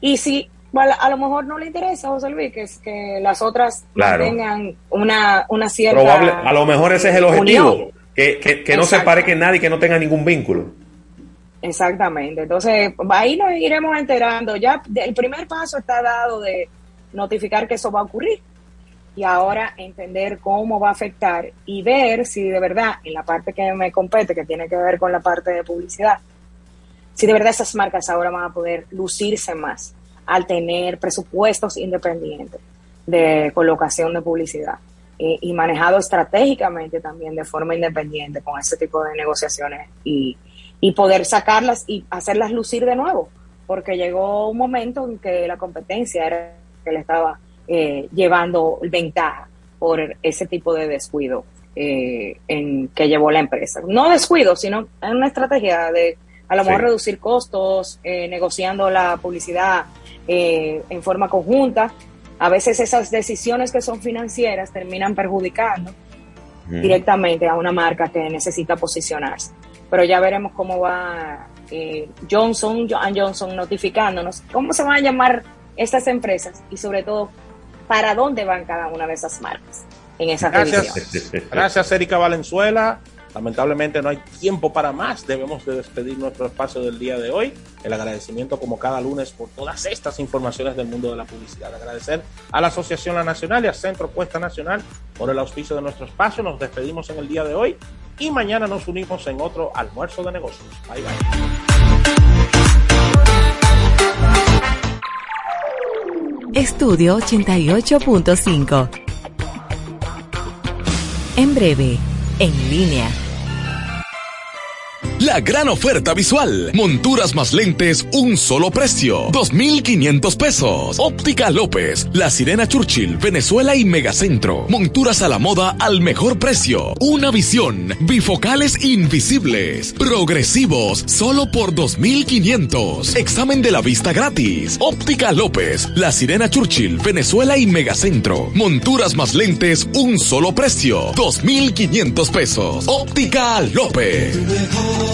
Y si bueno, a lo mejor no le interesa, José Luis, que, es que las otras Claro. tengan una, una cierta... Probable, a lo mejor ese es el objetivo, unión. que, que, que no se pare que nadie, que no tenga ningún vínculo. Exactamente. Entonces, ahí nos iremos enterando. Ya el primer paso está dado de notificar que eso va a ocurrir. Y ahora entender cómo va a afectar y ver si de verdad, en la parte que me compete, que tiene que ver con la parte de publicidad, si de verdad esas marcas ahora van a poder lucirse más al tener presupuestos independientes de colocación de publicidad eh, y manejado estratégicamente también de forma independiente con ese tipo de negociaciones y, y poder sacarlas y hacerlas lucir de nuevo, porque llegó un momento en que la competencia era que le estaba eh, llevando ventaja por ese tipo de descuido eh, en que llevó la empresa. No descuido, sino en una estrategia de a lo mejor reducir costos, eh, negociando la publicidad en forma conjunta. A veces esas decisiones que son financieras terminan perjudicando directamente a una marca que necesita posicionarse. Pero ya veremos cómo va Johnson, Johnson notificándonos cómo se van a llamar estas empresas y sobre todo para dónde van cada una de esas marcas en esa Gracias, gracias Erika Valenzuela. Lamentablemente no hay tiempo para más. Debemos de despedir nuestro espacio del día de hoy. El agradecimiento como cada lunes por todas estas informaciones del mundo de la publicidad. Agradecer a la Asociación La Nacional y al Centro Cuesta Nacional por el auspicio de nuestro espacio. Nos despedimos en el día de hoy y mañana nos unimos en otro almuerzo de negocios. Bye bye. Estudio 88.5. En breve, en línea. La gran oferta visual. Monturas más lentes, un solo precio. 2,500 pesos. Óptica López, La Sirena Churchill, Venezuela y Megacentro. Monturas a la moda al mejor precio. Una visión. Bifocales invisibles. Progresivos, solo por 2,500. Examen de la vista gratis. Óptica López, La Sirena Churchill, Venezuela y Megacentro. Monturas más lentes, un solo precio. 2,500 pesos. Óptica López.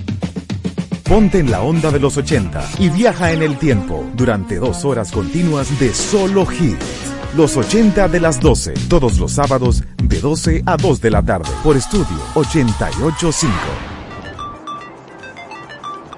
Ponte en la onda de los 80 y viaja en el tiempo durante dos horas continuas de solo hits. Los 80 de las 12, todos los sábados de 12 a 2 de la tarde por estudio 885.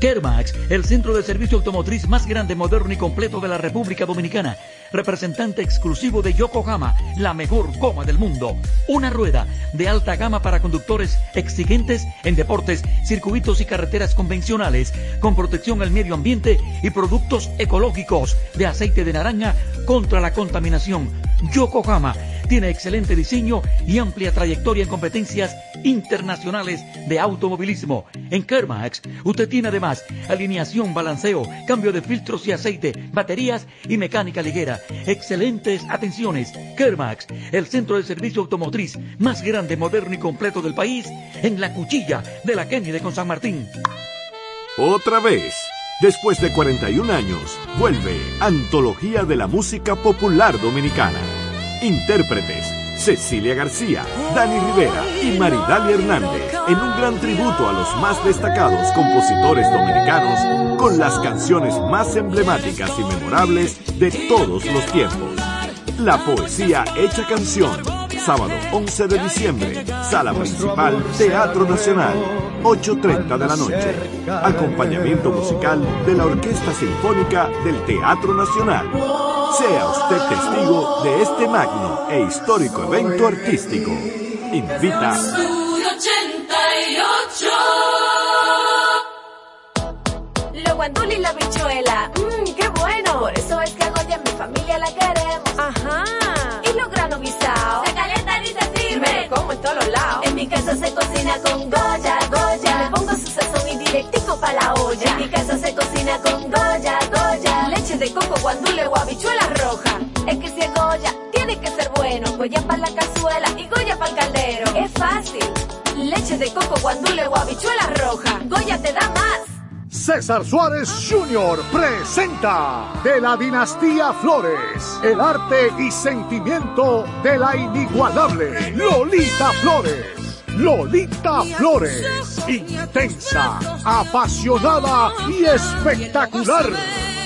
Kermax, el centro de servicio automotriz más grande, moderno y completo de la República Dominicana. Representante exclusivo de Yokohama, la mejor goma del mundo. Una rueda de alta gama para conductores exigentes en deportes, circuitos y carreteras convencionales, con protección al medio ambiente y productos ecológicos de aceite de naranja contra la contaminación. Yokohama tiene excelente diseño y amplia trayectoria en competencias internacionales de automovilismo. En Kermax, usted tiene además alineación, balanceo, cambio de filtros y aceite, baterías y mecánica ligera. Excelentes atenciones. Kermax, el centro de servicio automotriz más grande, moderno y completo del país, en la cuchilla de la Kennedy con San Martín. Otra vez. Después de 41 años, vuelve Antología de la Música Popular Dominicana. Intérpretes, Cecilia García, Dani Rivera y Maridalia Hernández, en un gran tributo a los más destacados compositores dominicanos con las canciones más emblemáticas y memorables de todos los tiempos. La poesía hecha canción, Sábado 11 de diciembre, Sala Principal, Teatro Nacional, 8.30 de la noche. Acompañamiento musical de la Orquesta Sinfónica del Teatro Nacional. Sea usted testigo de este magno e histórico evento artístico. Invita. Y la mi familia la se cocina con Goya, Goya. Le pongo su sazón y directico pa' la olla. En mi casa se cocina con Goya, Goya. Leche de coco, guandule o habichuela roja. Es que si es Goya, tiene que ser bueno. Goya para la cazuela y Goya para el caldero. Es fácil. Leche de coco, guandule o habichuela roja. Goya te da más. César Suárez Jr. presenta de la dinastía Flores el arte y sentimiento de la inigualable Lolita Flores. Lolita Flores, intensa, apasionada y espectacular,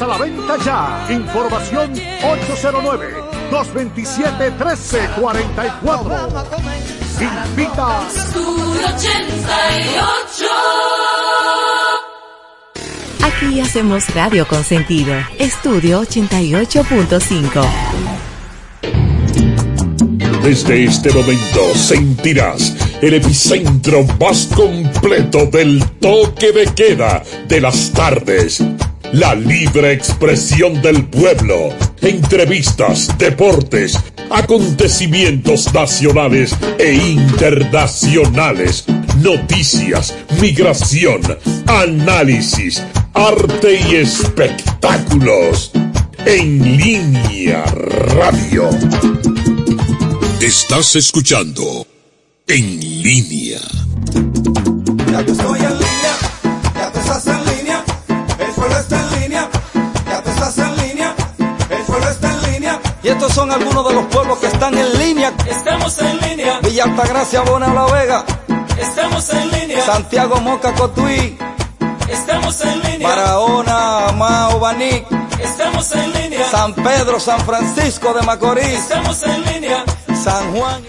a la venta ya. Información 809. 227-1344. Invita. Aquí hacemos radio con sentido. Estudio 88.5. Desde este momento sentirás el epicentro más completo del toque de queda de las tardes. La libre expresión del pueblo. Entrevistas, deportes, acontecimientos nacionales e internacionales. Noticias, migración, análisis, arte y espectáculos. En línea radio. Estás escuchando En línea. Son algunos de los pueblos que están en línea. Estamos en línea, Villa Altagracia, Bona La Vega, estamos en línea, Santiago Moca Cotuí, estamos en línea, Barahona, Mao, Baní, estamos en línea, San Pedro, San Francisco de Macorís, estamos en línea. San Juan.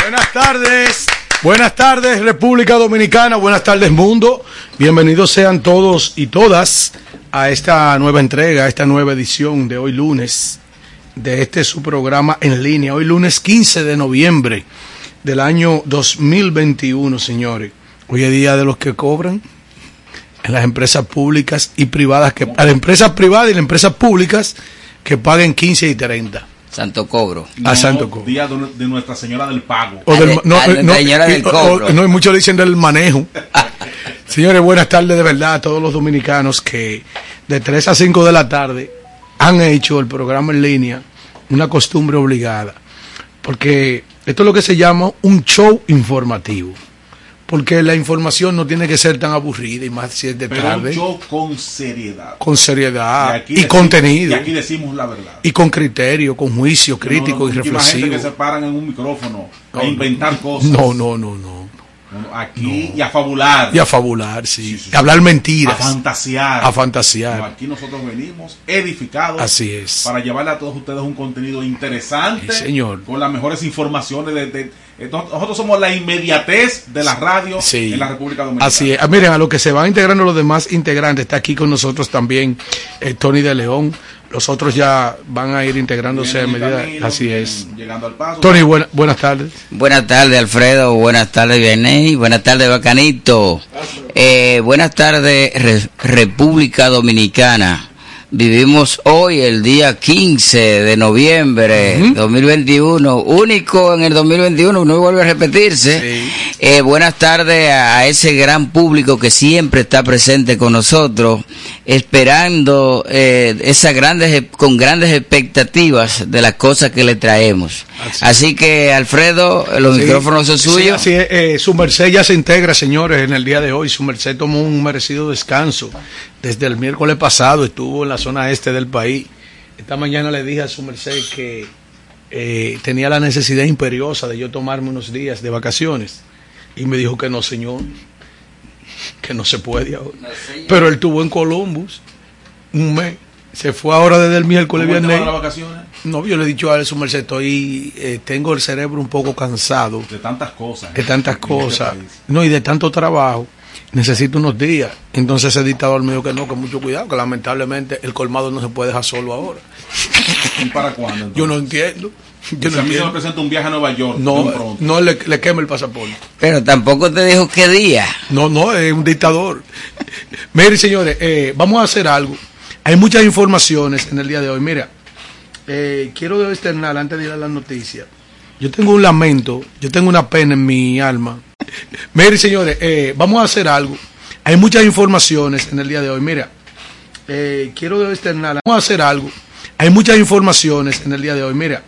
Buenas tardes. Buenas tardes República Dominicana, buenas tardes mundo. Bienvenidos sean todos y todas a esta nueva entrega, a esta nueva edición de hoy lunes de este su programa en línea. Hoy lunes 15 de noviembre del año 2021, señores. Hoy es día de los que cobran en las empresas públicas y privadas, que, a las empresas privadas y las empresas públicas que paguen 15 y 30. Santo Cobro. A Santo Cobro. Día de, de Nuestra Señora del Pago. O del, no, no, señora del cobro. o- no, y muchos dicen del manejo. *laughs* Señores, buenas tardes de verdad a todos los dominicanos que de 3 a 5 de la tarde han hecho el programa en línea una costumbre obligada. Porque esto es lo que se llama un show informativo. Porque la información no tiene que ser tan aburrida y más si es de Pero tarde. un show con seriedad. Con seriedad aquí y decimos- contenido. Y aquí decimos la verdad. Y con criterio, con juicio crítico No, no, y muchísima gente reflexivo. que se paran en un micrófono No, a inventar cosas. No, no, no, no. No, Aquí y a fabular. Y a fabular, sí. Y a hablar mentiras. A fantasear. A fantasear. No, aquí nosotros venimos edificados. Así es. Para llevarle a todos ustedes un contenido interesante. Sí, señor. Con las mejores informaciones. De, de- de- nosotros somos la inmediatez de la radio Sí. en la República Dominicana. Así es. Ah, Miren, a lo que se van integrando los demás integrantes, está aquí con nosotros también eh, Tony de León. Los otros ya van a ir integrándose a medida. camino, Así es. Llegando al paso. Tony, buena- buenas tardes. Buenas tardes, Alfredo. Buenas tardes, Vianney. Buenas tardes, Bacanito. Eh, buenas tardes, Re- República Dominicana. Vivimos hoy el día 15 de noviembre 2021, único en el 2021, no vuelve a repetirse. Eh, buenas tardes a, a ese gran público que siempre está presente con nosotros, esperando eh, esas grandes, con grandes expectativas de las cosas que le traemos. Así que, Alfredo, los Sí, micrófonos son sí, suyos. así es, eh, su merced ya se integra, señores, en el día de hoy. Su merced tomó un merecido descanso. Desde el miércoles pasado estuvo en la zona este del país. Esta mañana le dije a su merced que eh, tenía la necesidad imperiosa de yo tomarme unos días de vacaciones. Y me dijo que no, señor. que no se puede ahora. Pero él estuvo en Columbus un mes. Se fue ahora desde el miércoles, ¿Cómo te viernes. las vacaciones? No, yo le he dicho a él, su merced, estoy, eh, tengo el cerebro un poco cansado De tantas cosas. de tantas este cosas, no, y de tanto trabajo. Necesito unos días. Entonces ese dictador me dijo que no, con mucho cuidado, que lamentablemente el colmado no se puede dejar solo ahora. ¿Y para cuándo? entonces? Yo no entiendo. Yo Si no a mí se me presenta un viaje a Nueva York. No, pronto. no le, le quema el pasaporte. Pero tampoco te dijo qué día. No, no, es un dictador. Miren, señores, eh, vamos a hacer algo. Hay muchas informaciones en el día de hoy. Mira, eh, quiero externar antes de ir a las noticias. Yo tengo un lamento, yo tengo una pena en mi alma. *laughs* Miren, señores, eh, vamos a hacer algo. Hay muchas informaciones en el día de hoy. Mira, eh, quiero externar. Vamos a hacer algo. Hay muchas informaciones en el día de hoy. Mira,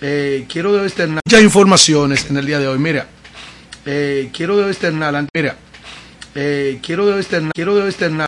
eh, quiero externar muchas informaciones en el día de hoy. Mira, eh, quiero externar. Mira, eh, quiero externar. Quiero externar.